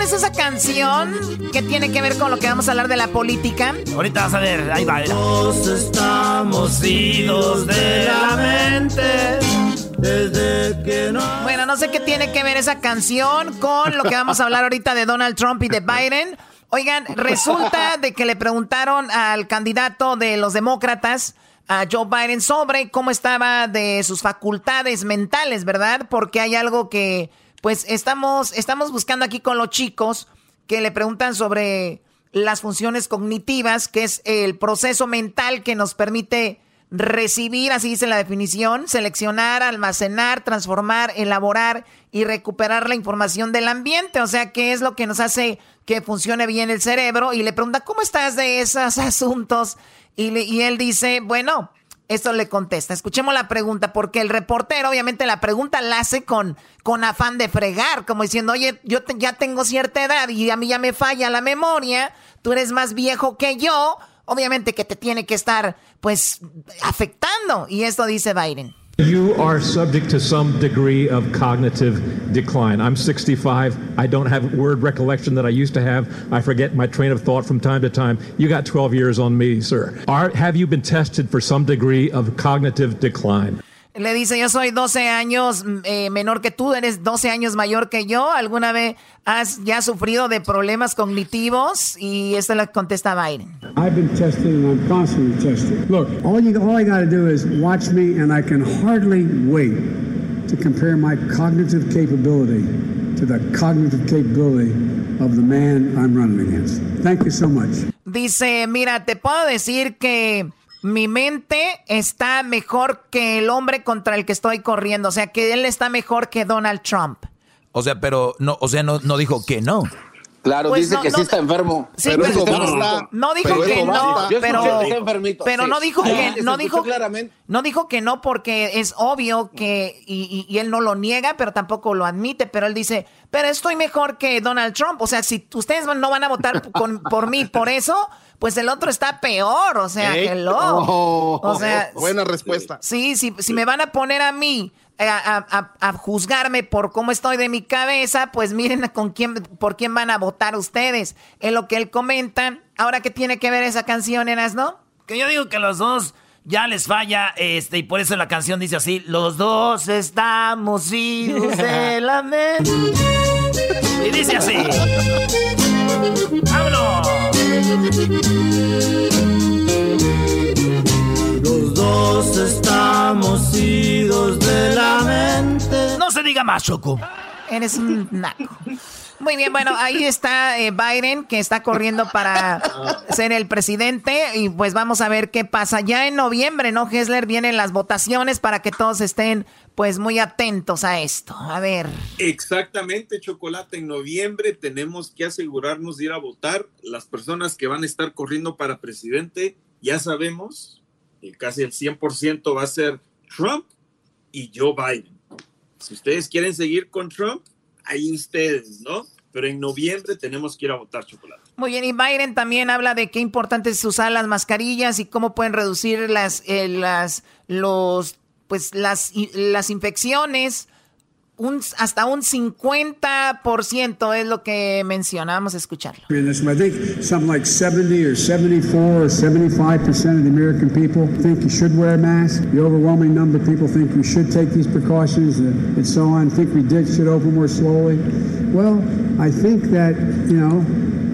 Pones esa canción que tiene que ver con lo que vamos a hablar de la política? Ahorita vas a ver, ahí va. Todos estamos idos de la mente. Desde que no. Bueno, no sé qué tiene que ver esa canción con lo que vamos a hablar ahorita de Donald Trump y de Biden. Oigan, resulta de que le preguntaron al candidato de los demócratas, a Joe Biden, sobre cómo estaba de sus facultades mentales, ¿verdad? Porque hay algo que, pues, estamos, estamos buscando aquí con los chicos que le preguntan sobre las funciones cognitivas, que es el proceso mental que nos permite recibir, así dice la definición, seleccionar, almacenar, transformar, elaborar y recuperar la información del ambiente. O sea, qué es lo que nos hace que funcione bien el cerebro. Y le pregunta, ¿cómo estás de esos asuntos? Y, y él dice, bueno, esto le contesta. Escuchemos la pregunta, porque el reportero, obviamente, la pregunta la hace con, con afán de fregar, como diciendo, oye, yo ya tengo cierta edad y a mí ya me falla la memoria, tú eres más viejo que yo, obviamente que te tiene que estar, pues, afectando. Y esto dice Biden. You are subject to some degree of cognitive decline. I'm 65. I don't have word recollection that I used to have. I forget my train of thought from time to time. You got 12 years on me, sir. Are, have you been tested for some degree of cognitive decline? Le dice, yo soy 12 años eh, menor que tú, eres 12 años mayor que yo. ¿Alguna vez has ya sufrido de problemas cognitivos? Y esto le contesta Biden. I've been tested and I'm constantly tested. Look, all, you, all I got to do is watch me and I can hardly wait to compare my cognitive capability to the cognitive capability of the man I'm running against. Thank you so much. Dice, mira, te puedo decir que mi mente está mejor que el hombre contra el que estoy corriendo. O sea, que él está mejor que Donald Trump. O sea, pero no, o sea, no, no dijo que no. Claro, Pues dice no, que no, sí está enfermo. Sí, pero basta. No dijo Pero que no, pero, escuché que está enfermito, pero sí. no dijo que no dijo claramente. no dijo que no porque es obvio que y, y- y él no lo niega, pero tampoco lo admite, pero él dice, pero estoy mejor que Donald Trump, o sea, si ustedes no van a votar por mí por eso, pues el otro está peor, o sea, Ey. hello. Oh, o sea, buena respuesta. Sí, sí, si me van a poner a mí eh, a, a- a- a juzgarme por cómo estoy de mi cabeza, pues miren con quién, por quién van a votar ustedes. Es lo que él comenta. Ahora, ¿qué tiene que ver esa canción, Enas, no? Que yo digo que los dos ya les falla, este, y por eso la canción dice así, los dos estamos idos de la mente. Y dice así. Los dos estamos idos de la mente. No se diga más, Choco. Eres un naco. Muy bien, bueno, ahí está eh, Biden, que está corriendo para ser el presidente. Y pues vamos a ver qué pasa. Ya en noviembre, ¿no, Hessler? Vienen las votaciones para que todos estén pues muy atentos a esto. A ver. Exactamente, Chocolate. En noviembre tenemos que asegurarnos de ir a votar. Las personas que van a estar corriendo para presidente, ya sabemos, que casi el 100% va a ser Trump y Joe Biden. Si ustedes quieren seguir con Trump, ahí ustedes, ¿no? Pero en noviembre tenemos que ir a votar, Chocolate. Muy bien, y Biden también habla de qué importante es usar las mascarillas y cómo pueden reducir las, eh, las, los, pues las, las infecciones. Un, hasta un 50% es lo que menciona. Vamos a escucharlo. I think something like 70 or 74 or 75 percent of the American people think you should wear a mask. The overwhelming number of people think we should take these precautions and so on. Think we did should open more slowly. Well, I think that you know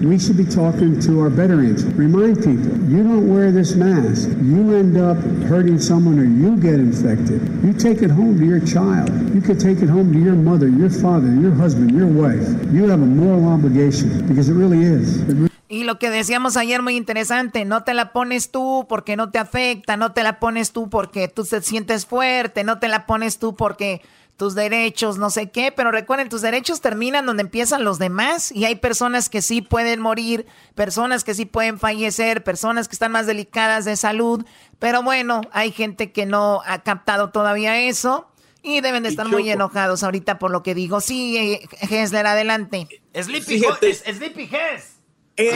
we should be talking to our veterans. Remind people, you don't wear this mask, you end up hurting someone or you get infected. You take it home to your child. You could take it home to your mother, your father, your husband, your wife. You have a moral obligation because it really is. It really Y lo que decíamos ayer muy interesante, no te la pones tú porque no te afecta, no te la pones tú porque tú te sientes fuerte, no te la pones tú porque tus derechos, no sé qué, pero recuerden, tus derechos terminan donde empiezan los demás y hay personas que sí pueden morir, personas que sí pueden fallecer, personas que están más delicadas de salud, pero bueno, hay gente que no ha captado todavía eso y deben de estar muy enojados ahorita por lo que digo. Sí, eh, Hessler, adelante. Sleepy, Fíjate. Ho- Sleepy Hess. ¡Ey!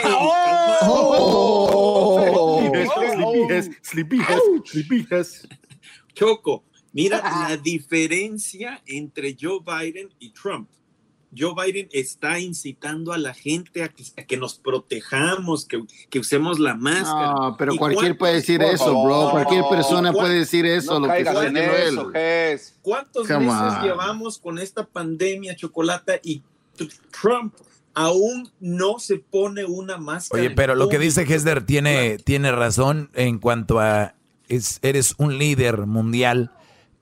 Choco, mira la diferencia entre Joe Biden y Trump. Joe Biden está incitando a la gente a que, a que nos protejamos, que, que, usemos la máscara. No, pero cualquier puede decir eso, bro. Cualquier persona puede decir eso, no lo que está en eso, él. ¿Cuántos Come meses on. llevamos con esta pandemia, Chocolata, y Trump aún no se pone una máscara? Oye, pero lo que dice Hesder tiene, tiene razón en cuanto a es, eres un líder mundial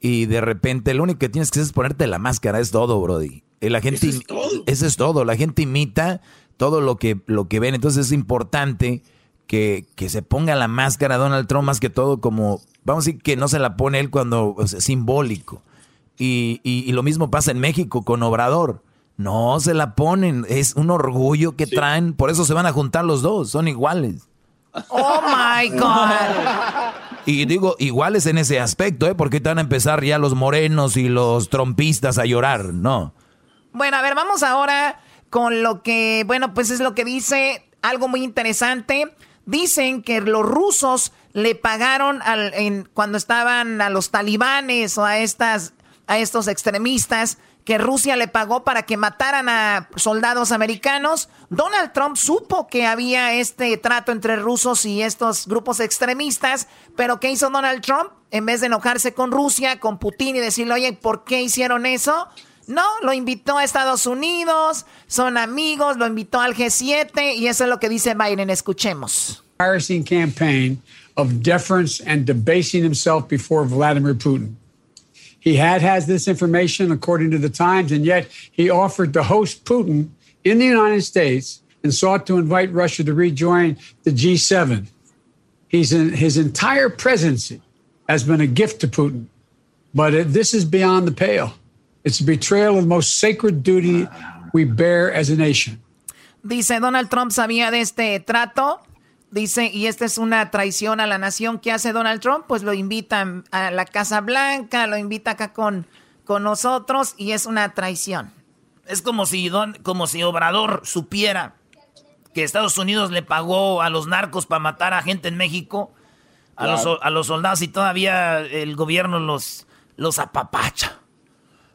y de repente lo único que tienes que hacer es ponerte la máscara, es todo, Brody. Y la gente Eso es todo. eso es todo, la gente imita todo lo que, lo que ven, entonces es importante que, que se ponga la máscara Donald Trump más que todo como, vamos a decir que no se la pone él cuando o sea, es simbólico. Y, y- y lo mismo pasa en México con Obrador. No se la ponen, es un orgullo que traen, por eso se van a juntar los dos, son iguales. Oh my God. Y digo, iguales en ese aspecto, ¿eh? Porque te van a empezar ya los morenos y los trompistas a llorar, ¿no? Bueno, a ver, vamos ahora con lo que, bueno, pues es lo que dice algo muy interesante. Dicen que los rusos le pagaron al, en, cuando estaban a los talibanes o a estas a estos extremistas que Rusia le pagó para que mataran a soldados americanos. Donald Trump supo que había este trato entre rusos y estos grupos extremistas, pero ¿qué hizo Donald Trump? En vez de enojarse con Rusia, con Putin y decirle, oye, ¿por qué hicieron eso? No, lo invitó a Estados Unidos, son amigos, lo invitó al G7 y eso es lo que dice Biden. Escuchemos. Vladimir Putin. He had has this information according to the Times, and yet he offered to host Putin in the United States and sought to invite Russia to rejoin the G7. He's in, his entire presidency has been a gift to Putin, but it, this is beyond the pale. It's a betrayal of the most sacred duty we bear as a nation. Dice, Donald Trump sabía de este trato. Dice, y esta es una traición a la nación que hace Donald Trump, pues lo invitan a la Casa Blanca, lo invita acá con, con nosotros y es una traición. Es como si, Don, como si Obrador supiera que Estados Unidos le pagó a los narcos para matar a gente en México, a, Claro. los, a los soldados y todavía el gobierno los, los apapacha.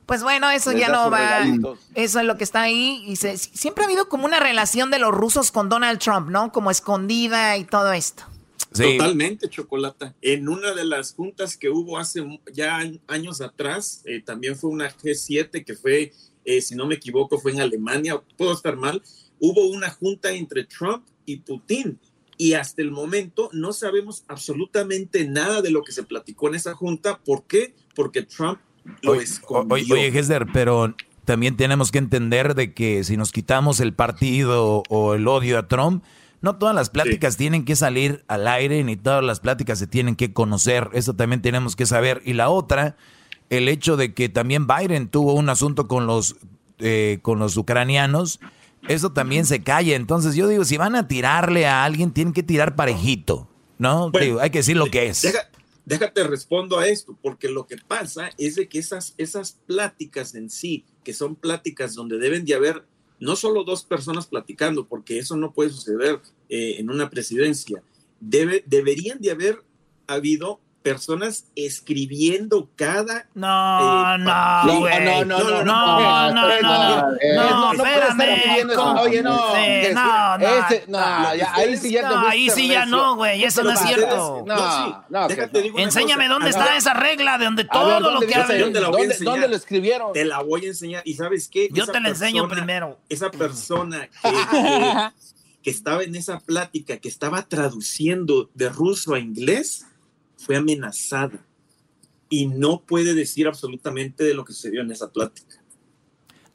Pues bueno, eso Les ya no va. regalitos. Eso es lo que está ahí. Y se- siempre ha habido como una relación de los rusos con Donald Trump, ¿no? Como escondida y todo esto. Sí. Totalmente, Chocolata. En una de las juntas que hubo hace ya años atrás, eh, también fue una G7 que fue, eh, si no me equivoco, fue en Alemania, puedo estar mal, hubo una junta entre Trump y Putin. Y hasta el momento no sabemos absolutamente nada de lo que se platicó en esa junta. ¿Por qué? Porque Trump lo Oye, escondió. oye, Hesder, pero también tenemos que entender de que si nos quitamos el partido o el odio a Trump, no todas las pláticas tienen que salir al aire, ni todas las pláticas se tienen que conocer. Eso también tenemos que saber. Y la otra, el hecho de que también Biden tuvo un asunto con los, eh, con los ucranianos, eso también se calla. Entonces yo digo, si van a tirarle a alguien, tienen que tirar parejito, ¿no? Bueno, Digo, hay que decir lo que es. Deja- déjate respondo a esto, porque lo que pasa es de que esas, esas pláticas en sí, que son pláticas donde deben de haber no solo dos personas platicando, porque eso no puede suceder eh, en una presidencia, debe, deberían de haber habido personas escribiendo cada... No, eh, no, no, no, no, no, no, no, eh, no, espérame. Oye, no, no, no. este- no, ya, ahí sí ya ahí sí ya no, güey, eso no es cierto. no, sí, no, Enséñame dónde está esa regla de donde todo lo ¿dónde que dice? Yo te la voy a ¿Dónde, enseñar. ¿Dónde lo escribieron? Te la voy a enseñar. ¿Y sabes qué? Yo te la enseño primero. Esa persona que estaba en esa plática, que estaba traduciendo de ruso a inglés, fue amenazada. Y no puede decir absolutamente de lo que sucedió en esa plática.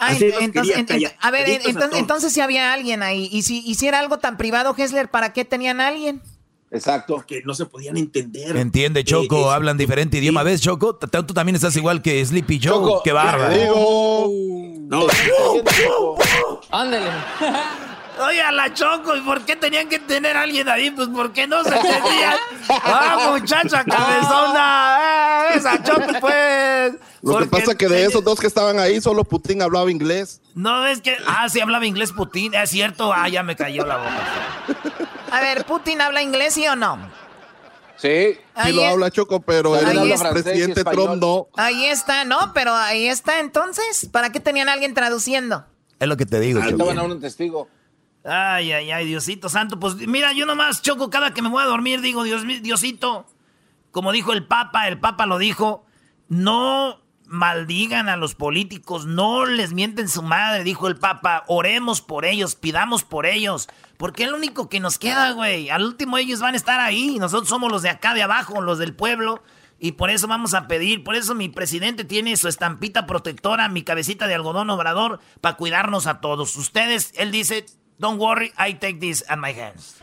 Ah, entonces, a ver, a entonces, si había alguien ahí. Y si hiciera algo tan privado, Hessler, ¿para qué tenían a alguien? Exacto. Porque no se podían entender. Entiende, Choco, Eh, es- hablan diferente idioma. ¿Ves, Choco? T- Tú también estás igual que Sleepy Joe. Choco, Qué bárbaro. Digo, No, Ándale. Oye, a la Choco, ¿y por qué tenían que tener a alguien ahí? Pues porque no se entendían. Ah, muchacha cabezona. Eh, esa Choco, pues. Lo que pasa que de esos dos que estaban ahí, solo Putin hablaba inglés. No es que. Ah, sí hablaba inglés Putin. Es cierto. Ah, ya me cayó la boca. A ver, ¿Putin habla inglés sí o no? sí. Sí lo es- habla Choco, pero es- presidente Trump no. Ahí está, ¿no? Pero ahí está entonces. ¿Para qué tenían a alguien traduciendo? Es lo que te digo. Ah, estaban a un testigo. Ay, ay, ay, Diosito Santo. Pues mira, yo nomás choco cada que me voy a dormir, digo, Dios Diosito. Como dijo el Papa, el Papa lo dijo, no maldigan a los políticos, no les mienten su madre, dijo el Papa, oremos por ellos, pidamos por ellos, porque es lo único que nos queda, güey. Al último ellos van a estar ahí, nosotros somos los de acá de abajo, los del pueblo, y por eso vamos a pedir, por eso mi presidente tiene su estampita protectora, mi cabecita de algodón obrador, para cuidarnos a todos. Ustedes, él dice, don't worry, I take this at my hands.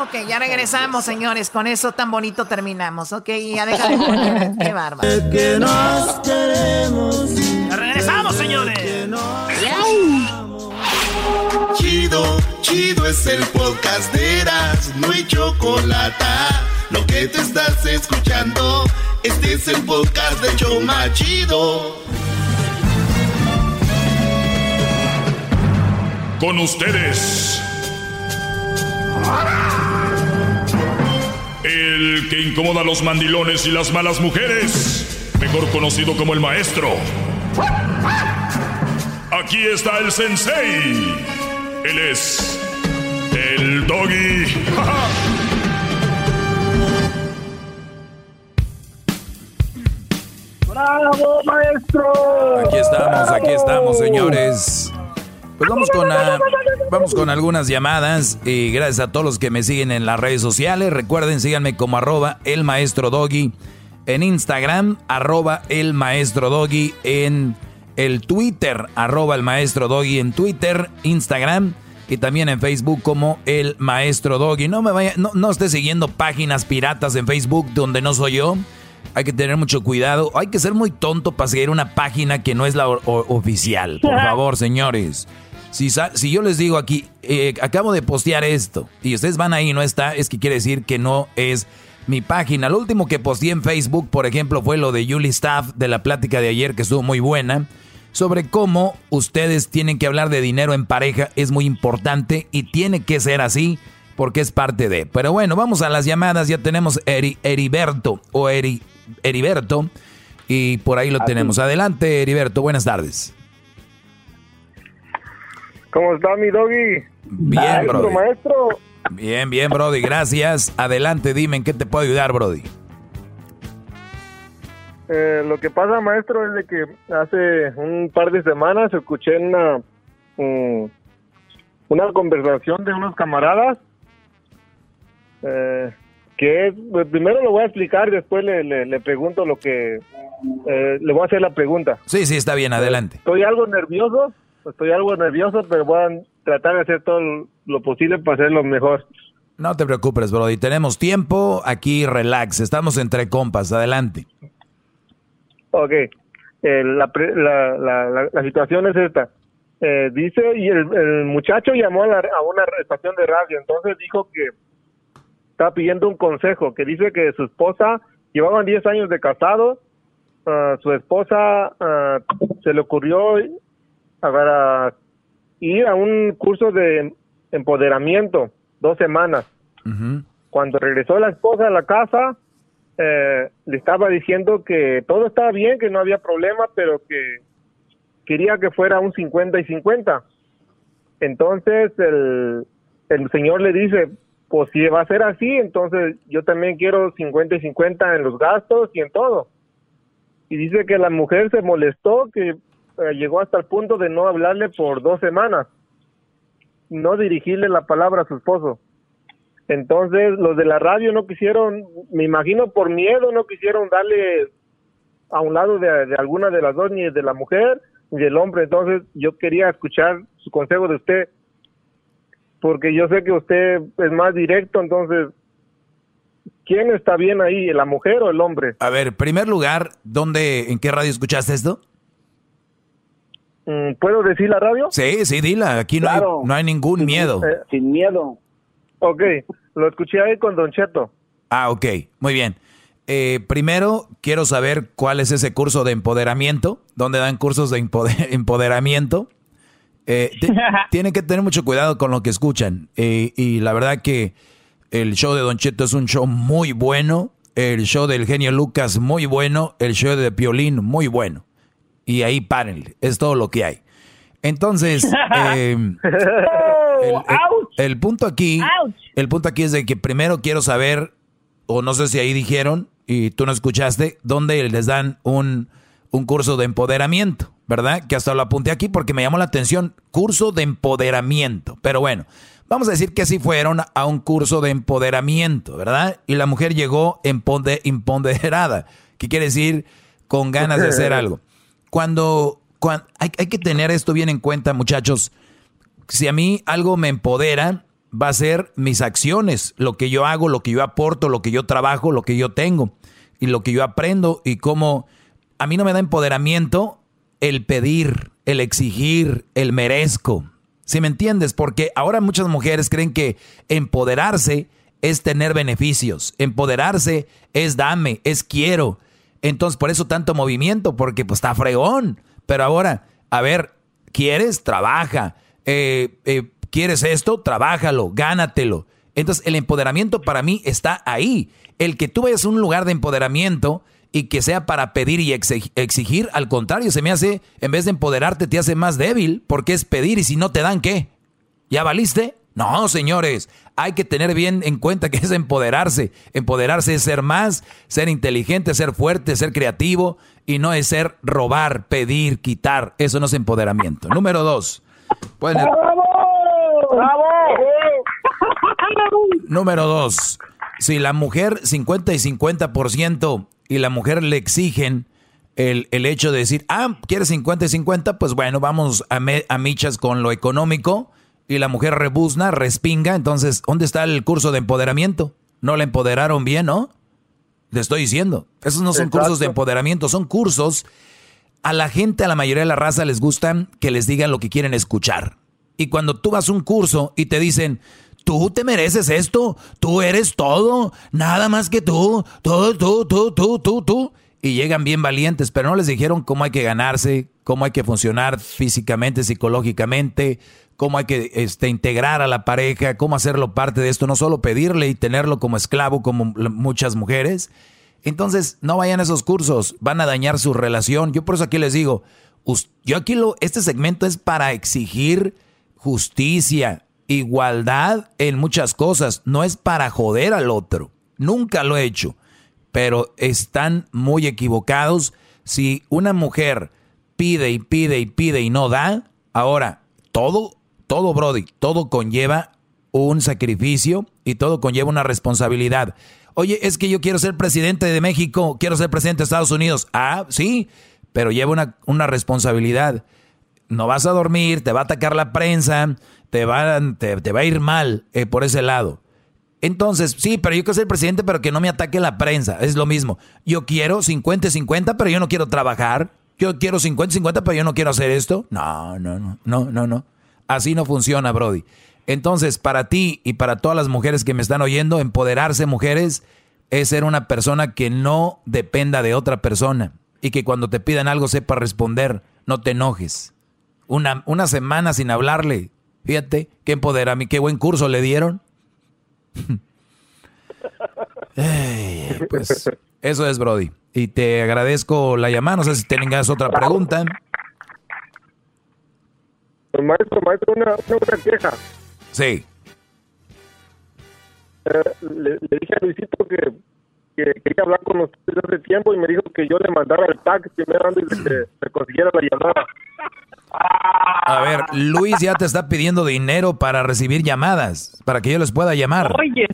Ok, ya regresamos, señores. Con eso tan bonito terminamos. Ok, ya deja de poner. Qué bárbaro. Que nos queremos. Ya regresamos, señores. Chido, chido es el podcast de Eras, no hay chocolate. Lo que te estás escuchando, este es el podcast de Choma Chido. Con ustedes. El que incomoda a los mandilones y las malas mujeres. Mejor conocido como el maestro. Aquí está el sensei. Él es el doggy. ¡Bravo, maestro! Aquí estamos, aquí estamos, señores. Pues vamos con, ah, vamos con algunas llamadas y gracias a todos los que me siguen en las redes sociales. Recuerden, síganme como arroba el maestro doggy en Instagram, arroba el maestro doggy en el Twitter, arroba el maestro doggy en Twitter, Instagram y también en Facebook como el maestro doggy. No me vaya, no, no esté siguiendo páginas piratas en Facebook donde no soy yo. Hay que tener mucho cuidado. Hay que ser muy tonto para seguir una página que no es la oficial. Por favor, señores. Si, si yo les digo aquí, eh, acabo de postear esto y ustedes van ahí y no está, es que quiere decir que no es mi página. Lo último que posteé en Facebook, por ejemplo, fue lo de Julie Staff de la plática de ayer que estuvo muy buena sobre cómo ustedes tienen que hablar de dinero en pareja. Es muy importante y tiene que ser así porque es parte de. Pero bueno, vamos a las llamadas. Ya tenemos Eri- Heriberto o Eri- Heriberto y por ahí lo tenemos. Adelante, Heriberto. Buenas tardes. ¿Cómo está mi doggy? Bien, maestro, Brody. maestro. Bien, bien, Brody. Gracias. Adelante, dime en qué te puedo ayudar, Brody. Eh, lo que pasa, maestro, es de que hace un par de semanas escuché una mm, una conversación de unos camaradas eh, que es- pues, primero lo voy a explicar, después le, le, le pregunto lo que eh, le voy a hacer la pregunta. Sí, sí, está bien. Adelante. Estoy algo nervioso, estoy algo nervioso, pero voy a tratar de hacer todo lo posible para hacerlo mejor. No te preocupes, Brody. Tenemos tiempo. Aquí, relax. Estamos entre compas. Adelante. Ok, Eh, la, la, la, la, situación es esta. Eh, dice, y el, el muchacho llamó a, la- a una estación de radio, entonces dijo que estaba pidiendo un consejo, que dice que su esposa, llevaban 10 años de casado, ah, su esposa ah, se le ocurrió a ir a un curso de empoderamiento, dos semanas. Cuando regresó la esposa a la casa, eh, le estaba diciendo que todo estaba bien, que no había problema, pero que quería que fuera un 50 y 50. Entonces el, el señor le dice, pues si va a ser así, entonces yo también quiero 50 y 50 en los gastos y en todo. Y dice que la mujer se molestó, que eh, llegó hasta el punto de no hablarle por dos semanas, no dirigirle la palabra a su esposo. Entonces los de la radio no quisieron, me imagino por miedo, no quisieron darle a un lado de, de alguna de las dos, ni de la mujer ni del hombre. Entonces yo quería escuchar su consejo de usted, porque yo sé que usted es más directo, entonces, ¿quién está bien ahí, la mujer o el hombre? A ver, primer lugar, ¿dónde, en qué radio escuchaste esto? Mm, ¿Puedo decir la radio? Sí, sí, dila. Aquí no, hay, no hay ningún miedo. Eh, Sin miedo. ok, lo escuché ahí con Don Cheto. Ah, ok, muy bien. Eh, primero, quiero saber cuál es ese curso de empoderamiento, dónde dan cursos de empode- empoderamiento. Eh, te- tienen que tener mucho cuidado con lo que escuchan. Eh, y la verdad que el show de Don Cheto es un show muy bueno. El show del genio Lucas muy bueno. El show de Piolín muy bueno. Y ahí párenle. Es todo lo que hay. Entonces, eh, el, Oh, el- el punto aquí, el punto aquí es de que primero quiero saber, o no sé si ahí dijeron, y tú no escuchaste, dónde les dan un, un curso de empoderamiento, ¿verdad? Que hasta lo apunté aquí porque me llamó la atención, curso de empoderamiento. Pero bueno, vamos a decir que sí fueron a un curso de empoderamiento, ¿verdad? Y la mujer llegó empode- empoderada, que quiere decir con ganas de hacer algo. Cuando, cuan- hay, que tener esto bien en cuenta, muchachos. Si a mí algo me empodera, va a ser mis acciones, lo que yo hago, lo que yo aporto, lo que yo trabajo, lo que yo tengo y lo que yo aprendo y cómo a mí no me da empoderamiento el pedir, el exigir, el merezco. ¿Sí me entiendes? Porque ahora muchas mujeres creen que empoderarse es tener beneficios, empoderarse es dame, es quiero. Entonces, por eso tanto movimiento, porque pues está fregón. Pero ahora, a ver, ¿quieres? Trabaja. Eh, eh, ¿Quieres esto? Trabájalo, gánatelo. Entonces, el empoderamiento para mí está ahí. El que tú vayas a un lugar de empoderamiento y que sea para pedir y exig- exigir, al contrario, se me hace, en vez de empoderarte, te hace más débil, porque es pedir y si no te dan, ¿qué? ¿Ya valiste? No, señores, hay que tener bien en cuenta que es empoderarse. Empoderarse es ser más, ser inteligente, ser fuerte, ser creativo y no es ser robar, pedir, quitar. Eso no es empoderamiento. Número dos. pueden- Número dos. Si la mujer 50 y 50% y la mujer le exigen el, el hecho de decir, ah, ¿quieres 50 y 50? Pues bueno, vamos a, me- a michas con lo económico y la mujer rebuzna, respinga. Entonces, ¿dónde está el curso de empoderamiento? No la empoderaron bien, ¿no? Le estoy diciendo. Esos no son Exacto. cursos de empoderamiento, son cursos. A la gente, a la mayoría de la raza les gustan que les digan lo que quieren escuchar. Y cuando tú vas a un curso y te dicen, tú te mereces esto, tú eres todo, nada más que tú, tú, tú, tú, tú, tú, tú. Y llegan bien valientes, pero no les dijeron cómo hay que ganarse, cómo hay que funcionar físicamente, psicológicamente, cómo hay que este, integrar a la pareja, cómo hacerlo parte de esto, no solo pedirle y tenerlo como esclavo como muchas mujeres. Entonces, no vayan a esos cursos, van a dañar su relación. Yo por eso aquí les digo, yo aquí lo, este segmento es para exigir justicia, igualdad en muchas cosas, no es para joder al otro. Nunca lo he hecho, pero están muy equivocados. Si una mujer pide y pide y pide y no da, ahora todo, todo, Brody, todo conlleva un sacrificio y todo conlleva una responsabilidad. Oye, es que yo quiero ser presidente de México, quiero ser presidente de Estados Unidos. Ah, sí, pero lleva una, una responsabilidad. No vas a dormir, te va a atacar la prensa, te va, te, va a ir mal eh, por ese lado. Entonces, sí, pero yo quiero ser presidente, pero que no me ataque la prensa. Es lo mismo. Yo quiero 50-50, pero yo no quiero trabajar. Yo quiero 50-50, pero yo no quiero hacer esto. No, no, no, no, no, no. Así no funciona, Brody. Entonces, para ti y para todas las mujeres que me están oyendo, empoderarse, mujeres, es ser una persona que no dependa de otra persona y que cuando te pidan algo sepa responder, no te enojes. Una, una semana sin hablarle, fíjate, qué empoderamiento, qué buen curso le dieron. Pues eso es, Brody. Y te agradezco la llamada. No sé si tengas otra pregunta. Pues, maestro, maestro, una, una, una queja. Sí. Eh, le, le dije a Luisito que, que quería hablar con usted hace tiempo y me dijo que yo le mandara el tag primero antes de que me consiguiera la llamada. A ver, Luis ya te está pidiendo dinero para recibir llamadas, para que yo les pueda llamar. Oye,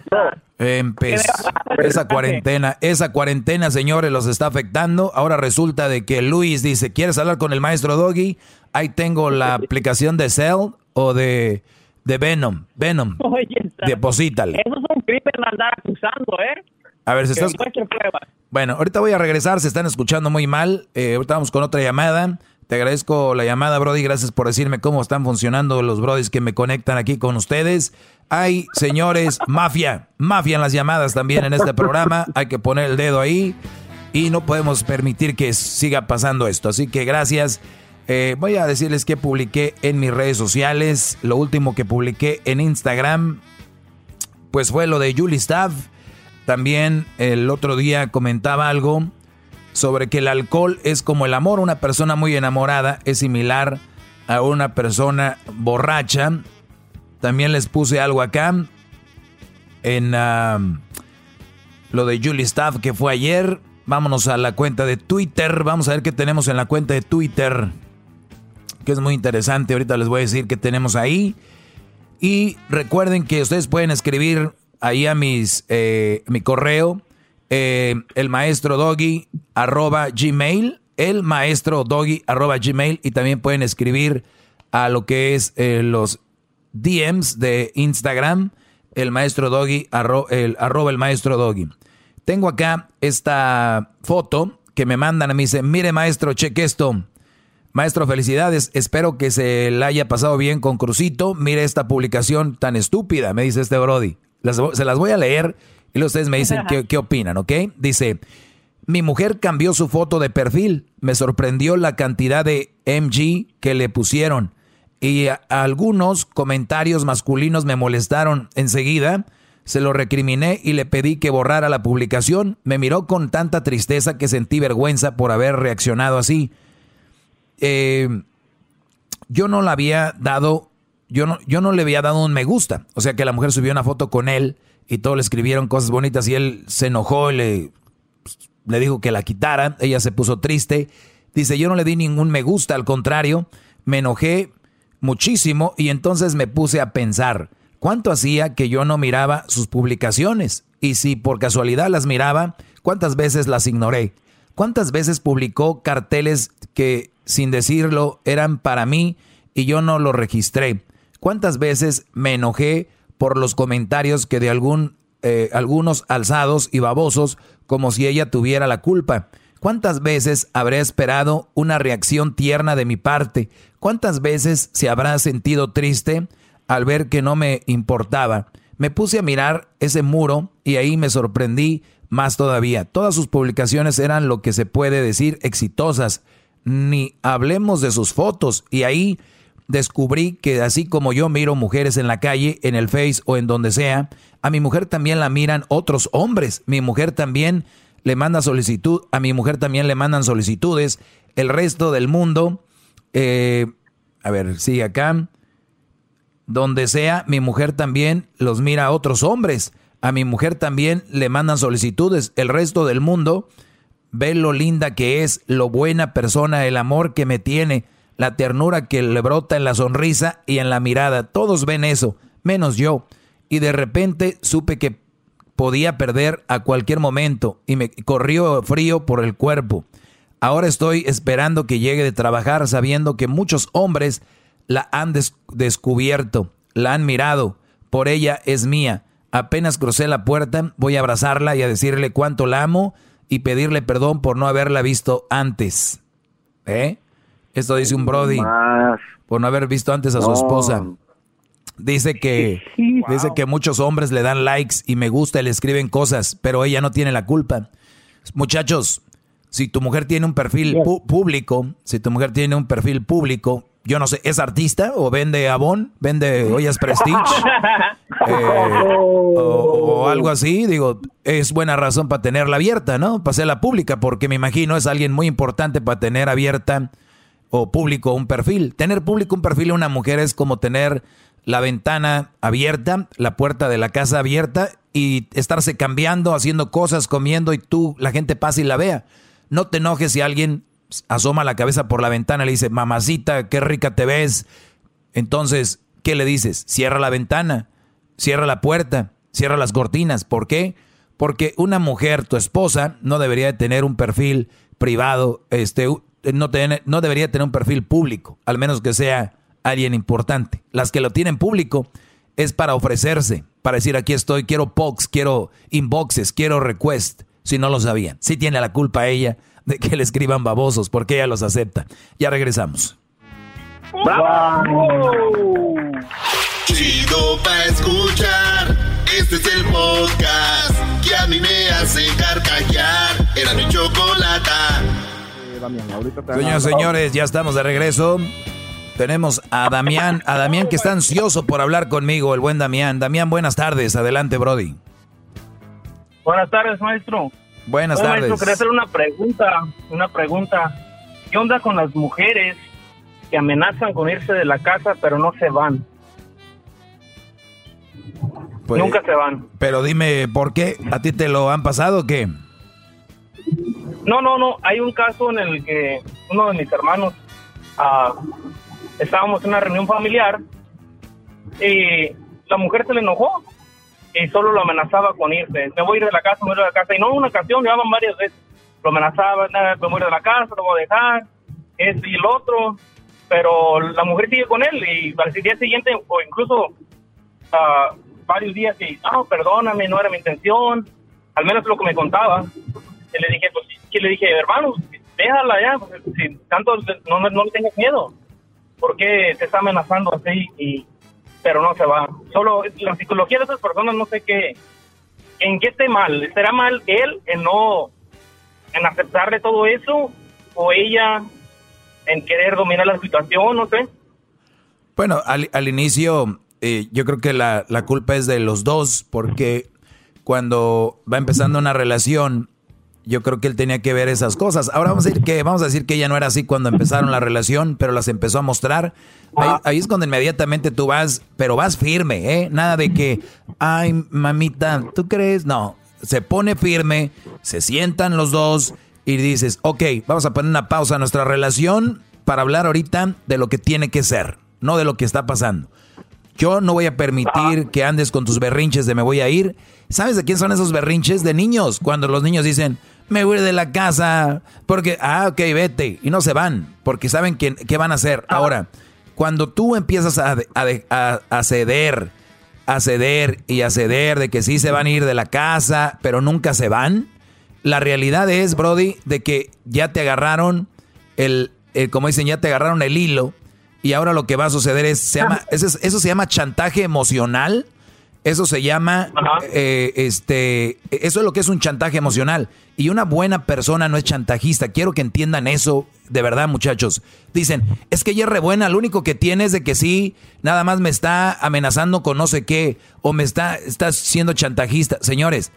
Empezó esa cuarentena, esa cuarentena, señores, los está afectando. Ahora resulta de que Luis dice, ¿quieres hablar con el maestro Doggy? Ahí tengo la aplicación de Cell o de, de Venom. Venom, oye, deposítale. eso es un crimen andar acusando, ¿eh? A ver, si estás... Bueno, ahorita voy a regresar, se están escuchando muy mal. Eh, ahorita vamos con otra llamada. Te agradezco la llamada, Brody. Gracias por decirme cómo están funcionando los Brodis que me conectan aquí con ustedes. Hay, señores, mafia, mafia en las llamadas también en este programa. Hay que poner el dedo ahí y no podemos permitir que siga pasando esto. Así que gracias. Eh, voy a decirles que publiqué en mis redes sociales. Lo último que publiqué en Instagram, pues fue lo de Julie Staff. También el otro día comentaba algo sobre que el alcohol es como el amor. Una persona muy enamorada es similar a una persona borracha. También les puse algo acá en um, lo de Julie Staff que fue ayer. Vámonos a la cuenta de Twitter. Vamos a ver qué tenemos en la cuenta de Twitter. Que es muy interesante. Ahorita les voy a decir qué tenemos ahí. Y recuerden que ustedes pueden escribir ahí a mis, eh, mi correo. Eh, el maestro doggy arroba gmail. El maestro doggy arroba gmail. Y también pueden escribir a lo que es eh, los DMs de Instagram. El maestro doggy el, arroba el maestro doggy. Tengo acá esta foto que me mandan mí. Dice, mire maestro, cheque esto. Maestro, felicidades. Espero que se la haya pasado bien con Crucito. Mire esta publicación tan estúpida, me dice este Brody. se las voy a leer y ustedes me dicen qué, qué opinan, ¿ok? Dice, mi mujer cambió su foto de perfil. Me sorprendió la cantidad de MG que le pusieron. Y algunos comentarios masculinos me molestaron enseguida se lo recriminé y le pedí que borrara la publicación. Me miró con tanta tristeza que sentí vergüenza por haber reaccionado así. Eh, yo no le había dado, yo no, yo no le había dado un me gusta. O sea que la mujer subió una foto con él y todos le escribieron cosas bonitas y él se enojó y le, le dijo que la quitara. Ella se puso triste. Dice, yo no le di ningún me gusta, al contrario, me enojé muchísimo y entonces me puse a pensar. ¿Cuánto hacía que yo no miraba sus publicaciones? Y si por casualidad las miraba, ¿cuántas veces las ignoré? ¿Cuántas veces publicó carteles que, sin decirlo, eran para mí y yo no los registré? ¿Cuántas veces me enojé por los comentarios que de algún, eh, algunos alzados y babosos como si ella tuviera la culpa? ¿Cuántas veces habré esperado una reacción tierna de mi parte? ¿Cuántas veces se habrá sentido triste? al ver que no me importaba, me puse a mirar ese muro y ahí me sorprendí más todavía. Todas sus publicaciones eran lo que se puede decir exitosas. Ni hablemos de sus fotos. Y ahí descubrí que así como yo miro mujeres en la calle, en el Face o en donde sea, a mi mujer también la miran otros hombres. Mi mujer también le manda solicitud, a mi mujer también le mandan solicitudes. El resto del mundo, eh, a ver, sigue acá. Donde sea, mi mujer también los mira a otros hombres. A mi mujer también le mandan solicitudes. El resto del mundo ve lo linda que es, lo buena persona, el amor que me tiene, la ternura que le brota en la sonrisa y en la mirada. Todos ven eso, menos yo. Y de repente supe que podía perder a cualquier momento y me corrió frío por el cuerpo. Ahora estoy esperando que llegue de trabajar sabiendo que muchos hombres la han descubierto, la han mirado, por ella es mía. Apenas crucé la puerta, voy a abrazarla y a decirle cuánto la amo y pedirle perdón por no haberla visto antes. ¿Eh? Esto dice un Brody. Por no haber visto antes a su esposa. Dice que, dice que muchos hombres le dan likes y me gusta y le escriben cosas, pero ella no tiene la culpa. Muchachos, si tu mujer tiene un perfil público, si tu mujer tiene un perfil público, yo no sé, ¿es artista o vende Avon? ¿Vende ollas Prestige? Eh, o, algo así, digo, es buena razón para tenerla abierta, ¿no? Para hacerla pública, porque me imagino es alguien muy importante para tener abierta o público un perfil. Tener público un perfil a una mujer es como tener la ventana abierta, la puerta de la casa abierta y estarse cambiando, haciendo cosas, comiendo y tú, la gente pasa y la vea. No te enojes si alguien asoma la cabeza por la ventana le dice, mamacita, qué rica te ves. Entonces, ¿qué le dices? Cierra la ventana, cierra la puerta, cierra las cortinas. ¿Por qué? Porque una mujer, tu esposa, no debería de tener un perfil privado, este, no, no debería tener un perfil público, al menos que sea alguien importante. Las que lo tienen público es para ofrecerse, para decir aquí estoy, quiero pox, quiero inboxes, quiero request, si no lo sabían. Si tiene la culpa ella de que le escriban babosos, porque ella los acepta. Ya regresamos. Chido pa escuchar. Este es el podcast que a mí me hace carcajear. Era mi chocolata. Señoras señores, ya estamos de regreso. Tenemos a Damián, a Damián que está ansioso por hablar conmigo, el buen Damián. Damián, buenas tardes. Adelante, Brody. Buenas tardes, maestro. Buenas tardes. quería hacer una pregunta, una pregunta. ¿Qué onda con las mujeres que amenazan con irse de la casa, pero no se van. Pues, Nunca se van. Pero dime, ¿por qué? ¿A ti te lo han pasado o qué? No, no, no. Hay un caso en el que uno de mis hermanos ah, estábamos en una reunión familiar y la mujer se le enojó y solo lo amenazaba con irse. Me voy a ir de la casa, me voy a ir de la casa. Y no una ocasión, me varias veces. Lo amenazaba, "Nada, me voy a ir de la casa, lo voy a dejar, esto y el otro. Pero la mujer sigue con él y al día siguiente, o incluso ah, varios días, y, no, perdóname, no era mi intención. Al menos lo que me contaba. Y le dije, pues, que le dije, hermano, déjala ya, pues, si tanto no, no, no le tengas miedo. ¿Por qué te está amenazando así? Y, pero no se va. Solo la psicología de esas personas, no sé qué, en qué esté mal. ¿Estará mal él en no, en aceptarle todo eso? ¿O ella en querer dominar la situación? No sé. Bueno, al, al inicio eh, yo creo que la, la culpa es de los dos, porque cuando va empezando una relación, yo creo que él tenía que ver esas cosas. Ahora vamos a decir que, vamos a decir que ella no era así cuando empezaron la relación, pero las empezó a mostrar. Ahí, ahí es cuando inmediatamente tú vas, pero vas firme, ¿eh? Nada de que, ay, mamita, ¿tú crees? No, se pone firme, se sientan los dos y dices, ok, vamos a poner una pausa a nuestra relación para hablar ahorita de lo que tiene que ser, no de lo que está pasando. Yo no voy a permitir que andes con tus berrinches de me voy a ir. ¿Sabes de quién son esos berrinches? De niños. Cuando los niños dicen, me voy de la casa, porque, ah, ok, vete. Y no se van, porque saben qué, qué van a hacer. Ahora, cuando tú empiezas a, a, a, a ceder, a ceder y a ceder de que sí se van a ir de la casa, pero nunca se van, la realidad es, Brody, de que ya te agarraron el, el como dicen, ya te agarraron el hilo y ahora lo que va a suceder es, se llama, eso, es- eso se llama chantaje emocional. Eso se llama, eh, este, eso es lo que es un chantaje emocional. Y una buena persona no es chantajista. Quiero que entiendan eso de verdad, muchachos. Dicen, es que ella es re buena, lo único que tiene es de que sí, nada más me está amenazando con no sé qué, o me está, está siendo chantajista. Señores,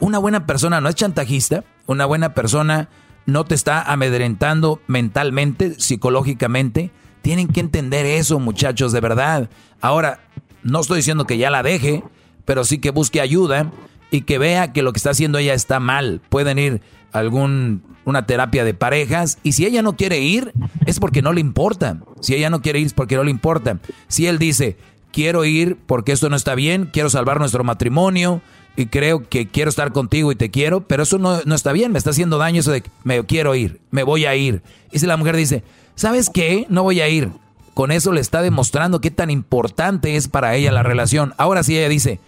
una buena persona no es chantajista, una buena persona no te está amedrentando mentalmente, psicológicamente. Tienen que entender eso, muchachos, de verdad. Ahora, no estoy diciendo que ya la deje, pero sí que busque ayuda y que vea que lo que está haciendo ella está mal. Pueden ir a algún una terapia de parejas y si ella no quiere ir es porque no le importa. Si ella no quiere ir es porque no le importa. Si él dice, "Quiero ir porque esto no está bien, quiero salvar nuestro matrimonio y creo que quiero estar contigo y te quiero, pero eso no, no está bien, me está haciendo daño eso de me quiero ir, me voy a ir." Y si la mujer dice, "¿Sabes qué? No voy a ir." Con eso le está demostrando qué tan importante es para ella la relación. Ahora si ella dice,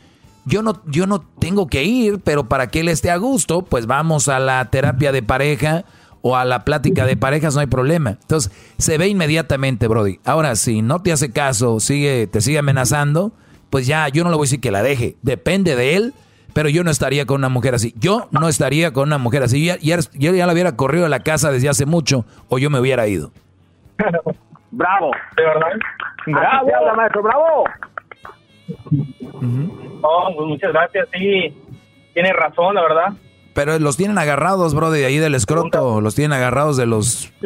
yo no, yo no tengo que ir, pero para que él esté a gusto, pues vamos a la terapia de pareja o a la plática de parejas, no hay problema. Entonces, se ve inmediatamente, Brody. Ahora, si no te hace caso, sigue, te sigue amenazando, pues ya, yo no le voy a decir que la deje. Depende de él, pero yo no estaría con una mujer así. Yo no estaría con una mujer así. Ya, ya, yo ya la hubiera corrido de la casa desde hace mucho o yo me hubiera ido. Bravo. ¿De verdad? Bravo. Habla, maestro, bravo. No, pues muchas gracias, sí. Tiene razón, la verdad. Pero los tienen agarrados, bro, de ahí del escroto. Los tienen agarrados de los...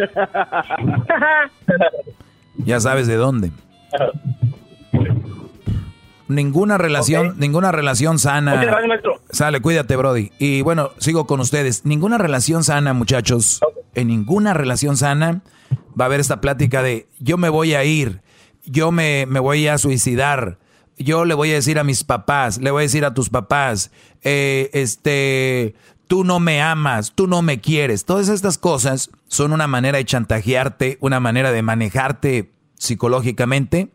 Ya sabes de dónde. Ninguna relación, ninguna relación sana. Maestro. Sale, cuídate, Brody. Y bueno, sigo con ustedes. Ninguna relación sana, muchachos. En ninguna relación sana va a haber esta plática de yo me voy a ir, yo me, me voy a suicidar, yo le voy a decir a mis papás, le voy a decir a tus papás, eh, este, tú no me amas, tú no me quieres. Todas estas cosas son una manera de chantajearte, una manera de manejarte psicológicamente.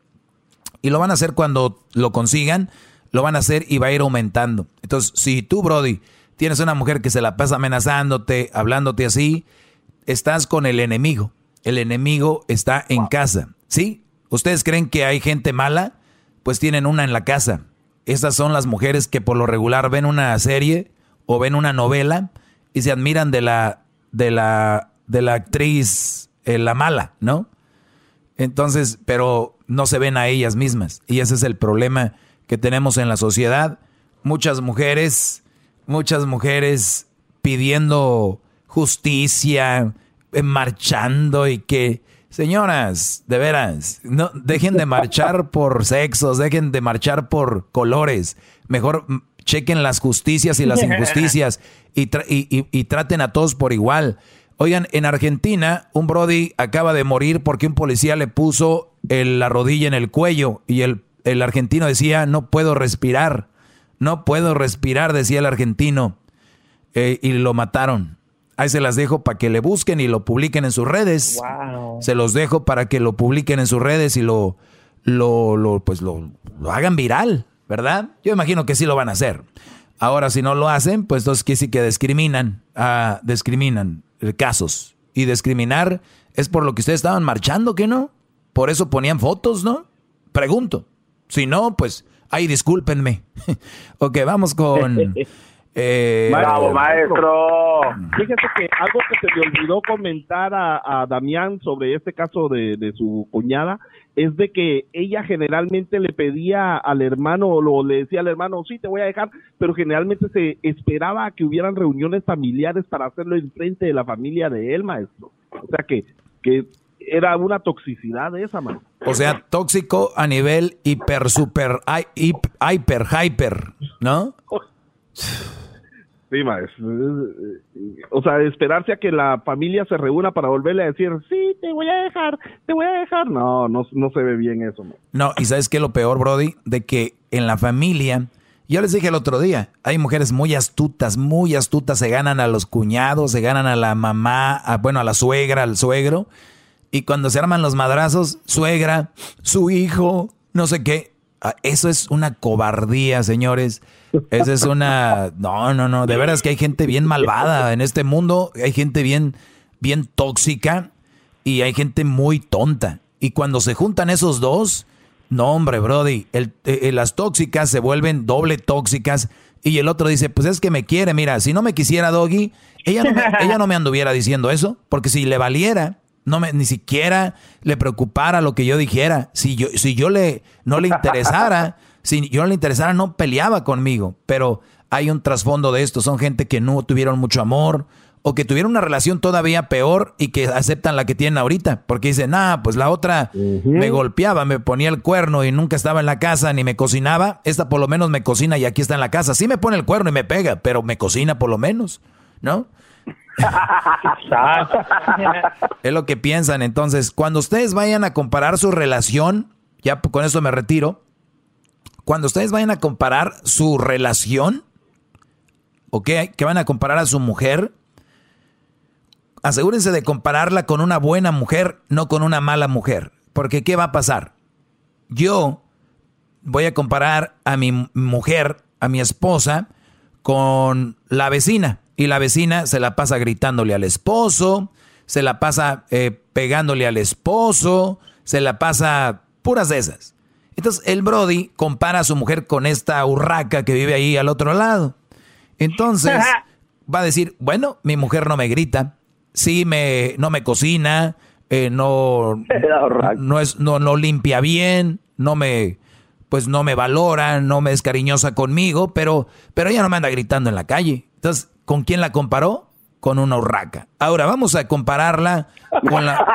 Y lo van a hacer cuando lo consigan, lo van a hacer y va a ir aumentando. Entonces, si tú, Brody, tienes una mujer que se la pasa amenazándote, hablándote así, estás con el enemigo. El enemigo está en casa. ¿Sí? ¿Ustedes creen que hay gente mala? Pues tienen una en la casa. Estas son las mujeres que por lo regular ven una serie o ven una novela y se admiran de la, de la, de la actriz, eh, la mala, ¿no? Entonces, pero no se ven a ellas mismas. Y ese es el problema que tenemos en la sociedad. Muchas mujeres, muchas mujeres pidiendo justicia, marchando y que Señoras, de veras, no dejen de marchar por sexos, dejen de marchar por colores. Mejor mm, chequen las justicias y las injusticias y, y, traten a todos por igual. Oigan, en Argentina, un Brody acaba de morir porque un policía le puso la rodilla en el cuello y el, el argentino decía, no puedo respirar, no puedo respirar, decía el argentino, eh, y lo mataron. Ahí se las dejo para que le busquen y lo publiquen en sus redes. Se los dejo para que lo publiquen en sus redes y lo, lo, lo pues lo, lo, hagan viral, ¿verdad? Yo imagino que sí lo van a hacer. Ahora, si no lo hacen, pues entonces que sí que discriminan, ah, discriminan casos. Y discriminar es por lo que ustedes estaban marchando, ¿qué no? Por eso ponían fotos, ¿no? Pregunto. Si no, pues, ay, discúlpenme. ok, vamos con... Eh, Bravo, maestro. Fíjese que algo que se me olvidó comentar a, Damián sobre este caso de, su cuñada es de que ella generalmente le pedía al hermano o le decía al hermano, sí, te voy a dejar, pero generalmente se esperaba que hubieran reuniones familiares para hacerlo en frente de la familia de él, maestro. O sea que, que era una toxicidad de esa, maestro. O sea, tóxico a nivel hiper, super, hiper, hyper, ¿no? Sí, maestro. O sea, esperarse a que la familia se reúna para volverle a decir, sí, te voy a dejar, te voy a dejar. No, no, no se ve bien eso. No, y ¿sabes qué es lo peor, Brody? De que en la familia, yo les dije el otro día, hay mujeres muy astutas, muy astutas, se ganan a los cuñados, se ganan a la mamá, bueno, a la suegra, al suegro. Y cuando se arman los madrazos, suegra, su hijo, no sé qué. Ah, eso es una cobardía, señores. Esa es una... No, no, no. De veras que hay gente bien malvada en este mundo. Hay gente bien, bien tóxica y hay gente muy tonta. Y cuando se juntan esos dos, no, hombre, Brody, el, eh, las tóxicas se vuelven doble tóxicas. Y el otro dice, pues es que me quiere, mira, si no me quisiera Doggy, ella no me, ella no me anduviera diciendo eso, porque si le valiera, no me, ni siquiera le preocupara lo que yo dijera. Si yo, si yo le, no le interesara, si yo no le interesara, no peleaba conmigo. Pero hay un trasfondo de esto. Son gente que no tuvieron mucho amor o que tuvieron una relación todavía peor y que aceptan la que tienen ahorita. Porque dicen, ah, pues la otra me golpeaba, me ponía el cuerno y nunca estaba en la casa ni me cocinaba. Esta por lo menos me cocina y aquí está en la casa. Sí me pone el cuerno y me pega, pero me cocina por lo menos, ¿no? es lo que piensan. Entonces, cuando ustedes vayan a comparar su relación, ya con eso me retiro, cuando ustedes vayan a comparar su relación, ¿ok? Que van a comparar a su mujer, asegúrense de compararla con una buena mujer, no con una mala mujer. Porque ¿qué va a pasar? Yo voy a comparar a mi mujer, a mi esposa, con la vecina. Y la vecina se la pasa gritándole al esposo, se la pasa eh, pegándole al esposo, se la pasa puras de esas. Entonces el Brody compara a su mujer con esta urraca que vive ahí al otro lado. Entonces va a decir, bueno, mi mujer no me grita, sí me, no me cocina, eh, no, no, es, no, no limpia bien, no me, pues no me valora, no me es cariñosa conmigo, pero, pero ella no me anda gritando en la calle. Entonces, ¿con quién la comparó? Con una urraca. Ahora vamos a compararla con la,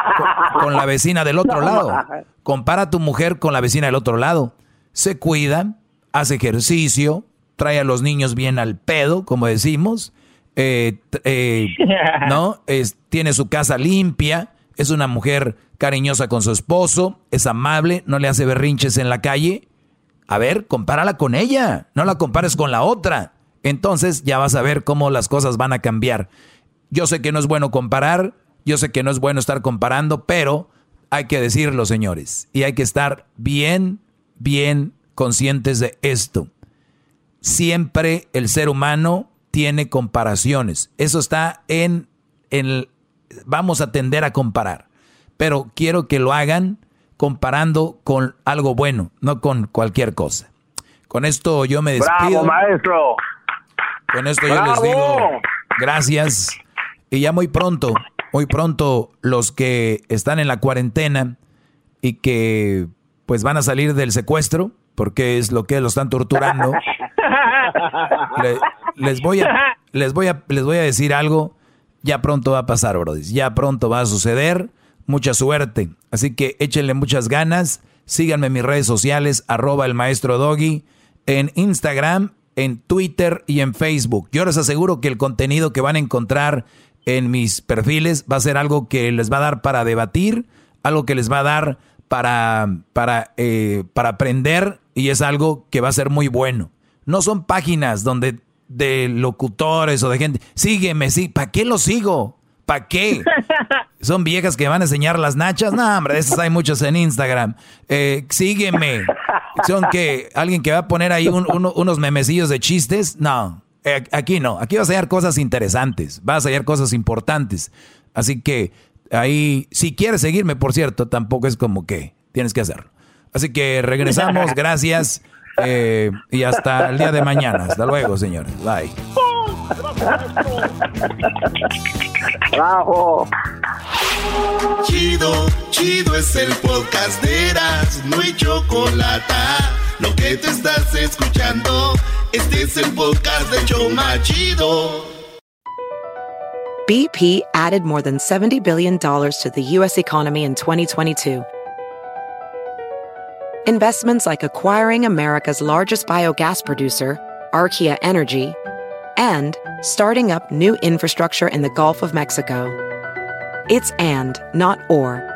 con la vecina del otro lado. Compara a tu mujer con la vecina del otro lado. Se cuida, hace ejercicio, trae a los niños bien al pedo, como decimos, eh, eh, ¿no? Es, tiene su casa limpia, es una mujer cariñosa con su esposo, es amable, no le hace berrinches en la calle. A ver, compárala con ella, no la compares con la otra. Entonces ya vas a ver cómo las cosas van a cambiar. Yo sé que no es bueno comparar, yo sé que no es bueno estar comparando, pero hay que decirlo, señores, y hay que estar bien, bien conscientes de esto. Siempre el ser humano tiene comparaciones. Eso está en, el... Vamos a tender a comparar, pero quiero que lo hagan comparando con algo bueno, no con cualquier cosa. Con esto yo me despido. ¡Bravo, maestro! Con esto yo les digo gracias y ya muy pronto muy pronto los que están en la cuarentena y que pues van a salir del secuestro, porque es lo que los están torturando. les voy a les voy a les voy a decir algo, ya pronto va a pasar, brody. Ya pronto va a suceder mucha suerte. Así que échenle muchas ganas. Síganme en mis redes sociales, arroba el maestro Doggy, en Instagram, en Twitter y en Facebook. Yo les aseguro que el contenido que van a encontrar en mis perfiles va a ser algo que les va a dar para debatir, algo que les va a dar para, para, eh, para aprender y es algo que va a ser muy bueno. No son páginas donde de locutores o de gente, sígueme, sí, ¿para qué lo sigo? ¿Para qué? Son viejas que van a enseñar las nachas. No, hombre, de esas hay muchos en Instagram. Eh, sígueme. Son que alguien que va a poner ahí unos memecillos de chistes. No, eh, aquí no. Aquí vas a hallar cosas interesantes. Vas a hallar cosas importantes. Así que ahí, si quieres seguirme, por cierto, tampoco es como que tienes que hacerlo. Así que regresamos. Gracias. Eh, y hasta el día de mañana. Hasta luego, señores. Bye. Bravo. Chido, chido es el podcast de Eras, no hay chocolate. Lo que te estás escuchando, este es el podcast de Choma Chido. BP added more than $70 billion to the U.S. economy in 2022. Investments like acquiring America's largest biogas producer, Archaea Energy, and starting up new infrastructure in the Gulf of Mexico. It's and, not or.